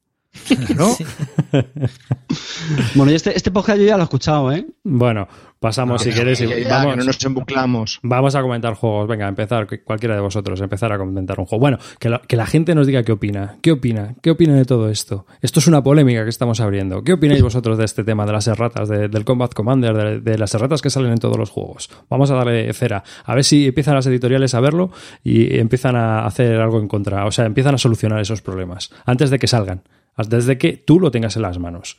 S4: ¿No?
S3: Sí.
S2: bueno, y este, este podcast yo ya lo he escuchado, ¿eh?
S1: Bueno, pasamos
S4: no,
S1: si.
S4: Ya, ya, vamos, que no nos embuclamos.
S1: Vamos a comentar juegos. Venga, empezar, cualquiera de vosotros, empezar a comentar un juego. Bueno, que, lo, que la gente nos diga qué opina. ¿Qué opina? ¿Qué opina de todo esto? Esto es una polémica que estamos abriendo. ¿Qué opináis vosotros de este tema de las erratas, de, del Combat Commander, de, de, las erratas que salen en todos los juegos? Vamos a darle cera. A ver si empiezan las editoriales a verlo y empiezan a hacer algo en contra. O sea, empiezan a solucionar esos problemas antes de que salgan desde que tú lo tengas en las manos.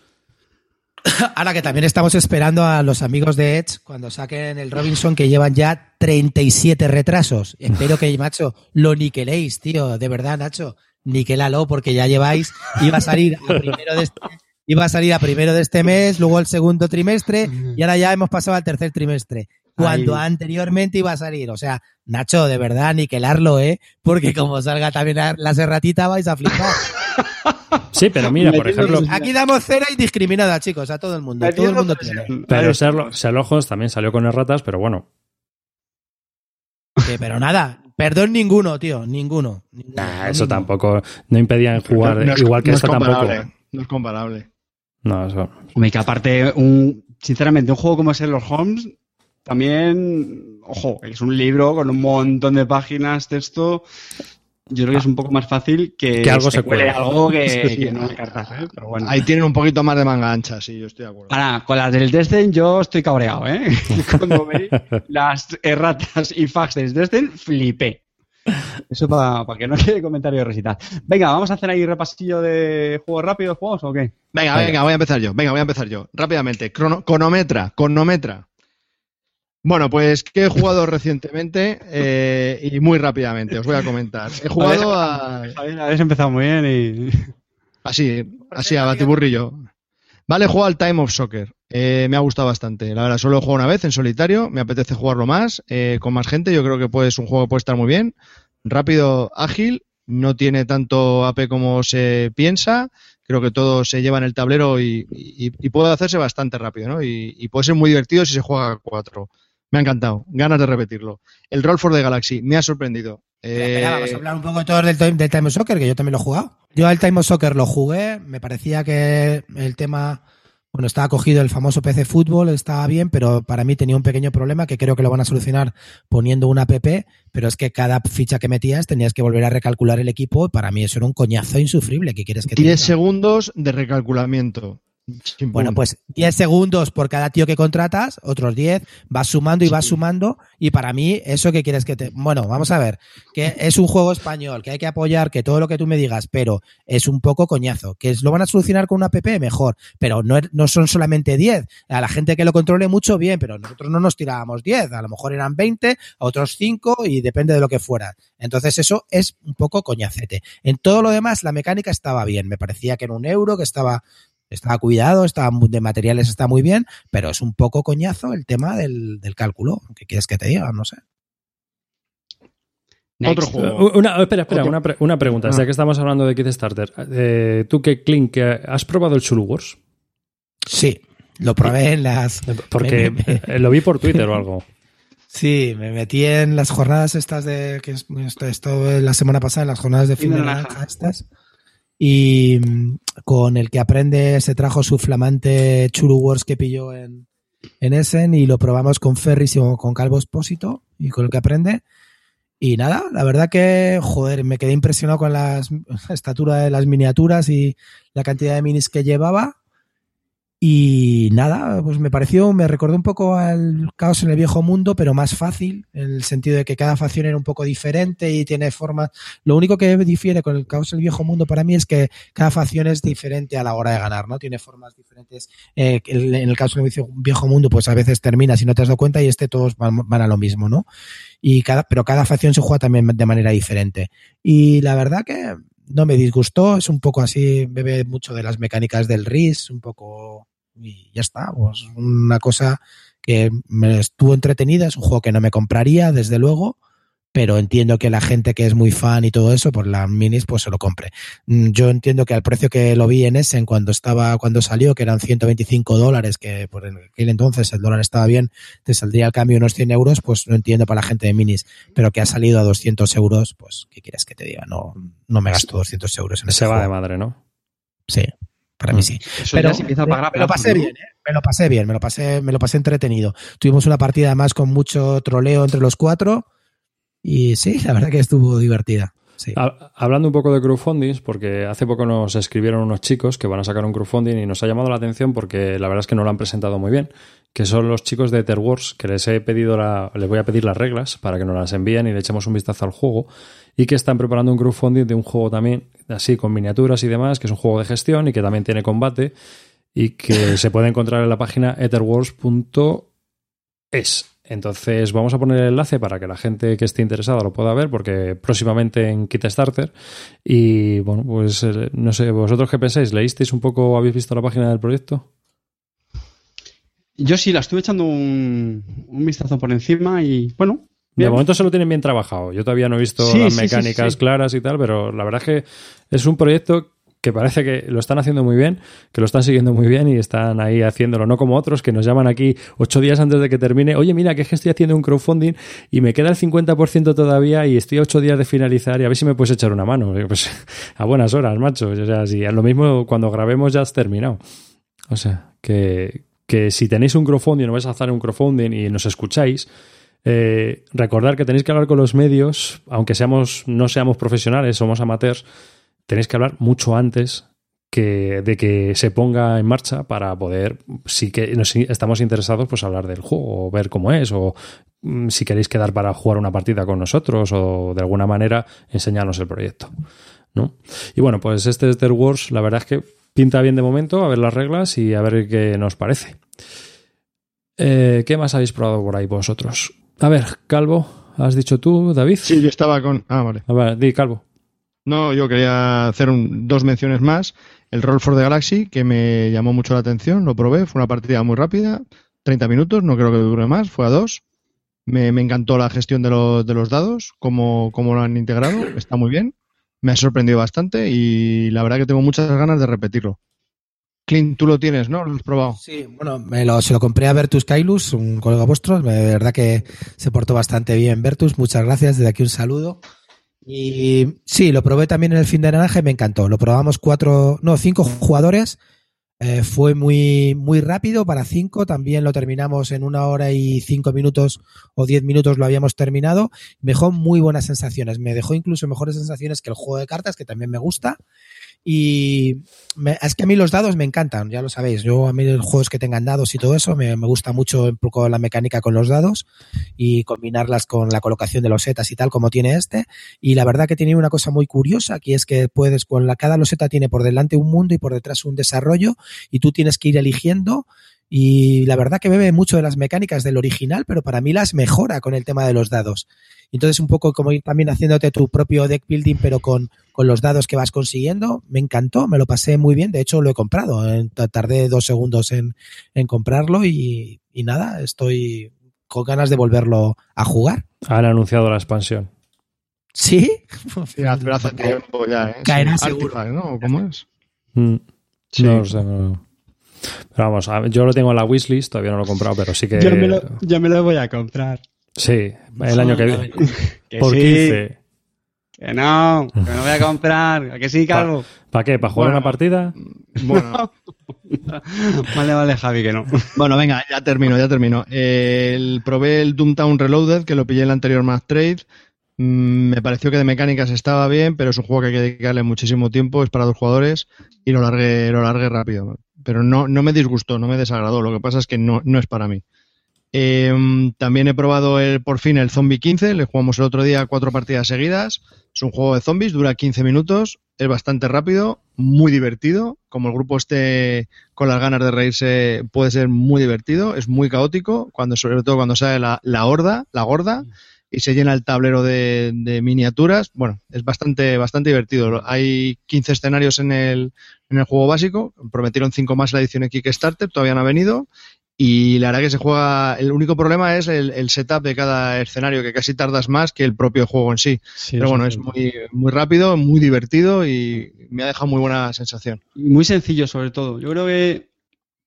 S3: Ahora que también estamos esperando a los amigos de Edge cuando saquen el Robinson que llevan ya 37 retrasos. Espero que, macho, lo niqueléis, tío. De verdad, Nacho. Niquelalo porque ya lleváis. Iba a salir a primero de este, iba a salir a primero de este mes, luego el segundo trimestre y ahora ya hemos pasado al tercer trimestre. Cuando anteriormente iba a salir. O sea, Nacho, de verdad, niquelarlo, ¿eh? Porque como salga también la serratita vais a flipar.
S1: Sí, pero mira, por ejemplo.
S3: Aquí damos cera indiscriminada, chicos, a todo el mundo. Todo el mundo tiene.
S1: Pero Sherlock, Sherlock Holmes también salió con erratas, pero bueno.
S3: Sí, pero nada, perdón ninguno, tío, ninguno. ninguno
S1: nah, eso ninguno. tampoco. No impedían jugar
S4: no, no es,
S1: igual que
S4: no
S1: esta tampoco.
S4: No es comparable.
S1: No, eso.
S2: Hombre, que aparte, un, sinceramente, un juego como Sherlock Holmes también, ojo, es un libro con un montón de páginas, texto. Yo creo que es un poco más fácil que,
S1: que algo se, cuele
S2: algo que, sí, que no cartas, ¿eh? Pero bueno.
S4: Ahí tienen un poquito más de manga ancha, sí, yo estoy de acuerdo.
S2: Ahora, con las del Destin yo estoy cabreado, ¿eh? Cuando veis las erratas y fax del Destin, flipé. Eso para pa que no quede comentario de recital. Venga, vamos a hacer ahí repasillo de juegos rápidos, juegos o qué?
S4: Venga, venga, voy a empezar yo. Venga, voy a empezar yo. Rápidamente. Crono, cronometra, cronometra. Bueno, pues que he jugado recientemente eh, y muy rápidamente, os voy a comentar. He jugado a.
S2: Habéis empezado muy bien y.
S4: Así, así, a batiburrillo. Vale, he jugado al Time of Soccer. Eh, me ha gustado bastante. La verdad, solo he jugado una vez en solitario. Me apetece jugarlo más, eh, con más gente. Yo creo que pues, es un juego que puede estar muy bien. Rápido, ágil. No tiene tanto AP como se piensa. Creo que todo se lleva en el tablero y, y, y puede hacerse bastante rápido, ¿no? Y, y, puede ser muy divertido si se juega a cuatro. Me ha encantado, ganas de repetirlo. El Roll for the Galaxy me ha sorprendido.
S3: Eh... Espera, vamos a hablar un poco del, time, del Time of Soccer, que yo también lo he jugado. Yo al Time of Soccer lo jugué, me parecía que el tema, bueno, estaba cogido el famoso PC Fútbol, estaba bien, pero para mí tenía un pequeño problema que creo que lo van a solucionar poniendo una app, pero es que cada ficha que metías tenías que volver a recalcular el equipo, y para mí eso era un coñazo insufrible. ¿Qué quieres que te
S4: 10 segundos de recalculamiento.
S3: Bueno, pues 10 segundos por cada tío que contratas, otros 10, vas sumando y vas sumando. Y para mí, eso que quieres que te. Bueno, vamos a ver, que es un juego español, que hay que apoyar, que todo lo que tú me digas, pero es un poco coñazo. Que lo van a solucionar con una app, mejor. Pero no, no son solamente 10. A la gente que lo controle mucho, bien, pero nosotros no nos tirábamos 10. A lo mejor eran 20, a otros 5 y depende de lo que fuera. Entonces, eso es un poco coñacete. En todo lo demás, la mecánica estaba bien. Me parecía que en un euro, que estaba estaba cuidado, estaba de materiales está muy bien, pero es un poco coñazo el tema del, cálculo. ¿Qué quieres que te diga? No sé.
S1: Otro juego. Una, espera, espera, una, pregunta. Ya ah. que estamos hablando de Kickstarter, eh, ¿tú qué Clink, has probado el Chulu Wars?
S3: Sí, lo probé en las.
S1: Porque lo vi por Twitter o algo.
S3: Sí, me metí en las jornadas estas de. que esto, la semana pasada, en las jornadas de fin de naranja estas y mm, con el que aprende se trajo su flamante Churu Wars que pilló en, en Essen y lo probamos con Ferris y con Calvo Espósito y con el que aprende. Y nada, la verdad que, joder, me quedé impresionado con la estatura de las miniaturas y la cantidad de minis que llevaba. Y nada, pues me pareció, me recordó un poco al caos en el viejo mundo, pero más fácil, en el sentido de que cada facción era un poco diferente y tiene formas. Lo único que difiere con el caos en el viejo mundo para mí es que cada facción es diferente a la hora de ganar, ¿no? Tiene formas diferentes. Eh, en el caso del viejo mundo, pues a veces termina si no te has dado cuenta y este todos van, a lo mismo, ¿no? Y cada, pero cada facción se juega también de manera diferente. Y la verdad que no me disgustó, es un poco así, bebe mucho de las mecánicas del RIS, un poco y ya está, pues una cosa que me estuvo entretenida, es un juego que no me compraría, desde luego, pero entiendo que la gente que es muy fan y todo eso, por las minis, pues se lo compre. Mm, yo entiendo que al precio que lo vi en Essen cuando estaba, cuando salió, que eran 125 dólares, que por aquel entonces el dólar estaba bien, te saldría al cambio unos 100 euros, pues no entiendo para la gente de minis, pero que ha salido a 200 euros, pues, ¿qué quieres que te diga? No, no me gasto 200 euros en ese
S1: Se va de madre, ¿no?
S3: Sí. Para mí mm. sí. Pero me, lo pasé bien, ¿eh? Me lo pasé bien, me lo pasé, me lo pasé entretenido. Tuvimos una partida además con mucho troleo entre los cuatro y sí, la verdad que estuvo divertida.
S1: Hablando un poco de crowdfunding, porque hace poco nos escribieron unos chicos que van a sacar un crowdfunding y nos ha llamado la atención porque la verdad es que no lo han presentado muy bien, que son los chicos de Etherworks, que les he pedido la, les voy a pedir las reglas para que nos las envíen y le echemos un vistazo al juego y que están preparando un crowdfunding de un juego también así con miniaturas y demás, que es un juego de gestión y que también tiene combate y que se puede encontrar en la página etherworks.es. Entonces vamos a poner el enlace para que la gente que esté interesada lo pueda ver, porque próximamente en Kickstarter. Y bueno, pues eh, no sé, vosotros qué pensáis, ¿leísteis un poco, habéis visto la página del proyecto?
S2: Yo sí, la estuve echando un, vistazo por encima y bueno. De
S1: momento se lo tienen bien trabajado. Yo todavía no he visto las mecánicas claras y tal, pero la verdad es que es un proyecto que parece que lo están haciendo muy bien, que lo están siguiendo muy bien y están ahí haciéndolo, no como otros que nos llaman aquí ocho días antes de que termine, oye, mira, que es que estoy haciendo un crowdfunding y me queda el 50% todavía y estoy ocho días de finalizar y a ver si me puedes echar una mano. Pues a buenas horas, macho. O sea, lo mismo cuando grabemos ya has terminado. O sea, que, que si tenéis un crowdfunding o vais a hacer un crowdfunding y nos escucháis, eh, recordar que tenéis que hablar con los medios, aunque seamos, no seamos profesionales, somos amateurs, tenéis que hablar mucho antes que, de que se ponga en marcha para poder, si que estamos interesados, pues hablar del juego, o ver cómo es, o mm, si queréis quedar para jugar una partida con nosotros, o de alguna manera enseñarnos el proyecto. ¿no? Y bueno, pues este Star Wars, la verdad es que pinta bien de momento, a ver las reglas y a ver qué nos parece. Eh, ¿Qué más habéis probado por ahí vosotros? A ver, Calvo, ¿has dicho tú, David?
S4: Sí, yo estaba con. Ah, vale.
S1: A ver, di, Calvo.
S4: No, yo quería hacer dos menciones más. El Roll for the Galaxy, que me llamó mucho la atención, lo probé, fue una partida muy rápida, 30 minutos, no creo que dure más, fue a dos. Me, encantó la gestión de, los dados, cómo, lo han integrado, está muy bien. Me ha sorprendido bastante y la verdad que tengo muchas ganas de repetirlo. Clint, tú lo tienes, ¿no? ¿Lo has probado?
S3: Sí, bueno, me lo, se lo compré a Vertus Kailus, un colega vuestro. De verdad que se portó bastante bien Vertus. Muchas gracias. Desde aquí un saludo. Y sí, lo probé también en el fin de naranja y me encantó. Lo probamos cuatro, no, cinco jugadores. Eh, fue muy, muy rápido para cinco. También lo terminamos en una hora y cinco minutos o diez minutos lo habíamos terminado. Me dejó muy buenas sensaciones. Me dejó incluso mejores sensaciones que el juego de cartas, que también me gusta. Y me- es que a mí los dados me encantan, ya lo sabéis. Yo a mí los juegos que tengan dados y todo eso me, me gusta mucho un poco la mecánica con los dados y combinarlas con la colocación de los setas y tal como tiene este. Y la verdad que tiene una cosa muy curiosa, que es que puedes con la cada loseta tiene por delante un mundo y por detrás un desarrollo y tú tienes que ir eligiendo y la verdad que bebe mucho de las mecánicas del original, pero para mí las mejora con el tema de los dados. Entonces un poco como ir también haciéndote tu propio deck building, pero con, con los dados que vas consiguiendo. Me encantó, me lo pasé muy bien. De hecho, lo he comprado. Eh, Tardé dos segundos en, en comprarlo y, y nada, estoy con ganas de volverlo a jugar.
S1: Han anunciado la expansión.
S3: ¿Sí?
S4: Sí, pero hace tiempo ya, ¿eh?
S3: Caerá
S4: Sí,
S3: seguro.
S4: Artifact, ¿no? ¿Cómo es?
S1: Mm,
S4: Sí.
S1: No sé, no. Pero vamos, yo lo tengo en la wishlist, todavía no lo he comprado, pero sí que.
S2: Yo me, lo, yo me lo voy a comprar.
S1: Sí, el año que viene.
S2: Que
S1: Por
S2: sí,
S1: 15.
S2: Que no, que lo voy a comprar. ¿A que sí, Calvo?
S1: ¿Para qué? ¿Para jugar
S4: Bueno.
S1: una partida?
S4: Bueno,
S2: Vale, vale, Javi, que no.
S4: bueno, venga, ya termino, ya termino. Eh, el, probé el Doomtown Reloaded, que lo pillé en el anterior Mac Trade. Mm, me pareció que de mecánicas estaba bien, pero es un juego que hay que dedicarle muchísimo tiempo, es para dos jugadores y lo largué, lo largué rápido. Pero no, no me disgustó, no me desagradó. Lo que pasa es que no, no es para mí. Eh, también he probado el, por fin el Zombie 15, le jugamos el otro día cuatro partidas seguidas. Es un juego de zombies, dura 15 minutos, es bastante rápido, muy divertido. Como el grupo esté con las ganas de reírse, puede ser muy divertido, es muy caótico, cuando, sobre todo cuando sale la, la horda, la gorda, y se llena el tablero de, de miniaturas. Bueno, es bastante, bastante divertido. Hay 15 escenarios en el, en el juego básico, prometieron 5 más en la edición de Kickstarter, todavía no ha venido. Y la verdad que se juega. El único problema es el, el setup de cada escenario, que casi tardas más que el propio juego en sí. Pero bueno, es muy, muy rápido, muy divertido y me ha dejado muy buena sensación.
S2: Muy sencillo, sobre todo. Yo creo que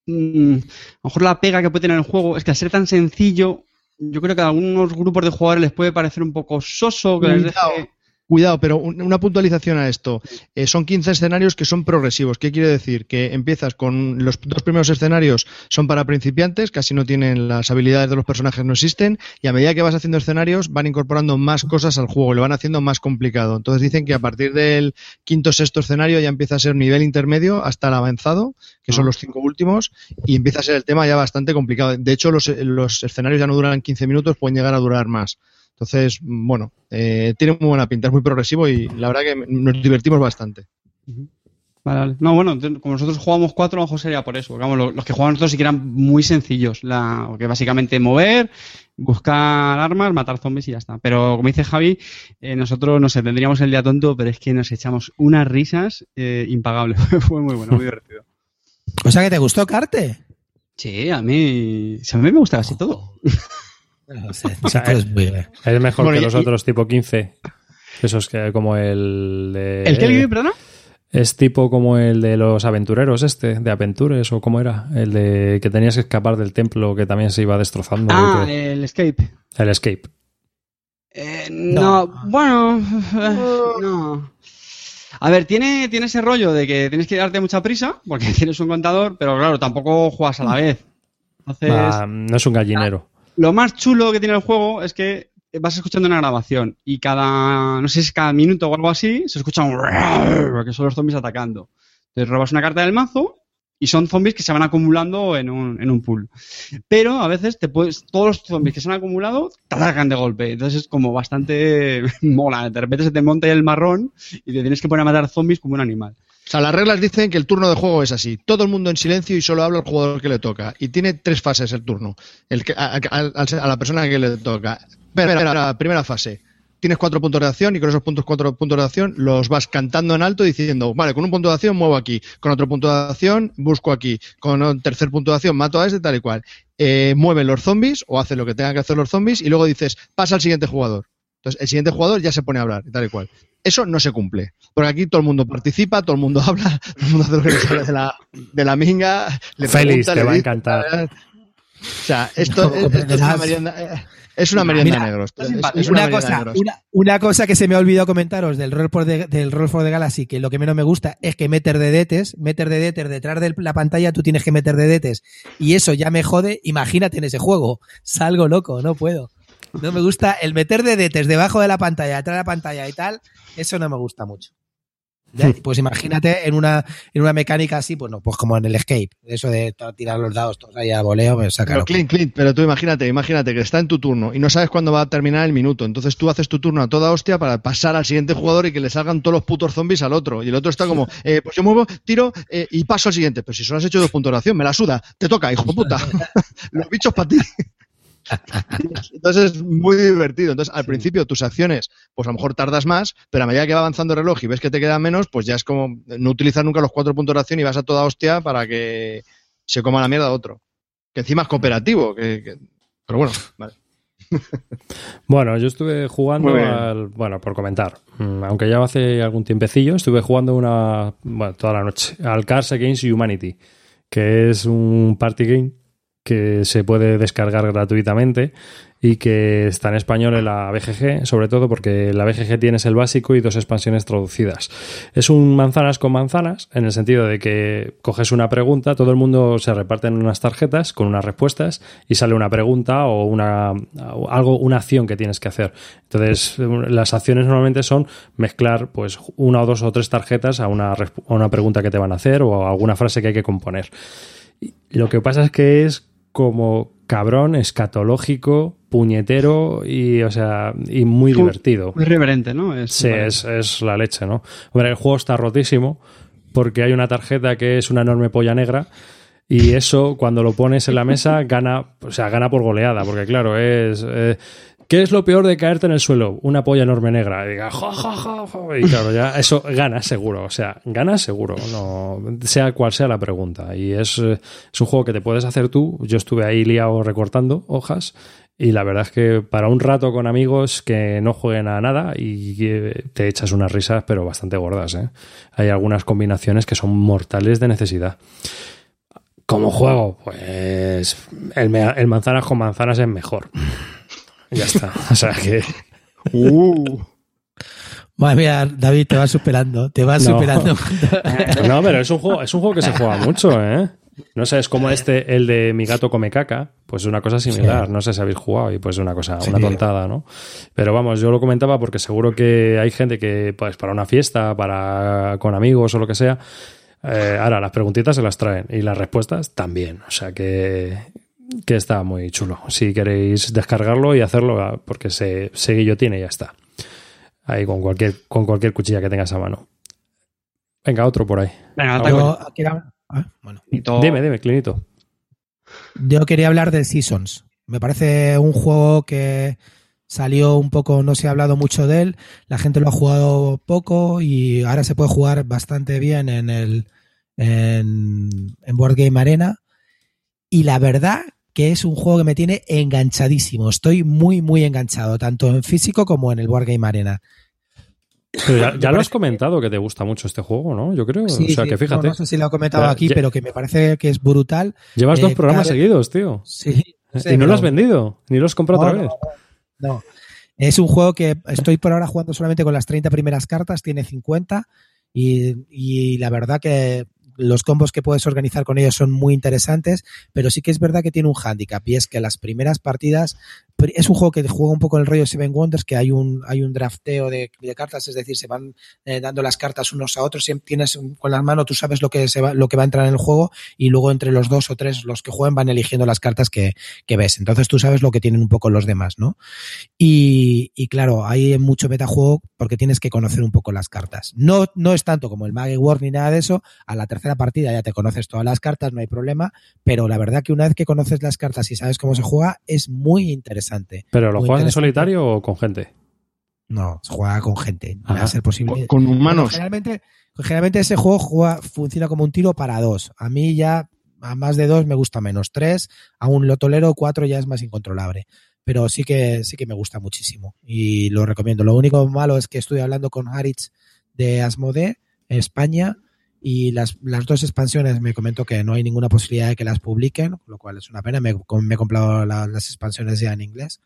S2: mm, a lo mejor la pega que puede tener el juego es que al ser tan sencillo, yo creo que a algunos grupos de jugadores les puede parecer un poco soso, que les deje...
S4: Cuidado, pero un- una puntualización a esto. Eh, son 15 escenarios que son progresivos. ¿Qué quiere decir? Que empiezas con los dos primeros escenarios son para principiantes, casi no tienen las habilidades de los personajes, no existen, y a medida que vas haciendo escenarios van incorporando más cosas al juego, lo van haciendo más complicado. Entonces dicen que a partir del quinto sexto escenario ya empieza a ser nivel intermedio hasta el avanzado, que son
S2: Ah.
S4: los cinco últimos, y empieza a ser el tema ya bastante complicado. De hecho, los, los escenarios ya no duran 15 minutos, pueden llegar a durar más. Entonces, bueno, eh, tiene muy buena pinta, es muy progresivo y la verdad que nos divertimos bastante.
S2: Vale, vale. No, bueno, entonces, como nosotros jugamos cuatro, a lo mejor sería por eso. porque, vamos, lo- los que juegan nosotros sí que eran muy sencillos. La, que básicamente mover, buscar armas, matar zombies y ya está. Pero como dice Javi, eh, nosotros, no sé, tendríamos el día tonto, pero es que nos echamos unas risas eh, impagables. Fue muy bueno, muy divertido.
S3: O sea que te gustó Carte.
S2: Sí, a mí, sí, a mí me gusta casi todo.
S1: O sea,
S3: es muy bien.
S1: Es mejor
S4: Bueno,
S1: que
S4: y-
S1: los
S4: y-
S1: otros tipo 15. Esos que como el de...
S2: ¿El que perdona?
S1: Es tipo como el de los aventureros este, de Aventures o cómo era, el de que tenías que escapar del templo que también se iba destrozando.
S2: Ah,
S1: que-
S2: el Escape.
S1: el escape.
S2: Eh, no, bueno, eh, no. A ver, tiene, tiene ese rollo de que tienes que darte mucha prisa porque tienes un contador, pero claro, tampoco juegas a la vez. Entonces,
S1: no es un gallinero.
S2: Lo más chulo que tiene el juego es que vas escuchando una grabación y cada, no sé si es cada minuto o algo así, se escucha un que son los zombies atacando. Entonces robas una carta del mazo y son zombies que se van acumulando en un, en un pool. Pero a veces te puedes, todos los zombies que se han acumulado te atacan de golpe. Entonces es como bastante mola. De repente se te monta el marrón y te tienes que poner a matar zombies como un animal.
S4: O sea, las reglas dicen que el turno de juego es así. Todo el mundo en silencio y solo habla el jugador que le toca. Y tiene tres fases el turno. El que, a, la persona que le toca. Espera, primera fase. Tienes cuatro puntos de acción y con esos puntos, cuatro puntos de acción los vas cantando en alto diciendo, vale, con un punto de acción muevo aquí, con otro punto de acción busco aquí, con un tercer punto de acción mato a este, tal y cual. Eh, mueven los zombies o hacen lo que tengan que hacer los zombies y luego dices, pasa al siguiente jugador. Entonces, el siguiente jugador ya se pone a hablar, y tal y cual. Eso no se cumple. Porque aquí todo el mundo participa, todo el mundo habla, todo el mundo hace lo que le sale de la, de la minga. Le
S1: Félix,
S4: pregunta,
S1: te
S4: le
S1: va a encantar.
S4: O sea, esto, es, esto es una merienda, es una merienda
S3: Mira,
S4: negros. Es, una,
S3: cosa,
S4: negros.
S3: una, una cosa que se me ha olvidado comentaros del Roll, for the, del Roll for the Galaxy, que lo que menos me gusta es que meter dedetes, meter dedetes detrás de la pantalla, tú tienes que meter dedetes, y eso ya me jode, imagínate en ese juego, salgo loco, no puedo. No me gusta el meter dedetes debajo de la pantalla, detrás de la pantalla y tal, eso no me gusta mucho. Pues imagínate en una, en una mecánica así, pues no, pues como en el escape, eso de tirar los dados todos ahí a voleo, me saca.
S4: Pero Clint, Clint, pero tú imagínate, imagínate que está en tu turno y no sabes cuándo va a terminar el minuto. Entonces tú haces tu turno a toda hostia para pasar al siguiente jugador y que le salgan todos los putos zombies al otro. Y el otro está como, eh, pues yo muevo, tiro eh, y paso al siguiente. Pero si solo has hecho dos puntos de acción, me la suda, te toca, hijo de puta. los bichos para ti. Entonces es muy divertido. Entonces, al principio tus acciones, pues a lo mejor tardas más, pero a medida que va avanzando el reloj y ves que te queda menos, pues ya es como no utilizar nunca los cuatro puntos de acción y vas a toda hostia para que se coma la mierda otro. Que encima es cooperativo. Que, Pero bueno, vale.
S1: Bueno, yo estuve jugando al, bueno, por comentar, mm, aunque ya hace algún tiempecillo, estuve jugando una, bueno, toda la noche, al Cars Against Humanity, que es un party game que se puede descargar gratuitamente y que está en español en la BGG, sobre todo porque la BGG tienes el básico y dos expansiones traducidas. Es un manzanas con manzanas, en el sentido de que coges una pregunta, todo el mundo se reparte en unas tarjetas con unas respuestas y sale una pregunta o una algo, una acción que tienes que hacer. Entonces, las acciones normalmente son mezclar pues una o dos o tres tarjetas a una, a una pregunta que te van a hacer o a alguna frase que hay que componer. Lo que pasa es que es como cabrón, escatológico, puñetero y, o sea, y muy divertido.
S2: Muy reverente, ¿no?
S1: Es, sí, es, es, la leche, ¿no? Hombre, el juego está rotísimo porque hay una tarjeta que es una enorme polla negra y eso, cuando lo pones en la mesa, gana, o sea, gana por goleada, porque claro, es... Eh, ¿Qué es lo peor de caerte en el suelo? Una polla enorme negra. Y, diga, y claro, ya eso gana seguro. O sea, gana seguro, no, sea cual sea la pregunta. Y es, es un juego que te puedes hacer tú. Yo estuve ahí liado recortando hojas. Y la verdad es que para un rato con amigos que no jueguen a nada y te echas unas risas, pero bastante gordas. ¿eh? Hay algunas combinaciones que son mortales de necesidad. Como juego, pues el, el manzanas con manzanas es mejor. Ya está. O sea que.
S3: Uh. Madre mía, David, te vas superando, te vas superando.
S1: no, pero es un juego, es un juego que se juega mucho, ¿eh? No sé, es como este, el de Mi gato come caca, pues es una cosa similar. No sé si habéis jugado y pues es una cosa, una tontada, ¿no? Pero vamos, yo lo comentaba porque seguro que hay gente que, pues para una fiesta, para con amigos o lo que sea, eh, ahora las preguntitas se las traen y las respuestas también. O sea que, que está muy chulo. Si queréis descargarlo y hacerlo, porque se, se guillotina y ya está. Ahí con cualquier, con cualquier cuchilla que tengas a mano. Venga, otro por ahí. Venga, ah, bueno. Dime, dime, Clinito.
S3: Yo quería hablar de Seasons. Me parece un juego que salió un poco, no se ha hablado mucho de él, la gente lo ha jugado poco y ahora se puede jugar bastante bien en el en, en Board Game Arena. Y la verdad que es un juego que me tiene enganchadísimo. Estoy muy, muy enganchado, tanto en físico como en el Wargame Arena.
S1: ya, lo has comentado que te gusta mucho este juego, ¿no? Yo creo. o sea, que fíjate.
S3: No, sé si lo he comentado aquí, pero que me parece que es brutal.
S1: Llevas dos eh, programas seguidos, tío.
S3: Sí.
S1: y no lo has vendido, ni lo has comprado otra vez.
S3: No, Es un juego que estoy por ahora jugando solamente con las 30 primeras cartas, tiene 50. Y, y la verdad que los combos que puedes organizar con ellos son muy interesantes, pero sí que es verdad que tiene un hándicap y es que las primeras partidas es un juego que juega un poco el rollo Seven Wonders, que hay un, hay un drafteo de, cartas, es decir, se van eh, dando las cartas unos a otros, siempre tienes con las manos, tú sabes lo que, se va, lo que va a entrar en el juego y luego entre los dos o tres los que juegan van eligiendo las cartas que, que ves. Entonces tú sabes lo que tienen un poco los demás, ¿no? Y, y claro, hay mucho metajuego porque tienes que conocer un poco las cartas. No, no es tanto como el Magic War ni nada de eso, a la tercera partida ya te conoces todas las cartas, no hay problema, pero la verdad que una vez que conoces las cartas y sabes cómo se juega, es muy interesante
S1: ¿Pero lo juegas en solitario o con gente?
S3: No, se juega con gente. No va a ser posible.
S4: Con humanos.
S3: generalmente, generalmente ese juego juega, funciona como un tiro para dos. A mí ya a más de dos me gusta menos. Tres, aún lo tolero, cuatro ya es más incontrolable. Pero sí que, sí que me gusta muchísimo y lo recomiendo. Lo único malo es que estoy hablando con Haritz de Asmode, España, y las, las dos expansiones me comentó que no hay ninguna posibilidad de que las publiquen, lo cual es una pena. Me, me he comprado las expansiones ya en inglés.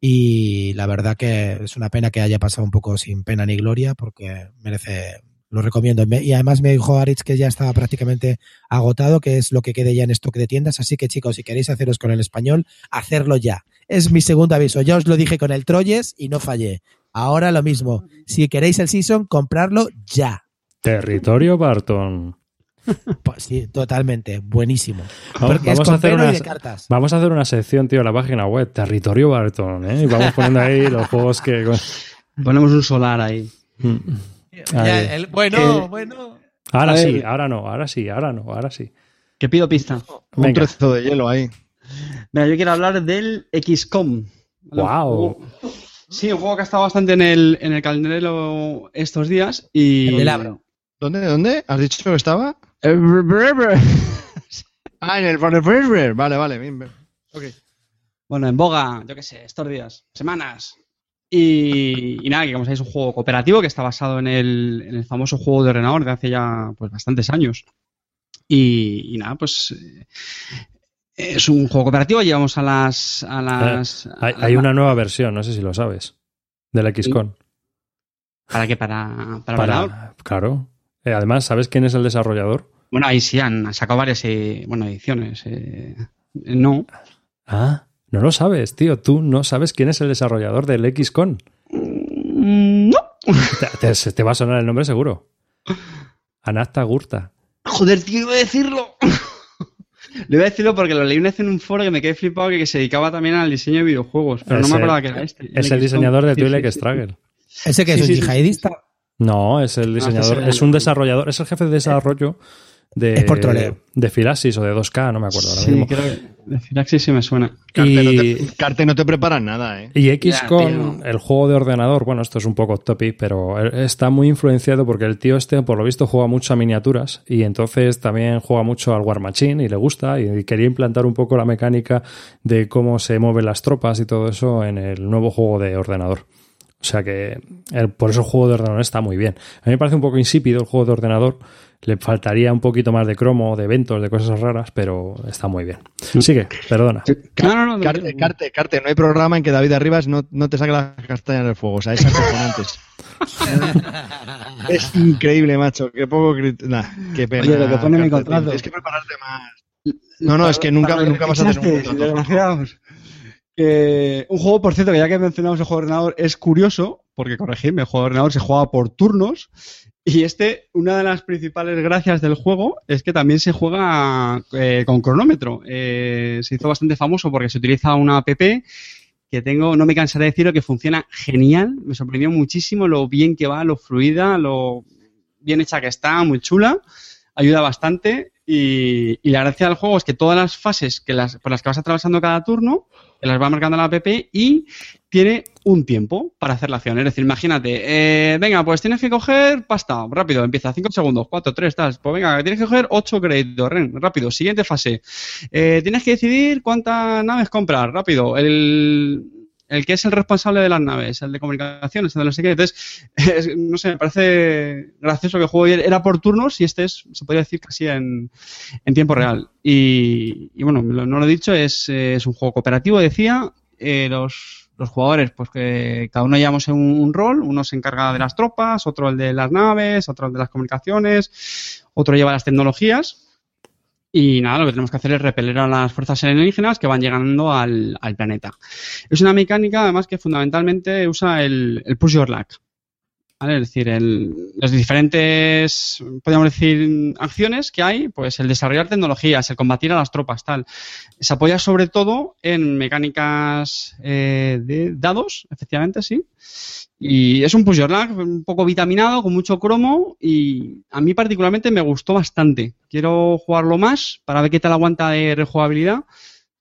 S3: Y la verdad que es una pena que haya pasado un poco sin pena ni gloria porque merece, lo recomiendo. Y además me dijo Aritz que ya estaba prácticamente agotado, que es lo que quede ya en stock de tiendas. Así que chicos, si queréis haceros con el español, hacerlo ya. Es mi segundo aviso. Ya os lo dije con el Troyes y no fallé. Ahora lo mismo. Si queréis el Season, comprarlo ya.
S1: Territorio Barton.
S3: Pues sí, totalmente. Buenísimo.
S1: Vamos,
S3: Porque es
S1: vamos a hacer unas-
S3: cartas.
S1: Vamos a hacer una sección, tío, en la página web, Territorio Barton, ¿eh? Y vamos poniendo ahí los juegos que...
S2: Ponemos un solar ahí.
S3: Ya, el- bueno,
S2: Que-
S3: bueno.
S1: Ahora sí,
S2: ver.
S1: ahora no, ahora sí, ahora no, ahora sí.
S2: Que pido pista.
S4: Un trozo de hielo ahí.
S2: Mira, yo quiero hablar del XCOM. juego- Sí, un juego que ha estado bastante en el, en el calendario estos días y...
S3: El del Abro.
S4: ¿Dónde? ¿Dónde? ¿Has dicho que estaba?
S2: Eh.
S4: Ah, en el Vale, vale. bien, bien. Ok.
S2: Bueno, en boga, yo qué sé, estos días, semanas. Y, y nada, que como sabéis, es un juego cooperativo que está basado en el, en el famoso juego de ordenador de hace ya pues bastantes años. Y, y nada, pues eh, es un juego cooperativo, llevamos a las... A las
S1: Eh, Hay,
S2: a
S1: hay
S2: la-
S1: una nueva versión, no sé si lo sabes, del XCON.
S2: ¿Para qué? ¿Para, para, ordenador?
S1: Para, claro. Eh, además, ¿sabes quién es el desarrollador?
S2: Bueno, ahí sí han sacado varias eh, bueno, ediciones. eh, no.
S1: Ah, no lo sabes, tío. Tú no sabes quién es el desarrollador del XCON.
S2: Mm, No.
S1: Te, te- te va a sonar el nombre seguro. Anasta Gurta.
S2: Joder, tío, iba a decirlo. Le iba a decirlo porque lo leí una vez en un foro que me quedé flipado que, que se dedicaba también al diseño de videojuegos. Pero
S1: Es
S2: no me
S1: el-
S2: acordaba que era este.
S1: Es el diseñador de
S2: Sí,
S1: Twilight
S2: sí, sí.
S1: Struggle.
S3: Ese que es
S2: Sí,
S3: un
S2: sí, sí.
S3: yihadista.
S1: No, es el diseñador,
S2: ese-
S1: es un desarrollador, es el jefe de desarrollo de,
S3: Es por troleo.
S1: de Filasis o de 2K, no me acuerdo ahora
S2: Sí,
S1: mismo.
S2: creo que de Firaxis sí me suena.
S4: Carte, no te, Carte, no te preparan nada, ¿eh?
S1: y XCOM, el juego de ordenador, bueno, esto es un poco topic, pero está muy influenciado porque el tío este, por lo visto, juega mucho a miniaturas y entonces también juega mucho al War Machine y le gusta y quería implantar un poco la mecánica de cómo se mueven las tropas y todo eso en el nuevo juego de ordenador. O sea que el- por eso el juego de ordenador está muy bien. A mí me parece un poco insípido el juego de ordenador. Le faltaría un poquito más de cromo, de eventos, de cosas raras, pero está muy bien. Sigue, perdona.
S2: No, no, no.
S4: Carte, Carte, Carte, no hay programa en que David Arribas no, no te saque las castañas del fuego. O sea, es acojonantes. es increíble, macho. Qué poco... Nah, qué pena.
S2: Oye, lo que pone mi contrato.
S4: Tienes que prepararte más. No, no, es que nunca, nunca vas a tener un contrato.
S2: Que un juego, por cierto, que ya que mencionamos el juego de ordenador, es curioso, porque corregidme, el juego de ordenador se juega por turnos. Y este, una de las principales gracias del juego es que también se juega eh, con cronómetro. Eh, se hizo bastante famoso porque se utiliza una app que tengo, no me cansaré de decirlo, que funciona genial. Me sorprendió muchísimo lo bien que va, lo fluida, lo bien hecha que está, muy chula. Ayuda bastante. Y, y la gracia del juego es que todas las fases que las, por las que vas atravesando cada turno, las va marcando la app y tiene un tiempo para hacer la acción. Es decir, imagínate, eh, venga, pues tienes que coger pasta, rápido, empieza, 5 segundos, 4, 3, tal. Pues venga, tienes que coger 8 créditos, rápido, siguiente fase. Eh, tienes que decidir cuántas naves comprar, rápido. El, el que es el responsable de las naves, el de comunicaciones, el de no sé qué. Entonces, es- no sé, me parece gracioso que el juego era por turnos y este es, se podría decir casi en, en tiempo real. Y, y bueno, lo- no lo he dicho, es, eh, es un juego cooperativo, decía. Eh, los, los jugadores, pues que cada uno llevamos un, un rol, uno se encarga de las tropas, otro el de las naves, otro el de las comunicaciones, otro lleva las tecnologías. Y nada, lo que tenemos que hacer es repeler a las fuerzas alienígenas que van llegando al, al planeta. Es una mecánica, además, que fundamentalmente usa el, el push your luck. ¿Vale? Es decir, el, las diferentes, podríamos decir, acciones que hay, pues el desarrollar tecnologías, el combatir a las tropas, tal. Se apoya sobre todo en mecánicas eh, de dados, efectivamente, sí. Y es un push your un poco vitaminado, con mucho cromo y a mí particularmente me gustó bastante. Quiero jugarlo más para ver qué tal aguanta de rejugabilidad,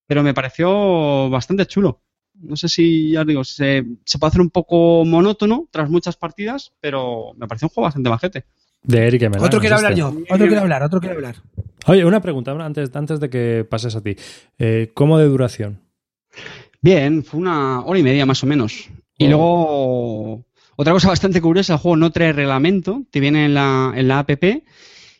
S2: pero me pareció bastante chulo. No sé si, ya os digo, se, se puede hacer un poco monótono tras muchas partidas, pero me pareció un juego bastante majete.
S1: De Eric Emelán,
S3: Otro quiero hablar
S1: este.
S3: yo. Otro quiero hablar, otro quiero hablar.
S1: Oye, una pregunta antes, antes de que pases a ti. Eh, ¿Cómo de duración?
S2: Bien, fue una hora y media más o menos. Y
S1: Oh.
S2: luego, otra cosa bastante curiosa, el juego no trae reglamento, te viene en la, en la app,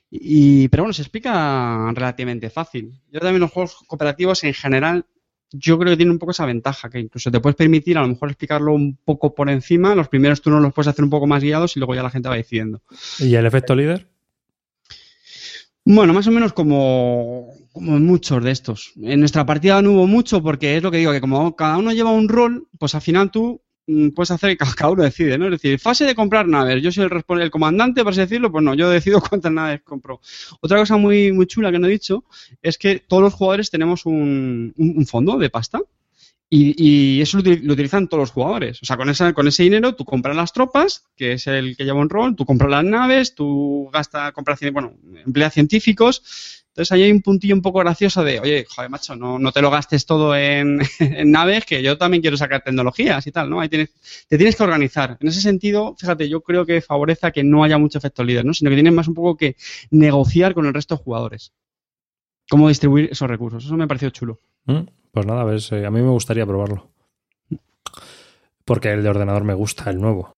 S2: y, pero bueno, se explica relativamente fácil. Yo también los juegos cooperativos en general, yo creo que tienen un poco esa ventaja, que incluso te puedes permitir a lo mejor explicarlo un poco por encima, los primeros turnos los puedes hacer un poco más guiados y luego ya la gente va decidiendo.
S1: ¿Y el efecto líder?
S2: Bueno, más o menos como, como en muchos de estos. En nuestra partida no hubo mucho porque es lo que digo, que como cada uno lleva un rol, pues al final tú puedes hacer que cada uno decide, ¿no? Es decir, fase de comprar naves. Yo soy el, el comandante, por así decirlo, pues no, yo decido cuántas naves compro. Otra cosa muy, muy chula que no he dicho es que todos los jugadores tenemos un, un- fondo de pasta. Y, y eso lo, util- lo utilizan todos los jugadores. O sea, con, esa, con ese dinero tú compras las tropas, que es el que lleva un rol, tú compras las naves, tú gastas, compras, bueno, empleas científicos. Entonces ahí hay un puntillo un poco gracioso de, oye, joder, macho, no, no te lo gastes todo en, naves, que yo también quiero sacar tecnologías y tal, ¿no? Ahí tienes, te tienes que organizar. En ese sentido, fíjate, yo creo que favorece a que no haya mucho efecto líder, ¿no? Sino que tienes más un poco que negociar con el resto de jugadores. Cómo distribuir esos recursos. Eso me ha parecido chulo.
S1: Mm, Pues nada, ves, eh, a mí me gustaría probarlo. Porque el de ordenador me gusta, el nuevo.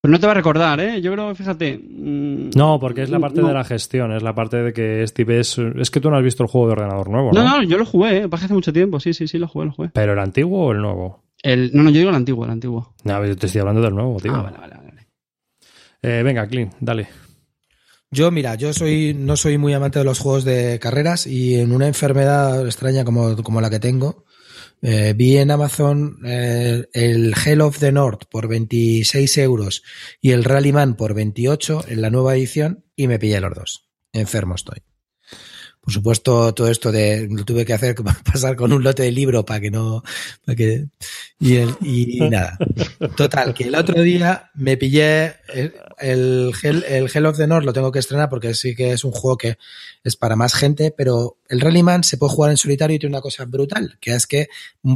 S2: Pero no te va a recordar, ¿eh? Yo creo, fíjate. mm,
S1: No, porque es la parte
S2: no.
S1: de la gestión, es la parte de que Steve es... Es que tú no has visto el juego de ordenador nuevo, ¿no?
S2: No, no, yo lo jugué, ¿eh? Pasa que hace mucho tiempo. Sí, sí, sí, lo jugué, lo jugué.
S1: ¿Pero el antiguo o el nuevo?
S2: El, no, no, yo digo el antiguo, el antiguo.
S1: No, yo te estoy hablando del nuevo, tío.
S2: Ah, vale, vale, vale.
S1: Eh, venga, Clean, dale.
S3: Yo, mira, yo soy, no soy muy amante de los juegos de carreras y en una enfermedad extraña como, como la que tengo, eh, vi en Amazon eh, el Hell of the North por 26 euros y el Rallyman por 28 en la nueva edición y me pillé los dos. Enfermo estoy. Por supuesto, todo esto de lo tuve que hacer pasar con un lote de libro para que no, para que y, el- y nada. Total, que el otro día me pillé el, el, Hell, el Hell of the North, lo tengo que estrenar porque sí que es un juego que es para más gente, pero el Rallyman se puede jugar en solitario y tiene una cosa brutal, que es que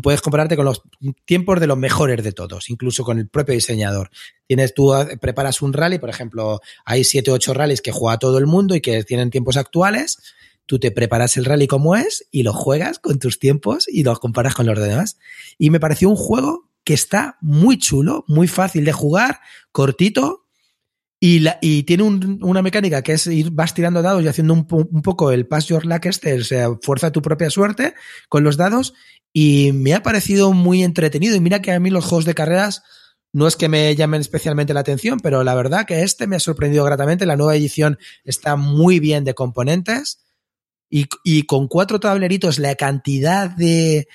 S3: puedes compararte con los tiempos de los mejores de todos, incluso con el propio diseñador. Tienes tú, preparas un rally, por ejemplo, hay siete o ocho rallies que juega todo el mundo y que tienen tiempos actuales. Tú te preparas el rally como es y lo juegas con tus tiempos y los comparas con los demás. Y me pareció un juego que está muy chulo, muy fácil de jugar, cortito, y, la- y tiene un- una mecánica que es ir, vas tirando dados y haciendo un, un poco el pass your luck este, o sea, fuerza tu propia suerte con los dados, y me ha parecido muy entretenido. Y mira que a mí los juegos de carreras no es que me llamen especialmente la atención, pero la verdad que este me ha sorprendido gratamente. La nueva edición está muy bien de componentes. Y, y con cuatro tableritos, la cantidad de,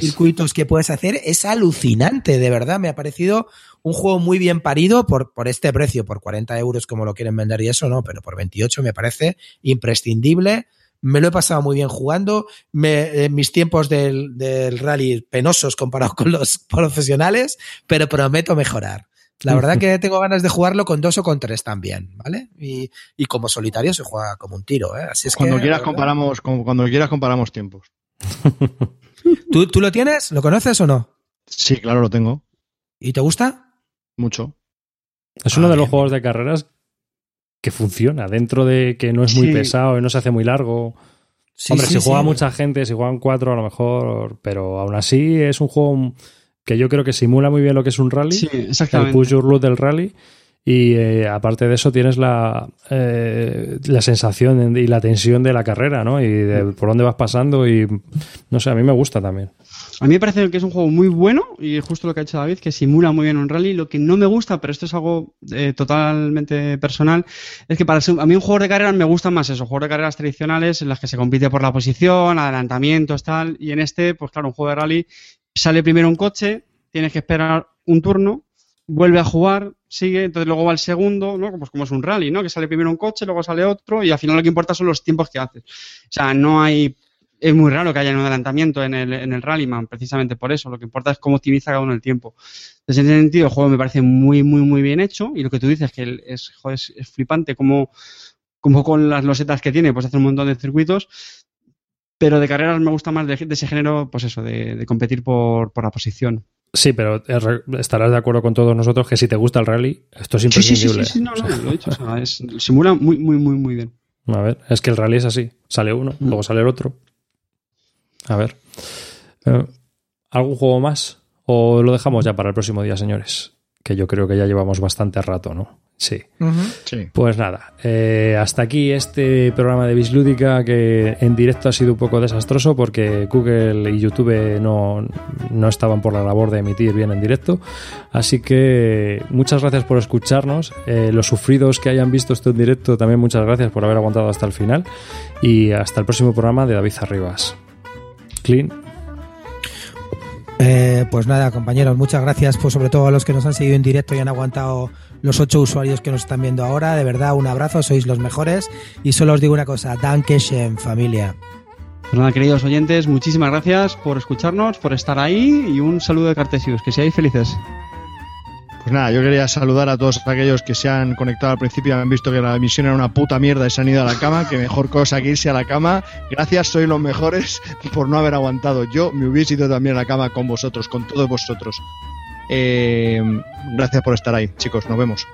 S3: circuitos que puedes hacer es alucinante, de verdad. Me ha parecido un juego muy bien parido por, por este precio, por 40 euros como lo quieren vender y eso no, pero por 28 me parece imprescindible. Me lo he pasado muy bien jugando. Me, en mis tiempos del, del rally penosos comparados con los profesionales, pero prometo mejorar. La verdad que tengo ganas de jugarlo con dos o con tres también, ¿vale? Y, y como solitario se juega como un tiro, ¿eh? Así es
S4: Cuando
S3: que,
S4: quieras
S3: verdad-
S4: comparamos, cuando quieras comparamos tiempos.
S3: ¿Tú, ¿Tú lo tienes? ¿Lo conoces o no?
S4: Sí, claro, lo tengo.
S3: ¿Y te gusta?
S4: Mucho.
S1: Es uno
S3: Ah,
S1: de los
S3: bien.
S1: juegos de carreras que funciona dentro de que no es muy
S2: Sí.
S1: pesado y no se hace muy largo.
S3: Sí,
S1: Hombre,
S3: sí,
S1: si juega
S3: sí.
S1: mucha gente, si juegan cuatro a lo mejor, pero aún así es un juego que yo creo que simula muy bien lo que es un rally,
S2: Sí,
S1: el
S2: exactamente.
S1: push your loot del rally. Y eh, aparte de eso tienes la, eh, la sensación y la tensión de la carrera, ¿no? Y de por dónde vas pasando y no sé, a mí me gusta también.
S2: A mí me parece que es un juego muy bueno y justo lo que ha hecho David, que simula muy bien un rally. Lo que no me gusta, pero esto es algo eh, totalmente personal, es que para ser- a mí un juego de carreras me gustan más esos juegos de carreras tradicionales en las que se compite por la posición, adelantamientos, tal. Y en este, pues claro, un juego de rally sale primero un coche, tienes que esperar un turno, vuelve a jugar, sigue, entonces luego va el segundo, ¿no? Pues como es un rally, ¿no? Que sale primero un coche, luego sale otro y al final lo que importa son los tiempos que haces. O sea, no hay es muy raro que haya un adelantamiento en el, en el Rallyman, precisamente por eso. Lo que importa es cómo optimiza cada uno el tiempo. Entonces, en ese sentido, el juego me parece muy, muy, muy bien hecho. Y lo que tú dices, que es, es, flipante como, como con las losetas que tiene, pues hace un montón de circuitos. Pero de carreras me gusta más de, de ese género, pues eso, de, de competir por, por la posición.
S1: Sí, pero estarás de acuerdo con todos nosotros que si te gusta el rally, esto es
S2: Sí, sí, sí,
S1: imprescindible.
S2: sí, sí, no, no,
S1: O sea,
S2: lo he dicho. O sea, es- simula muy, muy, muy, muy bien.
S1: A ver, es que el rally es así. Sale uno,
S2: Mm.
S1: luego sale el otro. A ver. Eh, ¿Algún juego más? ¿O lo dejamos ya para el próximo día, señores? Que yo creo que ya llevamos bastante rato, ¿no?
S4: Sí.
S1: Pues nada, eh, hasta aquí este programa de Bislúdica que en directo ha sido un poco desastroso porque Google y YouTube no, no estaban por la labor de emitir bien en directo. Así que muchas gracias por escucharnos. Eh, los sufridos que hayan visto esto en directo, también muchas gracias por haber aguantado hasta el final. Y hasta el próximo programa de David Arribas. Clean.
S3: Eh, Pues nada, compañeros, muchas gracias, pues sobre todo a los que nos han seguido en directo y han aguantado los ocho usuarios que nos están viendo ahora. De verdad, un abrazo, sois los mejores. Y solo os digo una cosa, danke schön, familia.
S2: Pues nada, queridos oyentes, muchísimas gracias por escucharnos, por estar ahí y un saludo de Cartesius. Que seáis felices.
S4: Pues nada, yo quería saludar a todos aquellos que se han conectado al principio y han visto que la emisión era una puta mierda y se han ido a la cama. Que mejor cosa que irse a la cama. Gracias, sois los mejores por no haber aguantado. Yo me hubiese ido también a la cama con vosotros, con todos vosotros. Eh, gracias por estar ahí, chicos. Nos vemos.